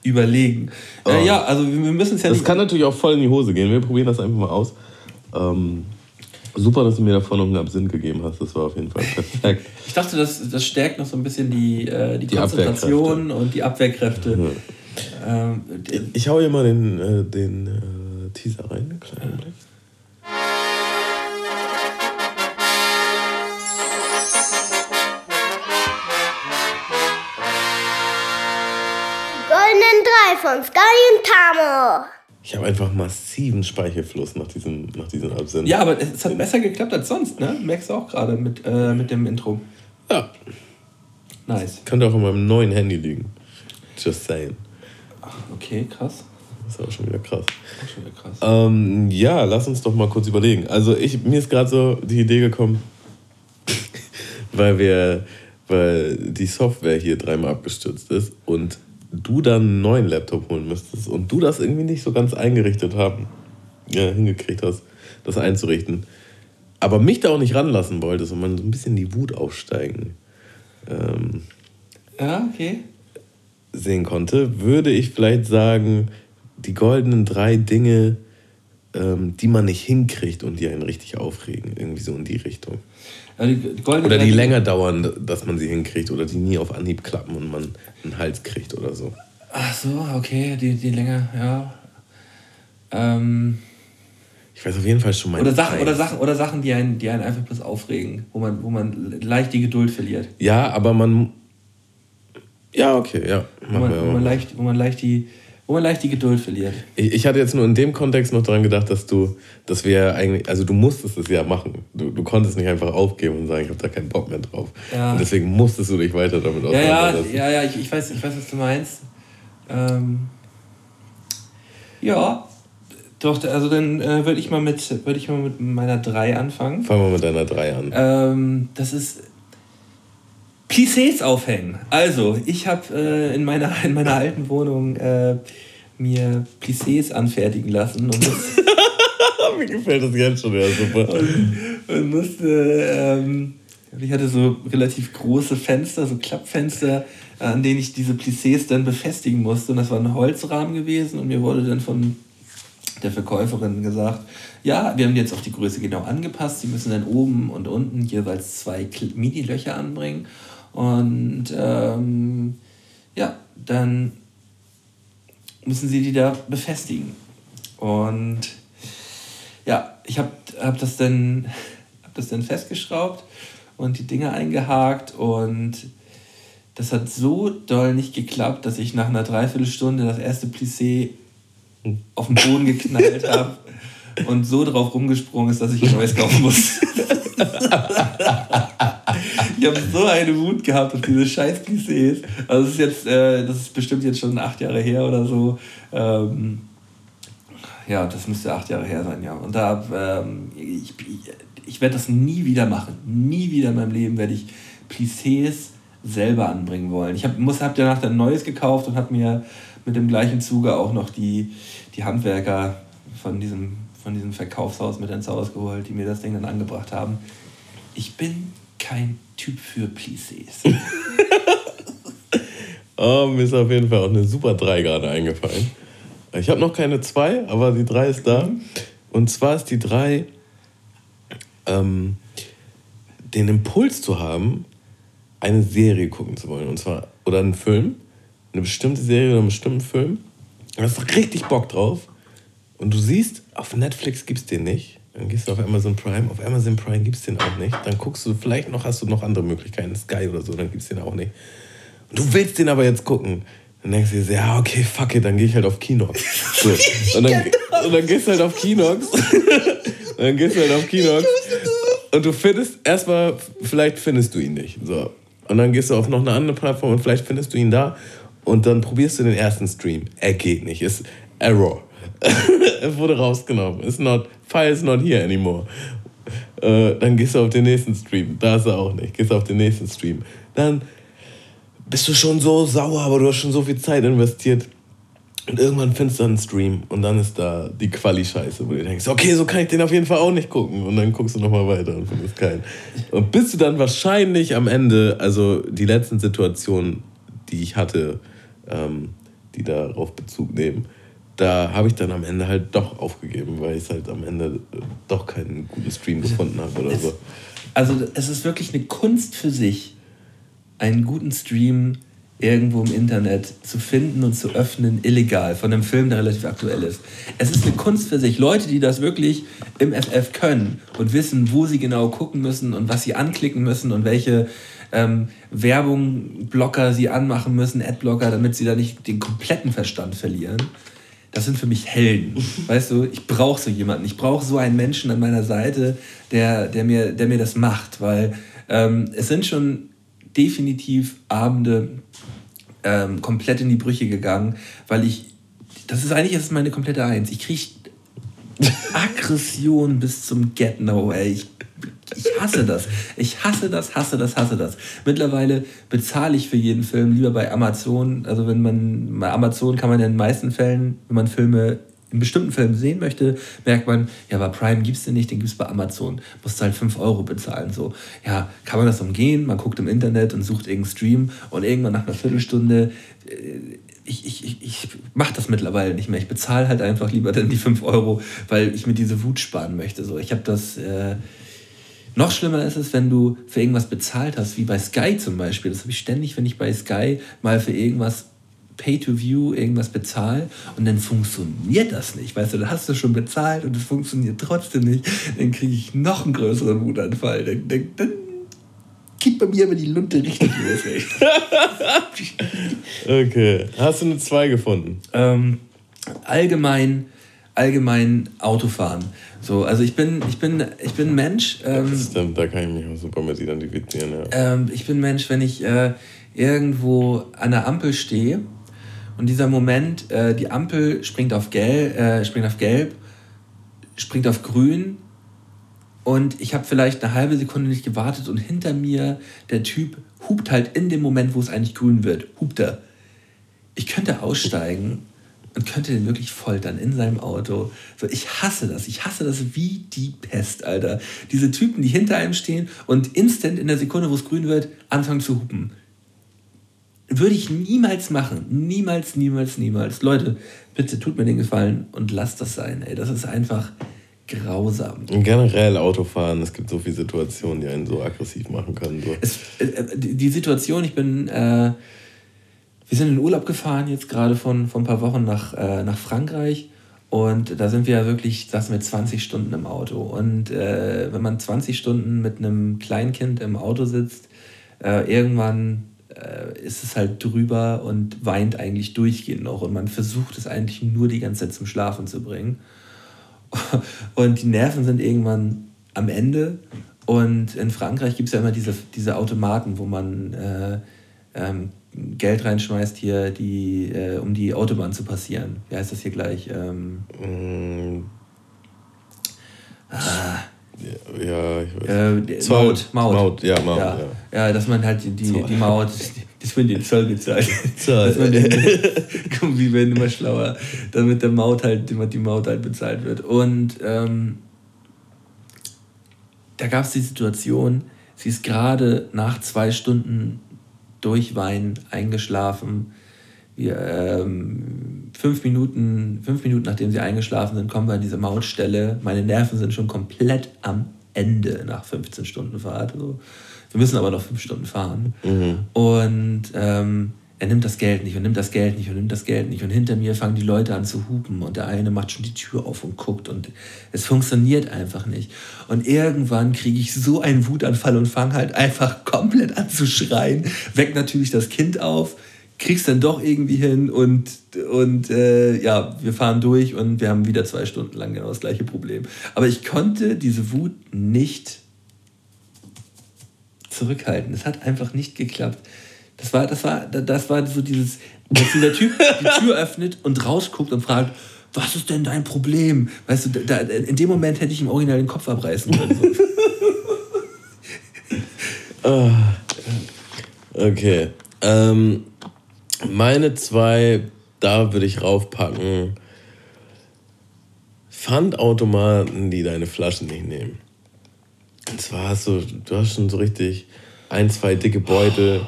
Überlegen. Oh. Äh, ja, also wir müssen es ja. Das kann natürlich auch voll in die Hose gehen. Wir probieren das einfach mal aus. Ähm, super, dass du mir davon noch einen Absinn gegeben hast. Das war auf jeden Fall [LAUGHS] perfekt. ich dachte, das, das stärkt noch so ein bisschen die, äh, die, die Konzentration und die Abwehrkräfte. Ja. Ähm, ich hau hier mal den, äh, den äh, Teaser rein, einen kleinen Blick. Goldenen drei von Sky und Tamo. Ich habe einfach massiven Speichelfluss nach diesem, nach diesem Absenden. Ja, aber es hat besser geklappt als sonst, ne? Merkst du auch gerade mit, äh, mit dem Intro. Ja. Nice. Könnte auch in meinem neuen Handy liegen. Just saying. Ach, okay, krass. Das ist auch schon wieder krass. Auch schon wieder krass. Ähm, ja, lass uns doch mal kurz überlegen. Also ich, mir ist gerade so die Idee gekommen, [LAUGHS] weil wir, weil die Software hier dreimal abgestürzt ist und du dann einen neuen Laptop holen müsstest und du das irgendwie nicht so ganz eingerichtet haben, ja, hingekriegt hast, das einzurichten. Aber mich da auch nicht ranlassen wolltest und man so ein bisschen die Wut aufsteigen ähm, Ja, okay. sehen konnte, würde ich vielleicht sagen, die goldenen drei Dinge, ähm, die man nicht hinkriegt und die einen richtig aufregen. Irgendwie so in die Richtung. Ja, die, goldene Oder die Regel- länger dauern, dass man sie hinkriegt oder die nie auf Anhieb klappen und man einen Hals kriegt oder so. Ach so, okay, die, die länger, ja. Ähm, Ich weiß auf jeden Fall schon mal. oder, Sachen, oder, Sachen, oder Sachen, die einen, die einen einfach bloß aufregen, wo man, wo man leicht die Geduld verliert. Ja, aber man. Ja, okay, ja. Wo man, wo man, leicht, wo man, leicht, die, wo man leicht die Geduld verliert. Ich, ich hatte jetzt nur in dem Kontext noch daran gedacht, dass du, dass wir eigentlich, also du musstest es ja machen. Du, du konntest nicht einfach aufgeben und sagen, ich habe da keinen Bock mehr drauf. Ja. Und deswegen musstest du dich weiter damit Ja, ja, auseinandersetzen. ja, ja ich, ich, weiß, ich weiß, was du meinst. Ähm, ja, doch, also dann äh, würde ich, mal mit- würd ich mal mit meiner 3 anfangen. Fangen wir mit deiner 3 an. Ähm, das ist Plissés aufhängen. Also, ich habe äh, in, meiner, in meiner alten Wohnung äh, mir Plissés anfertigen lassen und, [LAUGHS] Mir gefällt das jetzt schon, ja, super. und musste. Ähm, ich hatte so relativ große Fenster, so Klappfenster, an denen ich diese Plissés dann befestigen musste. Und das war ein Holzrahmen gewesen und mir wurde dann von der Verkäuferin gesagt, ja, wir haben jetzt auf die Größe genau angepasst. Sie müssen dann oben und unten jeweils zwei Mini-Löcher anbringen. Und ähm, ja, dann müssen sie die da befestigen. Und ja, ich habe hab das, dann- [LAUGHS] hab das dann festgeschraubt und die Dinger eingehakt und das hat so doll nicht geklappt, dass ich nach einer Dreiviertelstunde das erste Plissé auf den Boden geknallt [LAUGHS] habe und so drauf rumgesprungen ist, dass ich ein neues kaufen muss. [LAUGHS] ich habe so eine Wut gehabt auf diese scheiß Plissés. Also das ist jetzt, äh, das ist bestimmt jetzt schon acht Jahre her oder so. Ähm, ja, das müsste acht Jahre her sein, ja. Und da, ähm, ich, ich, werde das nie wieder machen. Nie wieder in meinem Leben werde ich Plissés selber anbringen wollen. Ich habe hab danach dann ein neues gekauft und habe mir mit dem gleichen Zuge auch noch die, die Handwerker von diesem, von diesem Verkaufshaus mit ins Haus geholt, die mir das Ding dann angebracht haben. Ich bin kein Typ für Plissés. [LAUGHS] Oh, mir ist auf jeden Fall auch eine super 3 gerade eingefallen. Ich habe noch keine 2, aber die 3 ist da. Und zwar ist die 3, ähm, den Impuls zu haben, eine Serie gucken zu wollen. Und zwar, oder einen Film, eine bestimmte Serie oder einen bestimmten Film. Du hast doch richtig Bock drauf. Und du siehst, auf Netflix gibt es den nicht. Dann gehst du auf Amazon Prime. Auf Amazon Prime gibt es den auch nicht. Dann guckst du, vielleicht noch hast du noch andere Möglichkeiten, Sky oder so, dann gibt es den auch nicht. Und du willst den aber jetzt gucken. Dann denkst du dir, ja, okay, fuck it, dann gehe ich halt auf Kinox. So. [LAUGHS] Und, dann, und dann gehst du halt auf Kinox. [LAUGHS] und dann gehst du halt auf Kinox. Und du findest, erstmal, vielleicht findest du ihn nicht. So. Und dann gehst du auf noch eine andere Plattform und vielleicht findest du ihn da. Und dann probierst du den ersten Stream. Er geht nicht. Ist Error. Er [LAUGHS] wurde rausgenommen. Ist not, file is not here anymore. Äh, dann gehst du auf den nächsten Stream. Da ist er auch nicht. Gehst auf den nächsten Stream. Dann bist du schon so sauer, aber du hast schon so viel Zeit investiert. Und irgendwann findest du einen Stream und dann ist da die Quali-Scheiße, wo du denkst, okay, so kann ich den auf jeden Fall auch nicht gucken. Und dann guckst du nochmal weiter und findest keinen. Und bis du dann wahrscheinlich am Ende, also die letzten Situationen, die ich hatte, ähm, die darauf Bezug nehmen, da habe ich dann am Ende halt doch aufgegeben, weil ich halt am Ende doch keinen guten Stream gefunden habe oder so. Also es ist wirklich eine Kunst für sich, einen guten Stream irgendwo im Internet zu finden und zu öffnen, illegal, von einem Film, der relativ aktuell ist. Es ist eine Kunst für sich. Leute, die das wirklich im FF können und wissen, wo sie genau gucken müssen und was sie anklicken müssen und welche ähm, Werbung, Blocker sie anmachen müssen, Adblocker, damit sie da nicht den kompletten Verstand verlieren. Das sind für mich Helden. [LAUGHS] Weißt du, ich brauche so jemanden. Ich brauche so einen Menschen an meiner Seite, der, der, mir, der mir das macht. Weil ähm, es sind schon definitiv Abende ähm, komplett in die Brüche gegangen, weil ich das ist eigentlich jetzt meine komplette Eins. Ich kriege [LAUGHS] Aggression bis zum Get No, ey. Ich, ich hasse das. Ich hasse das, hasse das, hasse das. Mittlerweile bezahle ich für jeden Film lieber bei Amazon. Also wenn man bei Amazon kann man ja in den meisten Fällen, wenn man Filme in bestimmten Filmen sehen möchte, merkt man, ja, bei Prime gibt es den nicht, den gibt es bei Amazon. Musst halt 5 Euro bezahlen. So, ja, kann man das umgehen? Man guckt im Internet und sucht irgendeinen Stream und irgendwann nach einer Viertelstunde äh, ich, ich, ich, ich mache das mittlerweile nicht mehr. Ich bezahle halt einfach lieber dann die 5 Euro, weil ich mir diese Wut sparen möchte. So, ich habe das. Äh, noch schlimmer ist es, wenn du für irgendwas bezahlt hast, wie bei Sky zum Beispiel. Das habe ich ständig, wenn ich bei Sky mal für irgendwas Pay-to-View irgendwas bezahle und dann funktioniert das nicht. Weißt du, dann hast du schon bezahlt und es funktioniert trotzdem nicht. Dann kriege ich noch einen größeren Wutanfall. Dann, dann, dann geht bei mir aber die Lunte richtig los. [LAUGHS] okay. Hast du eine 2 gefunden? Ähm, allgemein, allgemein Autofahren. So, also ich bin, ich bin, ich bin Mensch. Ähm, das stimmt, da kann ich mich auch super mit identifizieren. Ja. Ähm, ich bin Mensch, wenn ich äh, irgendwo an der Ampel stehe und dieser Moment, äh, die Ampel springt auf, gelb, äh, springt auf gelb, springt auf grün und ich habe vielleicht eine halbe Sekunde nicht gewartet und hinter mir der Typ hupt halt in dem Moment, wo es eigentlich grün wird, hupt er. Ich könnte aussteigen und könnte den wirklich foltern in seinem Auto. So, ich hasse das. Ich hasse das wie die Pest, Alter. Diese Typen, die hinter einem stehen und instant in der Sekunde, wo es grün wird, anfangen zu hupen. Würde ich niemals machen. Niemals, niemals, niemals. Leute, bitte tut mir den Gefallen und lasst das sein. Ey, das ist einfach grausam. Generell Autofahren, es gibt so viele Situationen, die einen so aggressiv machen können. So. Es, äh, die Situation, ich bin, äh, wir sind in Urlaub gefahren jetzt gerade von, von ein paar Wochen nach, äh, nach Frankreich und da sind wir ja wirklich, saßen wir 20 Stunden im Auto und äh, wenn man 20 Stunden mit einem Kleinkind im Auto sitzt, äh, irgendwann äh, ist es halt drüber und weint eigentlich durchgehend noch und man versucht es eigentlich nur die ganze Zeit zum Schlafen zu bringen. [LAUGHS] Und die Nerven sind irgendwann am Ende. Und in Frankreich gibt es ja immer diese, diese Automaten, wo man äh, ähm, Geld reinschmeißt, hier, die, äh, um die Autobahn zu passieren. Wie heißt das hier gleich? Ähm, mm. ah. Ja, ich weiß. Äh, Maut, Maut. Maut. ja, Maut. Ja. ja. ja dass man halt die, die, die Maut, dass man den Zoll bezahlt. [LAUGHS] Zoll. Dass man den, [LAUGHS] komm, wir werden immer schlauer, damit der Maut halt, die Maut halt bezahlt wird. Und ähm, da gab es die Situation, sie ist gerade nach zwei Stunden Durchweinen eingeschlafen. Wir, ähm, fünf, Minuten, fünf Minuten nachdem sie eingeschlafen sind, kommen wir an diese Mautstelle. Meine Nerven sind schon komplett am Ende nach 15 Stunden Fahrt. Also, wir müssen aber noch fünf Stunden fahren. Mhm. Und ähm, er nimmt das Geld nicht und nimmt das Geld nicht und nimmt das Geld nicht. Und hinter mir fangen die Leute an zu hupen und der eine macht schon die Tür auf und guckt und es funktioniert einfach nicht. Und irgendwann kriege ich so einen Wutanfall und fange halt einfach komplett an zu schreien. Weckt natürlich das Kind auf, krieg's dann doch irgendwie hin und, und äh, ja, wir fahren durch und wir haben wieder zwei Stunden lang genau das gleiche Problem. Aber ich konnte diese Wut nicht zurückhalten. Es hat einfach nicht geklappt. Das war, das war, das war so dieses, dass dieser Typ die Tür öffnet und rausguckt und fragt, was ist denn dein Problem? Weißt du, da, in dem Moment hätte ich im Original den Kopf abreißen können. oh. [LAUGHS] Okay. Ähm, meine zwei, da würde ich raufpacken. Pfandautomaten, die deine Flaschen nicht nehmen. Und zwar hast du, du hast schon so richtig ein, zwei dicke Beutel.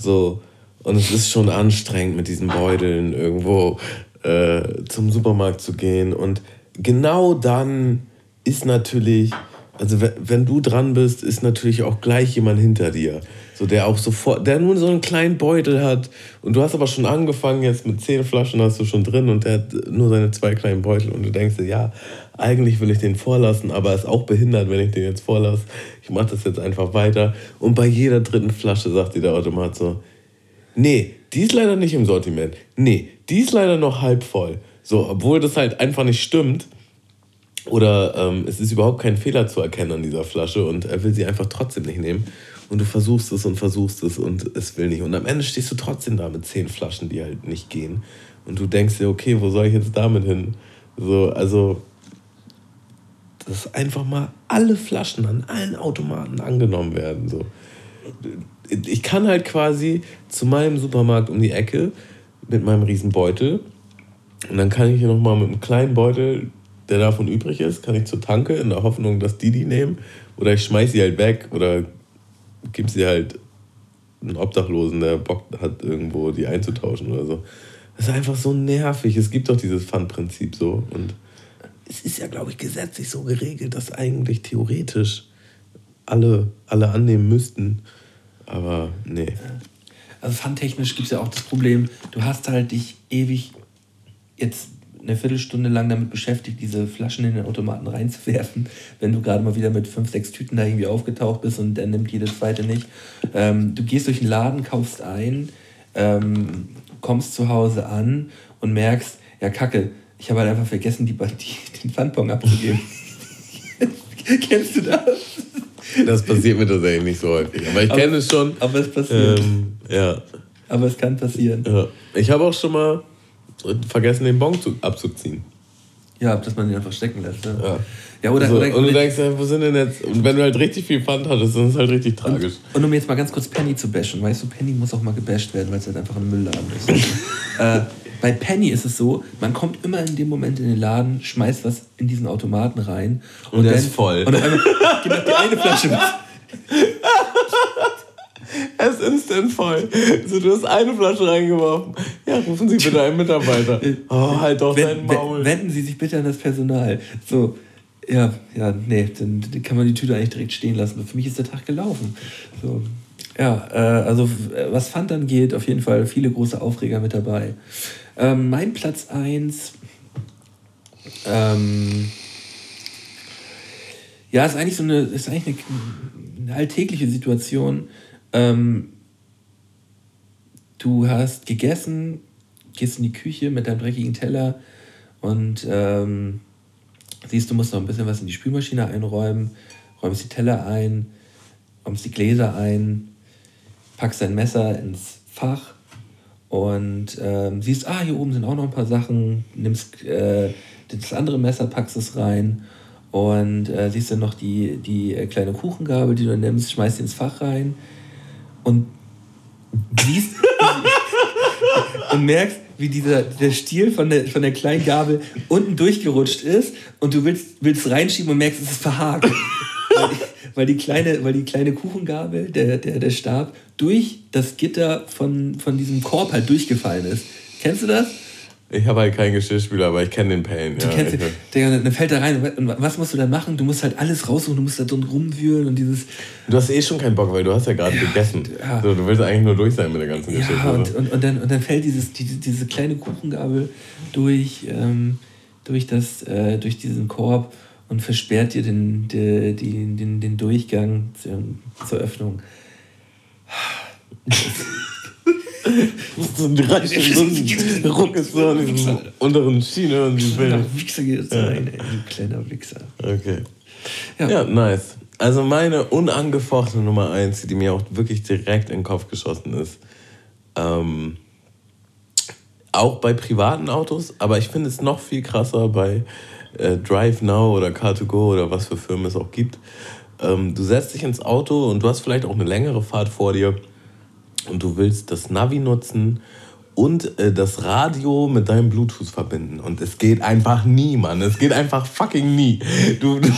So. Und es ist schon anstrengend, mit diesen Beuteln irgendwo äh, zum Supermarkt zu gehen. Und genau dann ist natürlich, also wenn du dran bist, ist natürlich auch gleich jemand hinter dir. So, der auch sofort, der nur so einen kleinen Beutel hat. Und du hast aber schon angefangen, jetzt mit zehn Flaschen hast du schon drin und der hat nur seine zwei kleinen Beutel. Und du denkst dir, ja, eigentlich will ich den vorlassen, aber er ist auch behindert, wenn ich den jetzt vorlasse. Ich mache das jetzt einfach weiter. Und bei jeder dritten Flasche sagt dir der Automat so, nee, die ist leider nicht im Sortiment. Nee, die ist leider noch halb voll. So, obwohl das halt einfach nicht stimmt. Oder ähm, es ist überhaupt kein Fehler zu erkennen an dieser Flasche und er will sie einfach trotzdem nicht nehmen. und du versuchst es und versuchst es und es will nicht. Und am Ende stehst du trotzdem da mit zehn Flaschen, die halt nicht gehen. Und du denkst dir, okay, wo soll ich jetzt damit hin? So, also, dass einfach mal alle Flaschen an allen Automaten angenommen werden. So. Ich kann halt quasi zu meinem Supermarkt um die Ecke mit meinem riesen Beutel und dann kann ich hier nochmal mit einem kleinen Beutel, der davon übrig ist, kann ich zur Tanke in der Hoffnung, dass die die nehmen. Oder ich schmeiß sie halt weg oder gebe sie halt einen Obdachlosen, der Bock hat, irgendwo die einzutauschen oder so. Das ist einfach so nervig. Es gibt doch dieses Pfandprinzip so. Und es ist ja, glaube ich, gesetzlich so geregelt, dass eigentlich theoretisch alle, alle annehmen müssten. Aber nee. Also pfandtechnisch gibt es ja auch das Problem, du hast halt dich ewig jetzt eine Viertelstunde lang damit beschäftigt, diese Flaschen in den Automaten reinzuwerfen, wenn du gerade mal wieder mit fünf, sechs Tüten da irgendwie aufgetaucht bist und der nimmt jede zweite nicht. Ähm, du gehst durch den Laden, kaufst ein, ähm, kommst zu Hause an und merkst, ja kacke, ich habe halt einfach vergessen, die, [LAUGHS] die, den Pfandbon abzugeben. [LAUGHS] Kennst du das? Das passiert mir tatsächlich nicht so häufig. Aber ich kenne es schon. Aber es passiert. Ähm, ja. Aber es kann passieren. ja. Ich habe auch schon mal vergessen, den Bon zu, abzuziehen. Ja, dass man den einfach stecken lässt. Ja, Ja. ja oder, so, oder, und du denkst, wo sind denn jetzt. Und wenn du halt richtig viel Pfand hattest, dann ist es halt richtig tragisch. Und um jetzt mal ganz kurz Penny zu bashen, weißt du, Penny muss auch mal gebasht werden, weil es halt einfach ein Müllladen ist. [LAUGHS] äh, bei Penny ist es so, man kommt immer in dem Moment in den Laden, schmeißt was in diesen Automaten rein. Und der ist voll. Und geht noch die eine Flasche [LAUGHS] was. Er ist instant voll. So, du hast eine Flasche reingeworfen. Ja, rufen Sie bitte einen Mitarbeiter. [LAUGHS] Oh, halt doch deinen Maul. Wenden Sie sich bitte an das Personal. So, ja, ja, nee, dann, kann man die Tüte eigentlich direkt stehen lassen. Für mich ist der Tag gelaufen. So, ja, äh, also äh, was Pfand angeht, auf jeden Fall viele große Aufreger mit dabei. Ähm, mein Platz 1, ähm, ja, ist eigentlich so eine, ist eigentlich eine, eine alltägliche Situation. Ähm, du hast gegessen, gehst in die Küche mit deinem dreckigen Teller und ähm, siehst, du musst noch ein bisschen was in die Spülmaschine einräumen, räumst die Teller ein, räumst die Gläser ein, packst dein Messer ins Fach und ähm, siehst, ah, hier oben sind auch noch ein paar Sachen, nimmst äh, das andere Messer, packst es rein und äh, siehst dann noch die, die äh, kleine Kuchengabel, die du nimmst, schmeißt sie ins Fach rein und siehst [LAUGHS] und merkst, wie dieser der Stiel von der, von der kleinen Gabel unten durchgerutscht ist und du willst, willst reinschieben und merkst, es ist verhakt. weil, die, weil, die kleine, weil die kleine Kuchengabel, der, der, der Stab, durch das Gitter von, von diesem Korb halt durchgefallen ist. Kennst du das? Ich habe halt keinen Geschirrspüler, aber ich kenne den Pain. Du ja, kennst den, Digga, dann fällt er rein. Und was musst du dann machen? Du musst halt alles raussuchen, du musst da drin rumwühlen und dieses. du hast eh schon keinen Bock, weil du hast ja gerade gegessen. ja. So, du willst eigentlich nur durch sein mit der ganzen Geschichte. Ja, und, und, und, dann, und dann fällt dieses, die, diese kleine Kuchengabel durch, ähm, durch, das, äh, durch diesen Korb und versperrt dir den, den, den, den, den Durchgang zur, zur Öffnung. [LAUGHS] so drei Stunden Ruck ist so an diesem unteren Schiene und die Kleiner will. Wichser geht jetzt rein, ey, du kleiner Wichser. Okay. Ja. Ja, nice. Also meine unangefochtene Nummer eins, die mir auch wirklich direkt in den Kopf geschossen ist, ähm, auch bei privaten Autos, aber ich finde es noch viel krasser bei äh, Drive Now oder Car2Go oder was für Firmen es auch gibt. Ähm, du setzt dich ins Auto und du hast vielleicht auch eine längere Fahrt vor dir und du willst das Navi nutzen und äh, das Radio mit deinem Bluetooth verbinden. Und es geht einfach nie, Mann. Es geht einfach fucking nie. Du, [LAUGHS] du,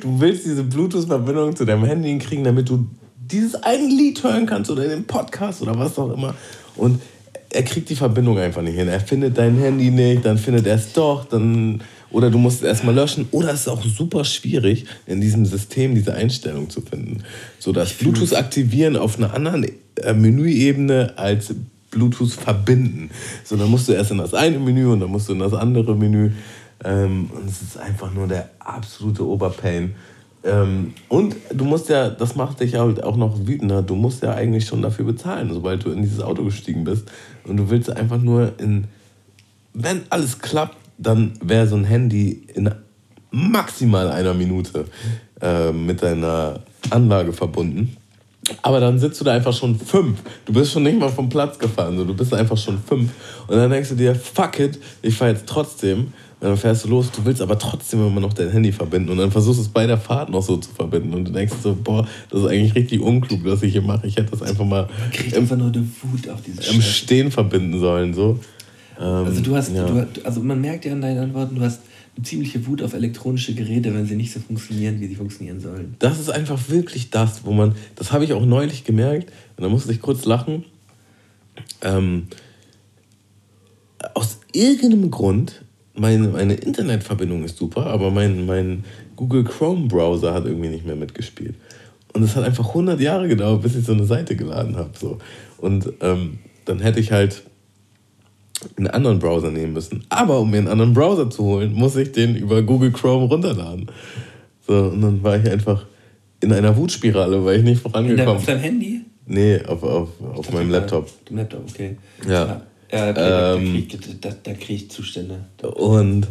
du willst diese Bluetooth-Verbindung zu deinem Handy kriegen, damit du dieses eine Lied hören kannst oder den Podcast oder was auch immer. Und er kriegt die Verbindung einfach nicht hin. Er findet dein Handy nicht, dann findet er es doch, dann oder du musst es erstmal löschen. Oder es ist auch super schwierig, in diesem System diese Einstellung zu finden. So das Bluetooth aktivieren auf einer anderen äh, Menüebene als Bluetooth verbinden. So, dann musst du erst in das eine Menü und dann musst du in das andere Menü. Ähm, und es ist einfach nur der absolute Oberpain. Ähm, und du musst ja, das macht dich halt auch noch wütender, du musst ja eigentlich schon dafür bezahlen, sobald du in dieses Auto gestiegen bist. Und du willst einfach nur in, wenn alles klappt, dann wäre so ein Handy in maximal einer Minute äh, mit deiner Anlage verbunden. Aber dann sitzt du da einfach schon fünf. Du bist schon nicht mal vom Platz gefahren, so. du bist einfach schon fünf. Und dann denkst du dir, fuck it, ich fahre jetzt trotzdem. Und dann fährst du los, du willst aber trotzdem immer noch dein Handy verbinden. Und dann versuchst du es bei der Fahrt noch so zu verbinden. Und du denkst so, boah, das ist eigentlich richtig unklug, was ich hier mache. Ich hätte das einfach mal Kriegt einfach im. Stehen verbinden sollen. So. Ähm, Also du hast, ja. du, also man merkt ja an deinen Antworten, du hast eine ziemliche Wut auf elektronische Geräte, wenn sie nicht so funktionieren, wie sie funktionieren sollen. Das ist einfach wirklich das, wo man, das habe ich auch neulich gemerkt, und da musste ich kurz lachen. Ähm, aus irgendeinem Grund, meine, meine Internetverbindung ist super, aber mein, mein Google Chrome Browser hat irgendwie nicht mehr mitgespielt. Und es hat einfach 100 Jahre gedauert, bis ich so eine Seite geladen habe. So. Und ähm, dann hätte ich halt einen anderen Browser nehmen müssen. Aber um mir einen anderen Browser zu holen, muss ich den über Google Chrome runterladen. So, und dann war ich einfach in einer Wutspirale, weil ich nicht vorangekommen der, auf deinem Handy? Nee, auf, auf, auf meinem Laptop. Auf dem Laptop, okay. Ja. Ja, okay, da, da Ähm, krieg ich- da, da Zustände. Und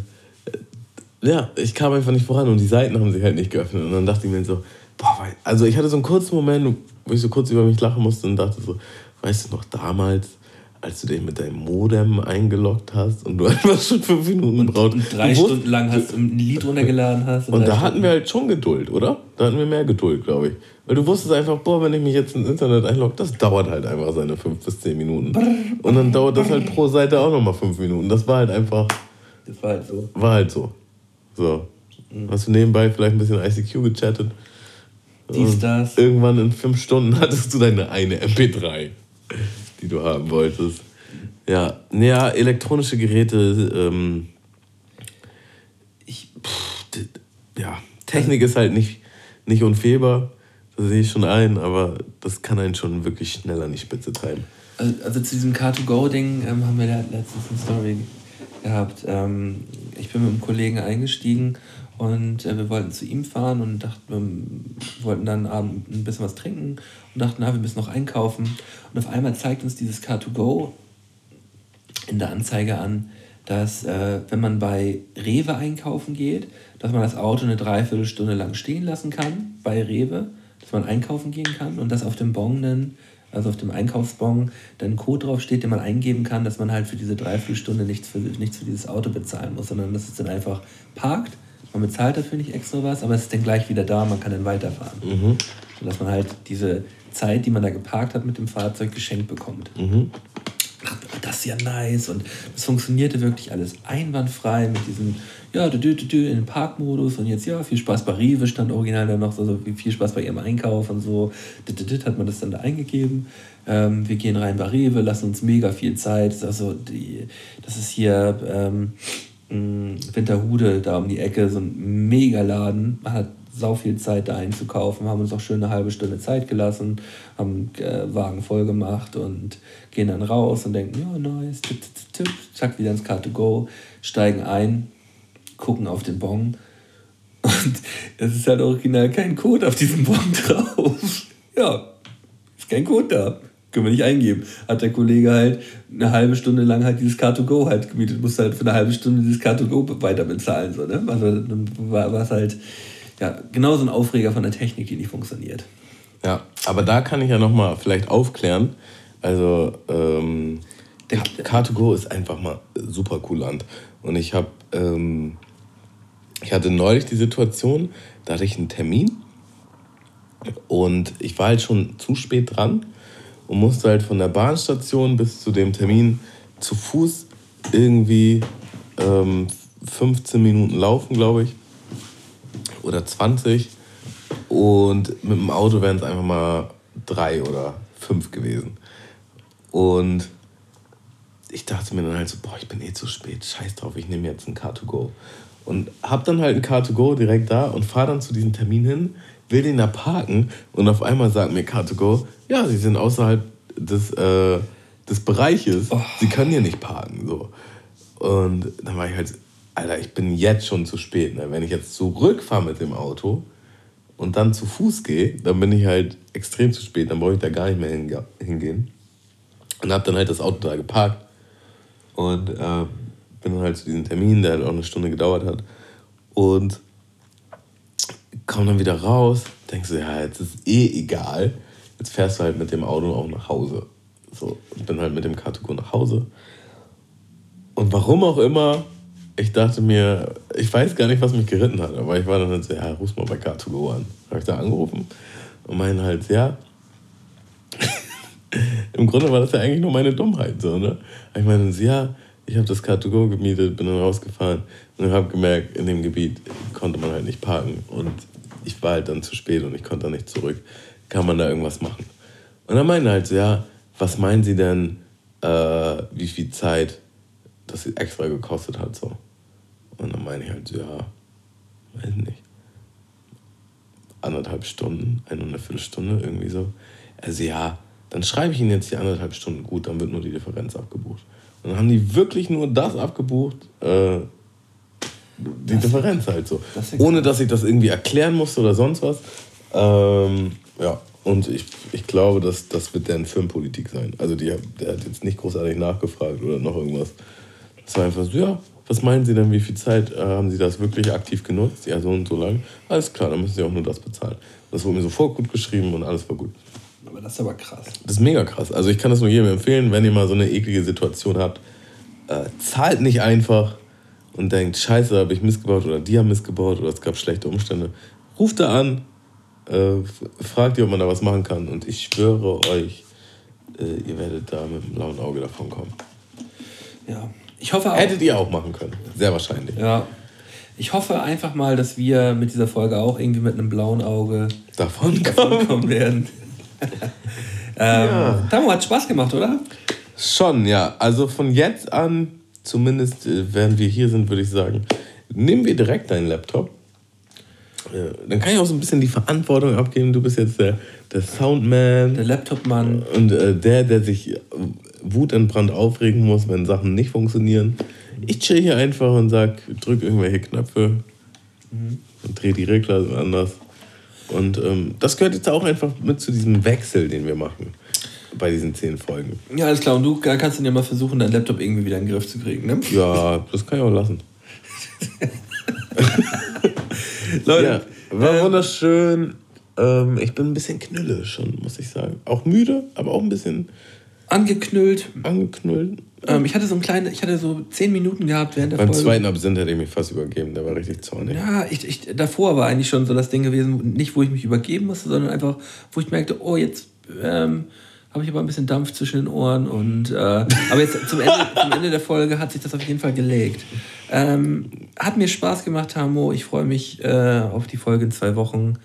ja, ich kam einfach nicht voran und die Seiten haben sich halt nicht geöffnet. Und dann dachte ich mir so, boah, also ich hatte so einen kurzen Moment, wo ich so kurz über mich lachen musste und dachte so, weißt du noch damals, als du dich mit deinem Modem eingeloggt hast und du [LAUGHS] einfach schon fünf Minuten brauchst. Und drei Stunden lang hast du ein Lied runtergeladen hast. Und drei da Stunden- hatten wir halt schon Geduld, oder? Da hatten wir mehr Geduld, glaube ich. Weil du wusstest einfach, boah, wenn ich mich jetzt ins Internet einlogge, das dauert halt einfach seine fünf bis zehn Minuten. Und dann dauert das halt pro Seite auch nochmal fünf Minuten. Das war halt einfach, Das war halt so. war halt so. So. Hast du nebenbei vielleicht ein bisschen ICQ gechattet? Dies, Und das. Irgendwann in fünf Stunden [LAUGHS] hattest du deine eine MP3, die du haben wolltest. Ja, ja elektronische Geräte, ähm, Ich, pff, ja, Technik ist halt nicht, nicht unfehlbar, das sehe ich schon ein, aber das kann einen schon wirklich schnell an die Spitze treiben. also, also zu diesem Car2Go-Ding ähm, haben wir letztens eine Story gehabt. Ähm, ich bin mit einem Kollegen eingestiegen und äh, wir wollten zu ihm fahren und dachten, ähm, wollten dann abend ein bisschen was trinken und dachten, na, wir müssen noch einkaufen. Und auf einmal zeigt uns dieses Car2Go in der Anzeige an, dass äh, wenn man bei Rewe einkaufen geht, dass man das Auto eine Dreiviertelstunde lang stehen lassen kann bei Rewe, dass man einkaufen gehen kann und dass auf dem Bon dann, also auf dem Einkaufsbon, dann ein Code draufsteht, den man eingeben kann, dass man halt für diese Dreiviertelstunde nichts für, nichts für dieses Auto bezahlen muss, sondern dass es dann einfach parkt. Man bezahlt dafür nicht extra was, aber es ist dann gleich wieder da, man kann dann weiterfahren. Mhm. Sodass man halt diese Zeit, die man da geparkt hat mit dem Fahrzeug, geschenkt bekommt. Mhm. Ach, das ist ja nice und das funktionierte wirklich alles einwandfrei mit diesem, ja, du, du, du, du, in den Parkmodus und jetzt, ja, viel Spaß bei Rewe stand original dann noch so, so wie viel Spaß bei ihrem Einkauf und so, hat man das dann da eingegeben. Ähm, wir gehen rein bei Rewe, lassen uns mega viel Zeit, das ist, also die, das ist hier ähm, Winterhude da um die Ecke, so ein Megaladen, man hat sau viel Zeit da einzukaufen, haben uns auch schön eine halbe Stunde Zeit gelassen, haben äh, Wagen voll gemacht und gehen dann raus und denken, ja, nice, tipp, zack, wieder ins Car2Go, steigen ein, gucken auf den Bon [LAUGHS] und es ist halt original kein Code auf diesem Bon drauf. [LAUGHS] Ja, ist kein Code da. Können wir nicht eingeben. Hat der Kollege halt eine halbe Stunde lang halt dieses Car2Go halt gemietet, musste halt für eine halbe Stunde dieses Car2Go weiter bezahlen. So, ne? Also dann war es halt ja, genau so ein Aufreger von der Technik, die nicht funktioniert. Ja, aber da kann ich ja nochmal vielleicht aufklären. Also, ähm, Der- Car2Go ist einfach mal super kulant. Und ich habe, ähm, ich hatte neulich die Situation, da hatte ich einen Termin und ich war halt schon zu spät dran und musste halt von der Bahnstation bis zu dem Termin zu Fuß irgendwie ähm, 15 Minuten laufen, glaube ich. Oder 20. Und mit dem Auto wären es einfach mal drei oder fünf gewesen. Und ich dachte mir dann halt so, boah, ich bin eh zu spät, scheiß drauf, ich nehme jetzt ein Car2Go. Und hab dann halt ein Car2Go direkt da und fahre dann zu diesem Termin hin, will den da parken und auf einmal sagt mir Car2Go, ja, sie sind außerhalb des, äh, des Bereiches, sie können hier nicht parken. So. Und dann war ich halt, Alter, ich bin jetzt schon zu spät. Ne? Wenn ich jetzt zurückfahre mit dem Auto und dann zu Fuß gehe, dann bin ich halt extrem zu spät, dann brauche ich da gar nicht mehr hinge- hingehen. Und habe dann halt das Auto da geparkt und äh, bin dann halt zu diesem Termin, der halt auch eine Stunde gedauert hat. Und komme dann wieder raus, denkst du, ja, jetzt ist eh egal. Jetzt fährst du halt mit dem Auto auch nach Hause. So, ich bin halt mit dem Car2Go nach Hause. Und warum auch immer, ich dachte mir, ich weiß gar nicht, was mich geritten hat, aber ich war dann halt so, ja, ruf mal bei Car2Go an. Habe ich da angerufen und meinen halt, ja, [LAUGHS] im Grunde war das ja eigentlich nur meine Dummheit. So, ne? Ich meine, ja, ich habe das Car2Go gemietet, bin dann rausgefahren und habe gemerkt, in dem Gebiet konnte man halt nicht parken. Und ich war halt dann zu spät und ich konnte dann nicht zurück. Kann man da irgendwas machen? Und dann meinen halt so, ja, was meinen Sie denn, äh, wie viel Zeit das extra gekostet hat? So. Und dann meine ich halt so, ja, weiß nicht. Anderthalb Stunden, eine und eine Viertelstunde, irgendwie so. Also ja, dann schreibe ich Ihnen jetzt die anderthalb Stunden gut, dann wird nur die Differenz abgebucht. Und dann haben die wirklich nur das abgebucht, äh, die das, Differenz halt so. Das Ohne dass ich das irgendwie erklären musste oder sonst was. Ähm, ja, und ich, ich glaube, dass das wird deren Firmenpolitik sein. Also die, der hat jetzt nicht großartig nachgefragt oder noch irgendwas. Das war einfach so, ja, was meinen Sie denn, wie viel Zeit äh, haben Sie das wirklich aktiv genutzt? Ja, so und so lang. Alles klar, dann müssen Sie auch nur das bezahlen. Das wurde mir sofort gut geschrieben und alles war gut. Aber das ist aber krass. Das ist mega krass. Also ich kann das nur jedem empfehlen, wenn ihr mal so eine eklige Situation habt. Äh, zahlt nicht einfach und denkt, scheiße, habe ich missgebaut oder die haben missgebaut oder es gab schlechte Umstände. Ruft da an, äh, fragt ihr, ob man da was machen kann und ich schwöre euch, äh, ihr werdet da mit einem blauen Auge davon kommen. Ja, ich hoffe auch. Hättet ihr auch machen können, sehr wahrscheinlich. Ja, ich hoffe einfach mal, dass wir mit dieser Folge auch irgendwie mit einem blauen Auge davon, [LAUGHS] davon kommen werden. [LAUGHS] ähm, ja. Tamu, hat Spaß gemacht, oder? Schon, ja. Also von jetzt an, zumindest äh, während wir hier sind, würde ich sagen, nehmen wir direkt deinen Laptop. Äh, dann kann ich auch so ein bisschen die Verantwortung abgeben. Du bist jetzt der, der Soundman. Der Laptopmann. Und äh, der, der sich wutentbrannt aufregen muss, wenn Sachen nicht funktionieren. Ich chill hier einfach und sag, drück irgendwelche Knöpfe mhm. und dreh die Regler anders. Und ähm, das gehört jetzt auch einfach mit zu diesem Wechsel, den wir machen bei diesen zehn Folgen. Ja, alles klar. Und du kannst dann ja mal versuchen, deinen Laptop irgendwie wieder in den Griff zu kriegen, ne? Ja, das kann ich auch lassen. [LAUGHS] [LAUGHS] Leute, ja, war ähm, wunderschön. Ähm, ich bin ein bisschen knülle schon, muss ich sagen. Auch müde, aber auch ein bisschen angeknüllt. Angeknüllt. Ähm, ich hatte so ein kleines, ich hatte so zehn Minuten gehabt während der Beim Folge. zweiten Absinth hätte ich mich fast übergeben, der war richtig zornig. Ja, ich, ich, davor war eigentlich schon so das Ding gewesen, nicht wo ich mich übergeben musste, sondern einfach, wo ich merkte, oh, jetzt ähm, habe ich aber ein bisschen Dampf zwischen den Ohren. Und, äh, aber jetzt zum Ende, [LAUGHS] zum Ende der Folge hat sich das auf jeden Fall gelegt. Ähm, hat mir Spaß gemacht, Hamo. Ich freue mich äh, auf die Folge in zwei Wochen.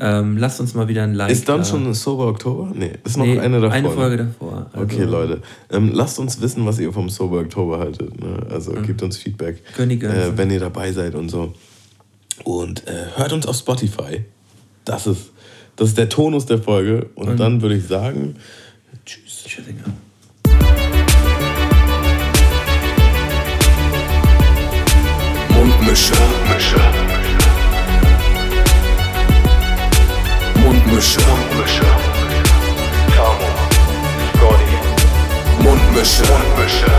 Ähm, lasst uns mal wieder ein Like. Ist dann da. schon Sober Oktober? Nee, ist noch nee, eine davor. Eine Folge davor. Also okay, Leute. Ähm, lasst uns wissen, was ihr vom Sober Oktober haltet. Ne? Also mhm. gebt uns Feedback, äh, wenn ihr dabei seid und so. Und äh, hört uns auf Spotify. Das ist, das ist der Tonus der Folge. Und, und dann würde ich sagen, tschüss. Tschüss. Mundmische. Mundmische. Mundmische. Mundmische. Tamo. Scotty. Mundmische. Mundmische.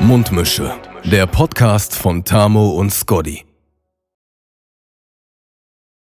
Mundmische. Der Podcast von Tamo und Scotty.